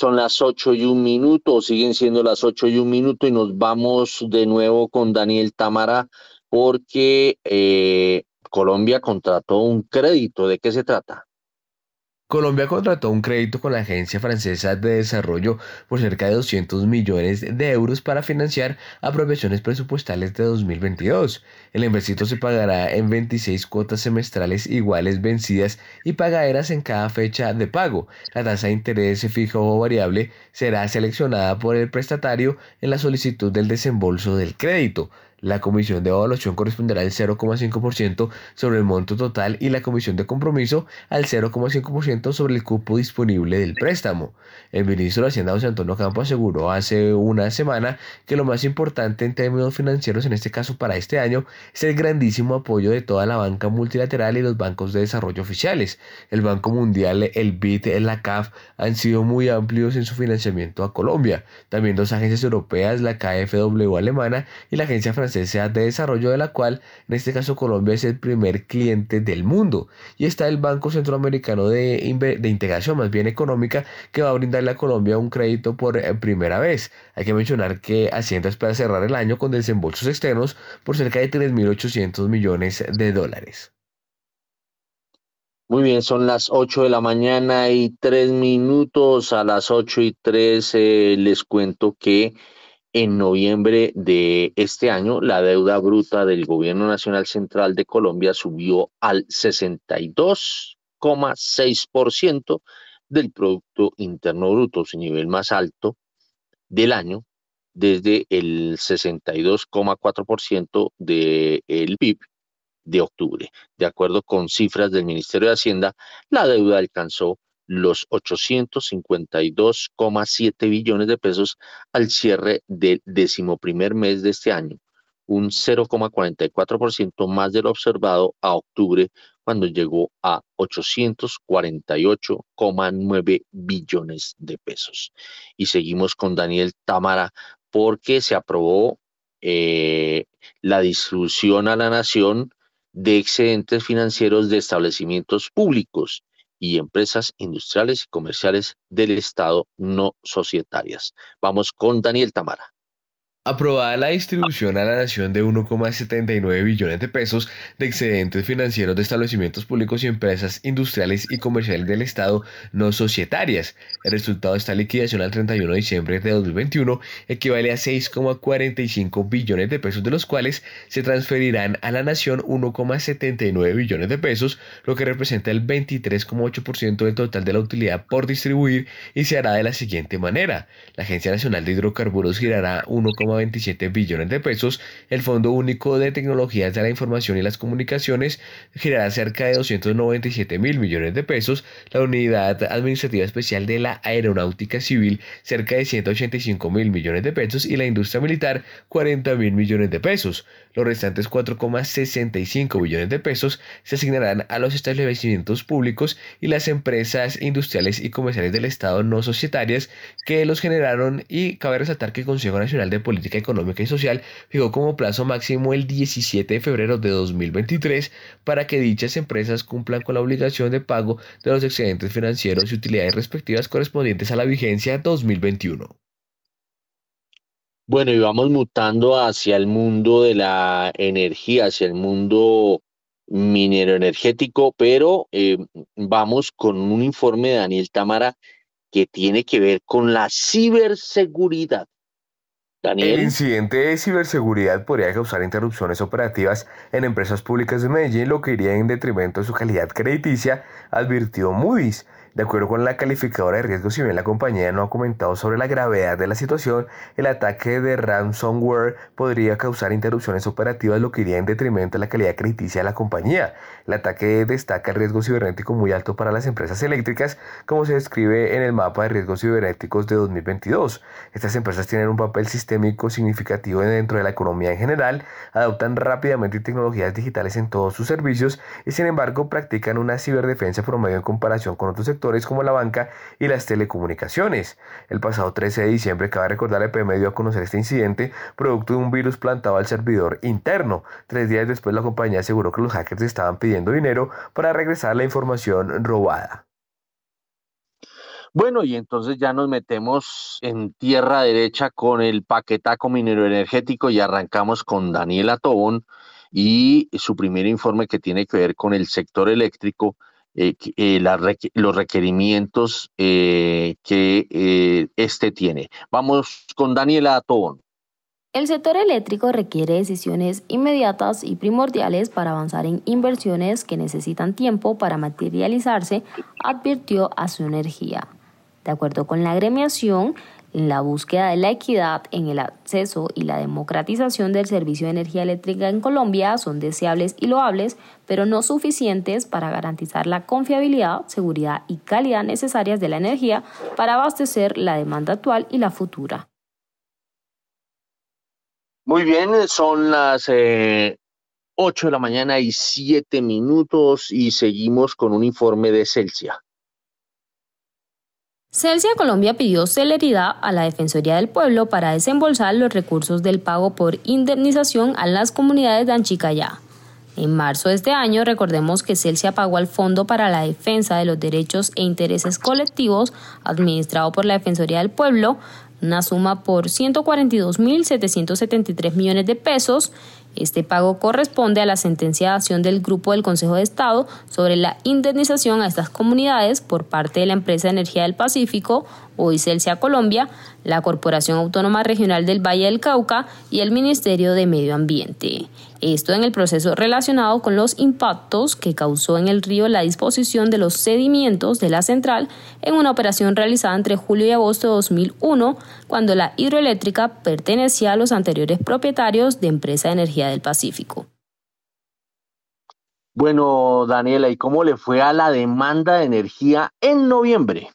[SPEAKER 3] Son las 8 y un minuto, siguen siendo las 8 y un minuto y nos vamos de nuevo con Daniel Tamara porque eh, Colombia contrató un crédito. ¿De qué se trata?
[SPEAKER 25] Colombia contrató un crédito con la Agencia Francesa de Desarrollo por cerca de 200 millones de euros para financiar apropiaciones presupuestales de 2022. El empréstito se pagará en 26 cuotas semestrales iguales vencidas y pagaderas en cada fecha de pago. La tasa de interés fija o variable será seleccionada por el prestatario en la solicitud del desembolso del crédito. La comisión de evaluación corresponderá al 0,5% sobre el monto total y la comisión de compromiso al 0,5% sobre el cupo disponible del préstamo. El ministro de Hacienda José Antonio Campo aseguró hace una semana que lo más importante en términos financieros en este caso para este año es el grandísimo apoyo de toda la banca multilateral y los bancos de desarrollo oficiales. El Banco Mundial, el BID, la CAF han sido muy amplios en su financiamiento a Colombia. También dos agencias europeas, la KfW alemana y la Agencia Francesa de Desarrollo de la cual en este caso Colombia es el primer cliente del mundo y está el Banco Centroamericano de, Integración más bien económica que va a brindarle a Colombia un crédito por eh, primera vez. Hay que mencionar que Hacienda espera cerrar el año con desembolsos externos por cerca de 3.800 millones de dólares.
[SPEAKER 3] Muy bien, son las 8 de la mañana y 3 minutos. A las 8 y 3 eh, les cuento que en noviembre de este año, la deuda bruta del Gobierno Nacional Central de Colombia subió al 62,6% del Producto Interno Bruto, su nivel más alto del año, desde el 62,4% del PIB de octubre. De acuerdo con cifras del Ministerio de Hacienda, la deuda alcanzó los 852,7 billones de pesos al cierre del decimoprimer mes de este año, un 0,44% más de lo observado a octubre, cuando llegó a 848,9 billones de pesos. Y seguimos con Daniel Támara porque se aprobó eh, la distribución a la nación de excedentes financieros de establecimientos públicos y empresas industriales y comerciales del Estado no societarias. Vamos con Daniel Tamara.
[SPEAKER 25] Aprobada la distribución a la nación de 1,79 billones de pesos de excedentes financieros de establecimientos públicos y empresas industriales y comerciales del Estado no societarias. El resultado de esta liquidación al 31 de diciembre de 2021 equivale a 6,45 billones de pesos, de los cuales se transferirán a la nación 1,79 billones de pesos, lo que representa el 23,8% del total de la utilidad por distribuir y se hará de la siguiente manera. La Agencia Nacional de Hidrocarburos girará 1, 7,27 billones de pesos. El Fondo Único de Tecnologías de la Información y las Comunicaciones generará cerca de 297 mil millones de pesos. La Unidad Administrativa Especial de la Aeronáutica Civil cerca de 185 mil millones de pesos y la industria militar 40 mil millones de pesos. Los restantes 4,65 billones de pesos se asignarán a los establecimientos públicos y las empresas industriales y comerciales del Estado no societarias que los generaron y cabe resaltar que el Consejo Nacional de Política Económica y Social fijó como plazo máximo el 17 de febrero de 2023 para que dichas empresas cumplan con la obligación de pago de los excedentes financieros y utilidades respectivas correspondientes a la vigencia 2021.
[SPEAKER 3] Bueno, y vamos mutando hacia el mundo de la energía, hacia el mundo minero energético, pero eh, vamos con un informe de Daniel Tamara que tiene que ver con la ciberseguridad. Daniel.
[SPEAKER 25] El incidente de ciberseguridad podría causar interrupciones operativas en empresas públicas de Medellín, lo que iría en detrimento de su calidad crediticia, advirtió Moody's. De acuerdo con la calificadora de riesgo, si bien la compañía no ha comentado sobre la gravedad de la situación, el ataque de ransomware podría causar interrupciones operativas, lo que iría en detrimento de la calidad crediticia de la compañía. El ataque destaca el riesgo cibernético muy alto para las empresas eléctricas, como se describe en el mapa de riesgos cibernéticos de 2022. Estas empresas tienen un papel sistémico significativo dentro de la economía en general, adoptan rápidamente tecnologías digitales en todos sus servicios y sin embargo practican una ciberdefensa promedio en comparación con otros sectores como la banca y las telecomunicaciones. El pasado 13 de diciembre, cabe recordar, el PM dio a conocer este incidente producto de un virus plantado al servidor interno. Tres días después, la compañía aseguró que los hackers estaban pidiendo dinero para regresar la información robada.
[SPEAKER 3] Bueno, y entonces ya nos metemos en tierra derecha con el paquetaco minero energético y arrancamos con Daniela Tobón y su primer informe que tiene que ver con el sector eléctrico, eh, eh, los requerimientos eh, que este tiene. Vamos con Daniela Tobón.
[SPEAKER 20] El sector eléctrico requiere decisiones inmediatas y primordiales para avanzar en inversiones que necesitan tiempo para materializarse, advirtió a su energía. De acuerdo con la agremiación, la búsqueda de la equidad en el acceso y la democratización del servicio de energía eléctrica en Colombia son deseables y loables, pero no suficientes para garantizar la confiabilidad, seguridad y calidad necesarias de la energía para abastecer la demanda actual y la futura.
[SPEAKER 3] Muy bien, son las eh, 8 de la mañana y 7 minutos y seguimos con un informe de Celsia.
[SPEAKER 20] Celsia Colombia pidió celeridad a la Defensoría del Pueblo para desembolsar los recursos del pago por indemnización a las comunidades de Anchicayá. En marzo de este año, recordemos que Celsia pagó al Fondo para la Defensa de los Derechos e Intereses Colectivos, administrado por la Defensoría del Pueblo, una suma por 142.773 millones de pesos. Este pago corresponde a la sentencia de acción del Grupo del Consejo de Estado sobre la indemnización a estas comunidades por parte de la empresa Energía del Pacífico, hoy Celsia Colombia, la Corporación Autónoma Regional del Valle del Cauca y el Ministerio de Medio Ambiente. Esto en el proceso relacionado con los impactos que causó en el río la disposición de los sedimentos de la central en una operación realizada entre julio y agosto de 2001, cuando la hidroeléctrica pertenecía a los anteriores propietarios de Empresa de Energía del Pacífico.
[SPEAKER 3] Bueno, Daniela, ¿y cómo le fue a la demanda de energía en noviembre?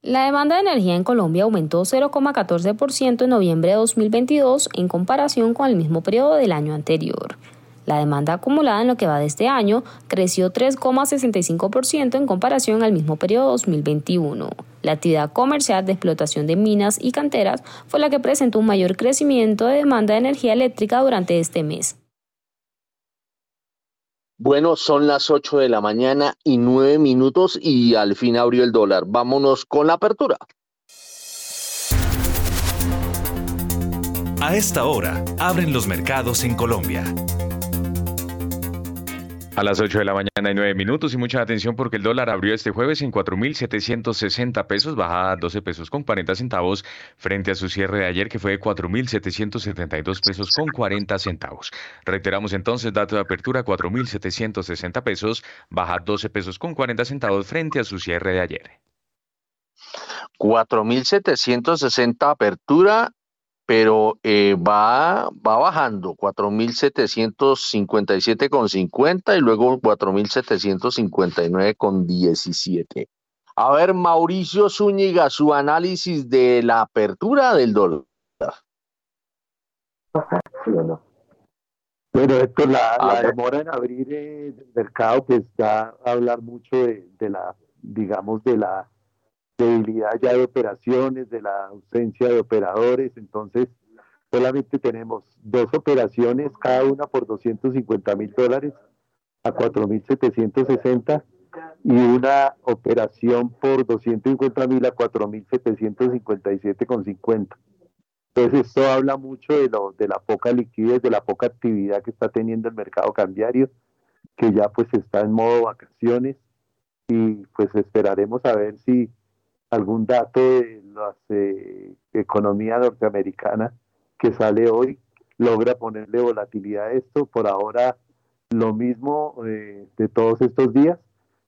[SPEAKER 20] La demanda de energía en Colombia aumentó 0,14% en noviembre de 2022 en comparación con el mismo periodo del año anterior. La demanda acumulada en lo que va de este año creció 3,65% en comparación al mismo periodo 2021. La actividad comercial de explotación de minas y canteras fue la que presentó un mayor crecimiento de demanda de energía eléctrica durante este mes.
[SPEAKER 3] Bueno, son las 8 de la mañana y 9 minutos y al fin abrió el dólar. Vámonos con la apertura.
[SPEAKER 6] A esta hora, abren los mercados en Colombia.
[SPEAKER 1] A las 8 de la mañana y 9 minutos y mucha atención porque el dólar abrió este jueves en 4.760 pesos, bajada 12 pesos con 40 centavos frente a su cierre de ayer que fue de 4.772 pesos con 40 centavos. Reiteramos entonces dato de apertura 4.760 pesos, baja 12 pesos con 40 centavos frente a su cierre de ayer.
[SPEAKER 3] 4.760 apertura, pero eh, va, va bajando 4.757,50 y luego 4.759,17. A ver, Mauricio Zúñiga, su análisis de la apertura del dólar.
[SPEAKER 24] Bueno, esto la, la demora en abrir eh, el mercado, pues da a hablar mucho de, de la, digamos, de la debilidad ya de operaciones, de la ausencia de operadores. Entonces, solamente tenemos dos operaciones, cada una por 250 mil dólares a 4.760 y una operación por 250 mil a 4.757,50. Entonces esto habla mucho de, lo, de la poca liquidez, de la poca actividad que está teniendo el mercado cambiario, que ya pues está en modo vacaciones y pues esperaremos a ver si algún dato de la economía norteamericana que sale hoy logra ponerle volatilidad a esto. Por ahora lo mismo eh, de todos estos días,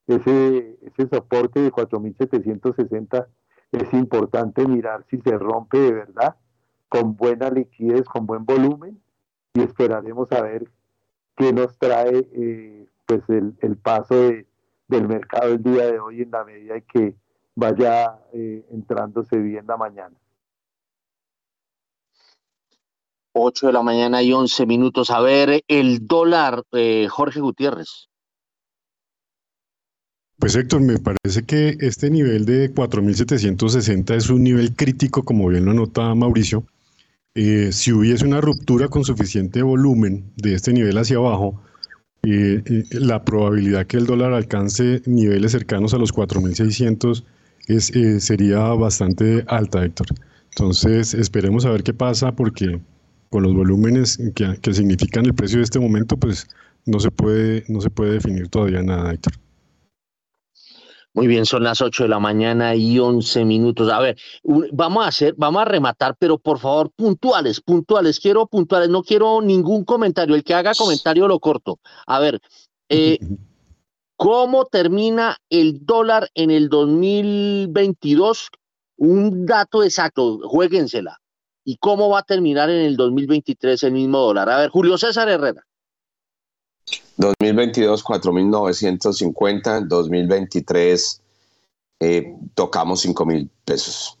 [SPEAKER 24] ese, ese soporte de 4.760 es importante mirar si se rompe de verdad con buena liquidez, con buen volumen y esperaremos a ver qué nos trae eh, pues el, paso de- del mercado el día de hoy en la medida en que vaya eh, entrándose bien la mañana.
[SPEAKER 3] 8 de la mañana y 11 minutos. A ver, el dólar, eh, Jorge Gutiérrez.
[SPEAKER 5] Pues Héctor, me parece que este nivel de 4.760 es un nivel crítico, como bien lo anota Mauricio. Eh, si hubiese una ruptura con suficiente volumen de este nivel hacia abajo, eh, eh, la probabilidad que el dólar alcance niveles cercanos a los 4.600 es, eh, sería bastante alta, Héctor. Entonces, esperemos a ver qué pasa, porque con los volúmenes que, que significan el precio de este momento, pues no se puede, no se puede definir todavía nada, Héctor.
[SPEAKER 3] Muy bien, son las 8 de la mañana y 11 minutos. A ver, vamos a hacer, vamos a rematar, pero por favor, puntuales, puntuales. Quiero puntuales, no quiero ningún comentario. El que haga comentario lo corto. A ver, eh, ¿cómo termina el dólar en el 2022? Un dato exacto, juéguensela. ¿Y cómo va a terminar en el 2023 el mismo dólar? A ver, Julio César Herrera.
[SPEAKER 21] 2022 4.950, 2023 eh, tocamos 5.000 pesos.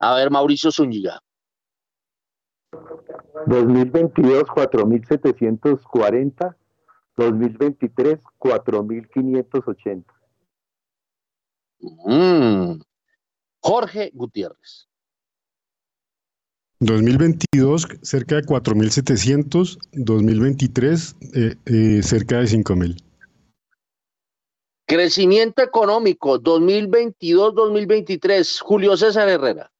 [SPEAKER 3] A ver, Mauricio Zúñiga.
[SPEAKER 24] 2022 4.740, 2023 4.580.
[SPEAKER 3] Mm. Jorge Gutiérrez.
[SPEAKER 5] 2022 cerca de 4.700, 2023 eh, eh, cerca de 5.000.
[SPEAKER 3] Crecimiento económico 2022-2023. Julio César Herrera.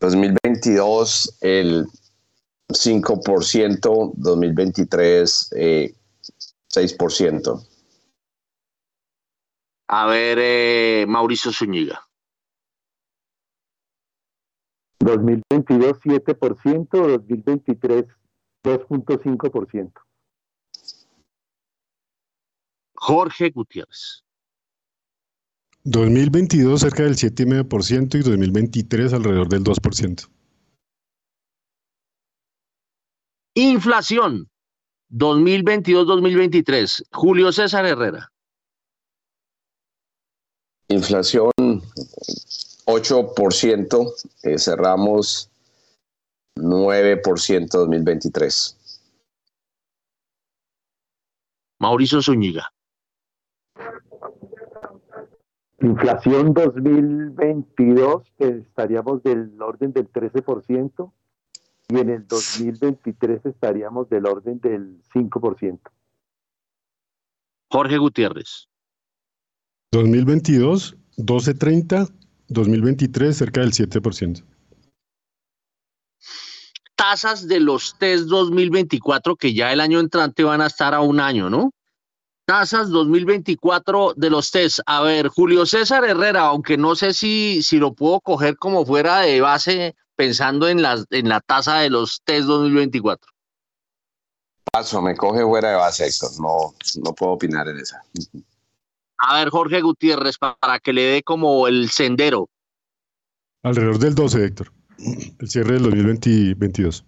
[SPEAKER 21] 2022 el 5%, 2023 eh, 6%.
[SPEAKER 3] A ver, eh, Mauricio Zúñiga.
[SPEAKER 24] 2022 7%, 2023 2.5%.
[SPEAKER 3] Jorge Gutiérrez.
[SPEAKER 5] 2022 cerca del 7,5% y 2023 alrededor del 2%.
[SPEAKER 3] Inflación 2022-2023. Julio César Herrera.
[SPEAKER 21] Inflación 8%, eh, cerramos 9% 2023.
[SPEAKER 3] Mauricio Zúñiga.
[SPEAKER 24] Inflación 2022 eh, estaríamos del orden del 13% y en el 2023 estaríamos del orden del 5%.
[SPEAKER 3] Jorge Gutiérrez.
[SPEAKER 5] 2022 12.30, 2023 cerca del 7%.
[SPEAKER 3] Tasas de los test 2024 que ya el año entrante van a estar a un año, ¿no? Tasas 2024 de los test. A ver, Julio César Herrera, aunque no sé si, si lo puedo coger como fuera de base pensando en, las, en la tasa de los test 2024.
[SPEAKER 21] Paso, me coge fuera de base, Héctor. No, no puedo opinar en esa.
[SPEAKER 3] A ver, Jorge Gutiérrez, pa- para que le dé como el sendero.
[SPEAKER 5] Alrededor del 12, Héctor. El cierre del 2022.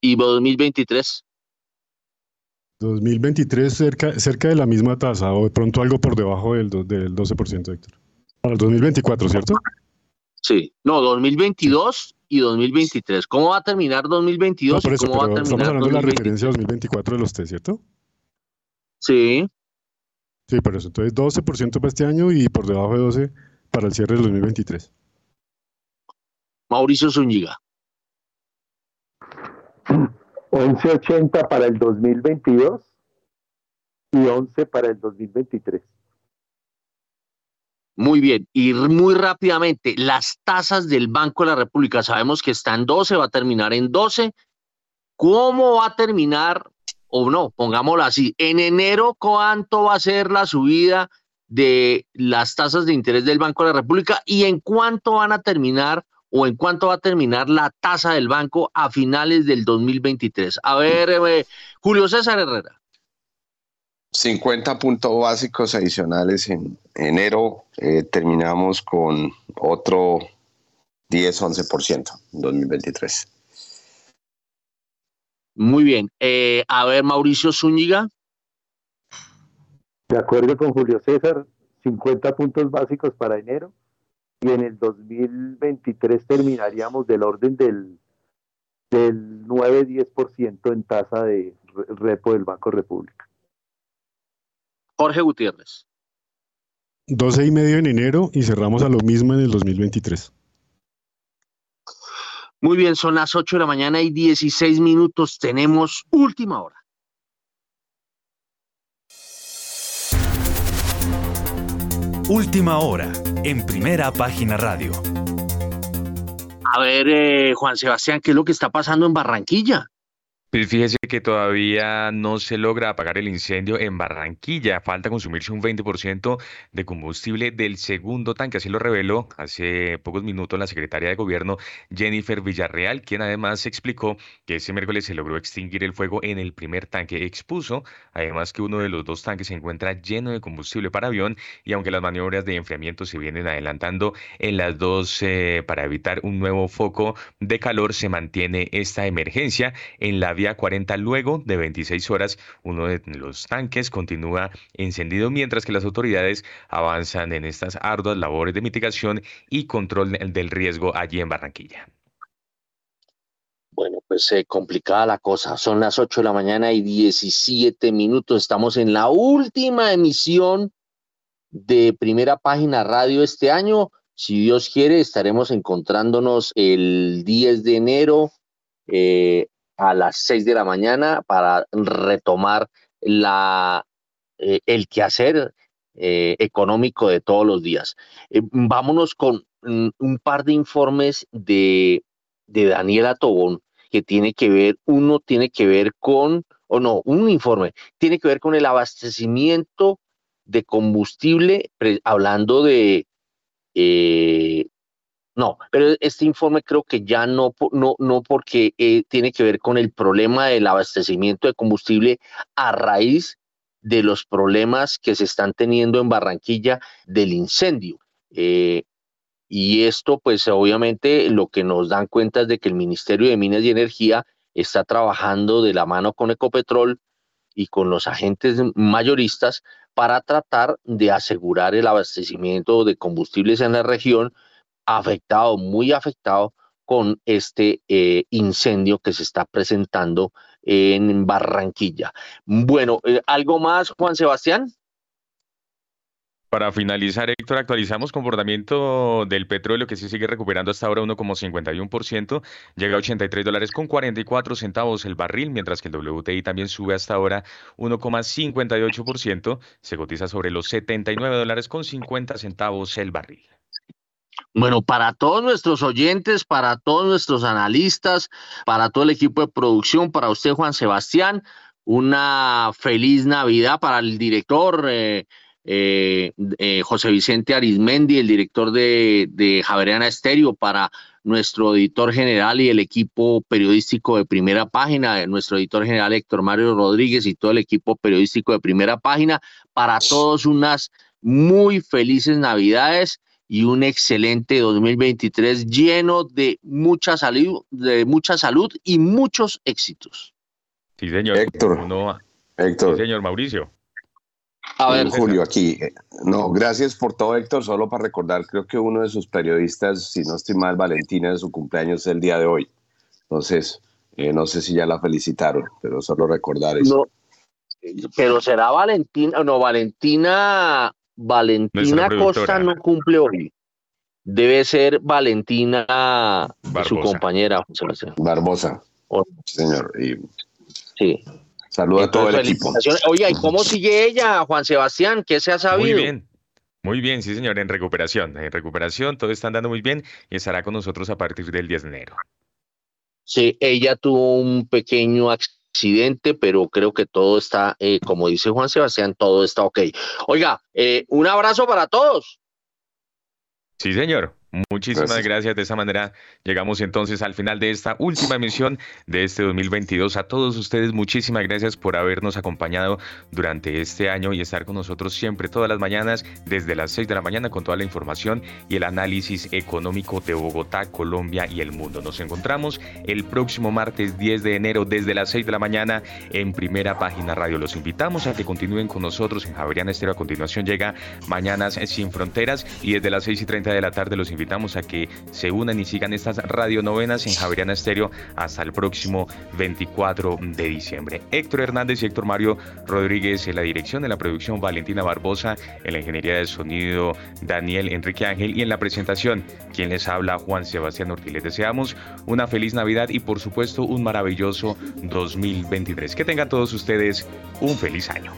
[SPEAKER 3] ¿Y 2023?
[SPEAKER 5] 2023 cerca, cerca de la misma tasa o de pronto algo por debajo del, do- del 12%, Héctor. Para el 2024, ¿cierto?
[SPEAKER 3] Sí. No, 2022 y 2023. ¿Cómo va a terminar 2022
[SPEAKER 5] No, por
[SPEAKER 3] y
[SPEAKER 5] eso,
[SPEAKER 3] cómo va a
[SPEAKER 5] pero estamos
[SPEAKER 3] terminar
[SPEAKER 5] hablando de la
[SPEAKER 3] 2023?
[SPEAKER 5] referencia 2024 de los test, ¿cierto?
[SPEAKER 3] Sí.
[SPEAKER 5] Sí, por eso. Entonces 12% para este año y por debajo de 12 para el cierre del 2023.
[SPEAKER 3] Mauricio Zúñiga.
[SPEAKER 24] 11.80 para el 2022 y 11 para el 2023.
[SPEAKER 3] Muy bien. Y muy rápidamente, las tasas del Banco de la República, sabemos que está en 12, va a terminar en 12. ¿Cómo va a terminar? O no, pongámoslo así. En enero, ¿cuánto va a ser la subida de las tasas de interés del Banco de la República? ¿Y en cuánto van a terminar o en cuánto va a terminar la tasa del banco a finales del 2023? A ver, eh, Julio César Herrera.
[SPEAKER 21] 50 puntos básicos adicionales en enero. eh, terminamos con otro 10-11% en 2023.
[SPEAKER 3] Muy bien. Eh, a ver, Mauricio Zúñiga.
[SPEAKER 24] De acuerdo con Julio César, 50 puntos básicos para enero y en el 2023 terminaríamos del orden del, del 9-10% en tasa de re- repo del Banco República.
[SPEAKER 3] Jorge Gutiérrez.
[SPEAKER 5] 12 y medio en enero y cerramos a lo mismo en el 2023.
[SPEAKER 3] Muy bien, son las 8 de la mañana y 16 minutos. Tenemos última hora.
[SPEAKER 6] Última hora, en primera página radio.
[SPEAKER 3] A ver, eh, Juan Sebastián, ¿qué es lo que está pasando en Barranquilla?
[SPEAKER 1] Pues fíjese que todavía no se logra apagar el incendio en Barranquilla. Falta consumirse un 20% de combustible del segundo tanque. Así lo reveló hace pocos minutos la secretaria de Gobierno, Jennifer Villarreal, quien además explicó que ese miércoles se logró extinguir el fuego en el primer tanque. Expuso además que uno de los dos tanques se encuentra lleno de combustible para avión y aunque las maniobras de enfriamiento se vienen adelantando en las dos eh, para evitar un nuevo foco de calor, se mantiene esta emergencia en la vía 40 luego de 26 horas. Uno de los tanques continúa encendido mientras que las autoridades avanzan en estas arduas labores de mitigación y control del riesgo allí en Barranquilla.
[SPEAKER 3] Bueno, pues eh, complicada la cosa. Son las 8 de la mañana y 17 minutos. Estamos en la última emisión de Primera Página Radio este año. Si Dios quiere, estaremos encontrándonos el 10 de enero eh, a las 6 de la mañana para retomar la, eh, el quehacer eh, económico de todos los días. Eh, vámonos con mm, un par de informes de, de Daniela Tobón que tiene que ver, uno tiene que ver con, o no, un informe, tiene que ver con el abastecimiento de combustible, hablando de, eh, no, pero este informe creo que ya no, no, no porque eh, tiene que ver con el problema del abastecimiento de combustible a raíz de los problemas que se están teniendo en Barranquilla del incendio. Eh, y esto, pues obviamente lo que nos dan cuenta es de que el Ministerio de Minas y Energía está trabajando de la mano con Ecopetrol y con los agentes mayoristas para tratar de asegurar el abastecimiento de combustibles en la región afectado, muy afectado con este eh, incendio que se está presentando en Barranquilla. Bueno, eh, ¿algo más, Juan Sebastián?
[SPEAKER 1] Para finalizar, Héctor, actualizamos comportamiento del petróleo que se sigue recuperando hasta ahora 1,51%, llega a 83 dólares con 44 centavos el barril, mientras que el WTI también sube hasta ahora 1,58%, se cotiza sobre los 79 dólares con 50 centavos el barril.
[SPEAKER 3] Bueno, para todos nuestros oyentes, para todos nuestros analistas, para todo el equipo de producción, para usted, Juan Sebastián, una feliz Navidad para el director eh, eh, eh, José Vicente Arismendi, el director de, de Javeriana Estéreo, para nuestro editor general y el equipo periodístico de primera página, nuestro editor general Héctor Mario Rodríguez y todo el equipo periodístico de primera página, para todos unas muy felices Navidades y un excelente 2023 lleno de mucha salud, de mucha salud y muchos éxitos.
[SPEAKER 1] Sí, señor.
[SPEAKER 21] Héctor.
[SPEAKER 1] Uno-
[SPEAKER 21] Héctor.
[SPEAKER 1] Sí, señor Mauricio.
[SPEAKER 3] A ver,
[SPEAKER 21] Julio, aquí. No, gracias por todo, Héctor. Solo para recordar, creo que uno de sus periodistas, si no estoy mal, Valentina, de su cumpleaños el día de hoy. Entonces, eh, no sé si ya la felicitaron, pero solo recordar eso.
[SPEAKER 3] No, pero será Valentina, no, Valentina, Valentina Costa no cumple hoy. Debe ser Valentina, su
[SPEAKER 21] Barbosa.
[SPEAKER 3] compañera. José Sebastián.
[SPEAKER 21] Barbosa. Señor. Y
[SPEAKER 3] Sí.
[SPEAKER 21] saluda a todo el equipo.
[SPEAKER 3] Oye, ¿y cómo sigue ella, Juan Sebastián? ¿Qué se ha
[SPEAKER 1] Muy
[SPEAKER 3] sabido?
[SPEAKER 1] bien. Muy bien, sí, señor, en recuperación. En recuperación, todo está andando muy bien y estará con nosotros a partir del 10 de enero.
[SPEAKER 3] Sí, ella tuvo un pequeño accidente, pero creo que todo está, eh, como dice Juan Sebastián, todo está ok. Oiga, eh, un abrazo para todos.
[SPEAKER 1] Sí, señor. Muchísimas
[SPEAKER 21] Gracias.
[SPEAKER 1] gracias. De esa manera llegamos entonces al final de esta última emisión de este 2022. A todos ustedes, muchísimas gracias por habernos acompañado durante este año y estar con nosotros siempre, todas las mañanas, desde las 6 de la mañana, con toda la información y el análisis económico de Bogotá, Colombia y el mundo. Nos encontramos el próximo martes 10 de enero, desde las 6 de la mañana, en primera página radio. Los invitamos a que continúen con nosotros en Javeriana Estero. A continuación llega Mañanas Sin Fronteras y desde las 6 y 30 de la tarde los invitamos a que se unan y sigan estas radionovenas en Javeriana Estéreo hasta el próximo 24 de diciembre. Héctor Hernández y Héctor Mario Rodríguez en la dirección de la producción Valentina Barbosa, en la ingeniería de sonido Daniel Enrique Ángel y en la presentación quien les habla Juan Sebastián Ortiz. Les deseamos una feliz Navidad y por supuesto un maravilloso 2023. Que tengan todos ustedes un feliz año.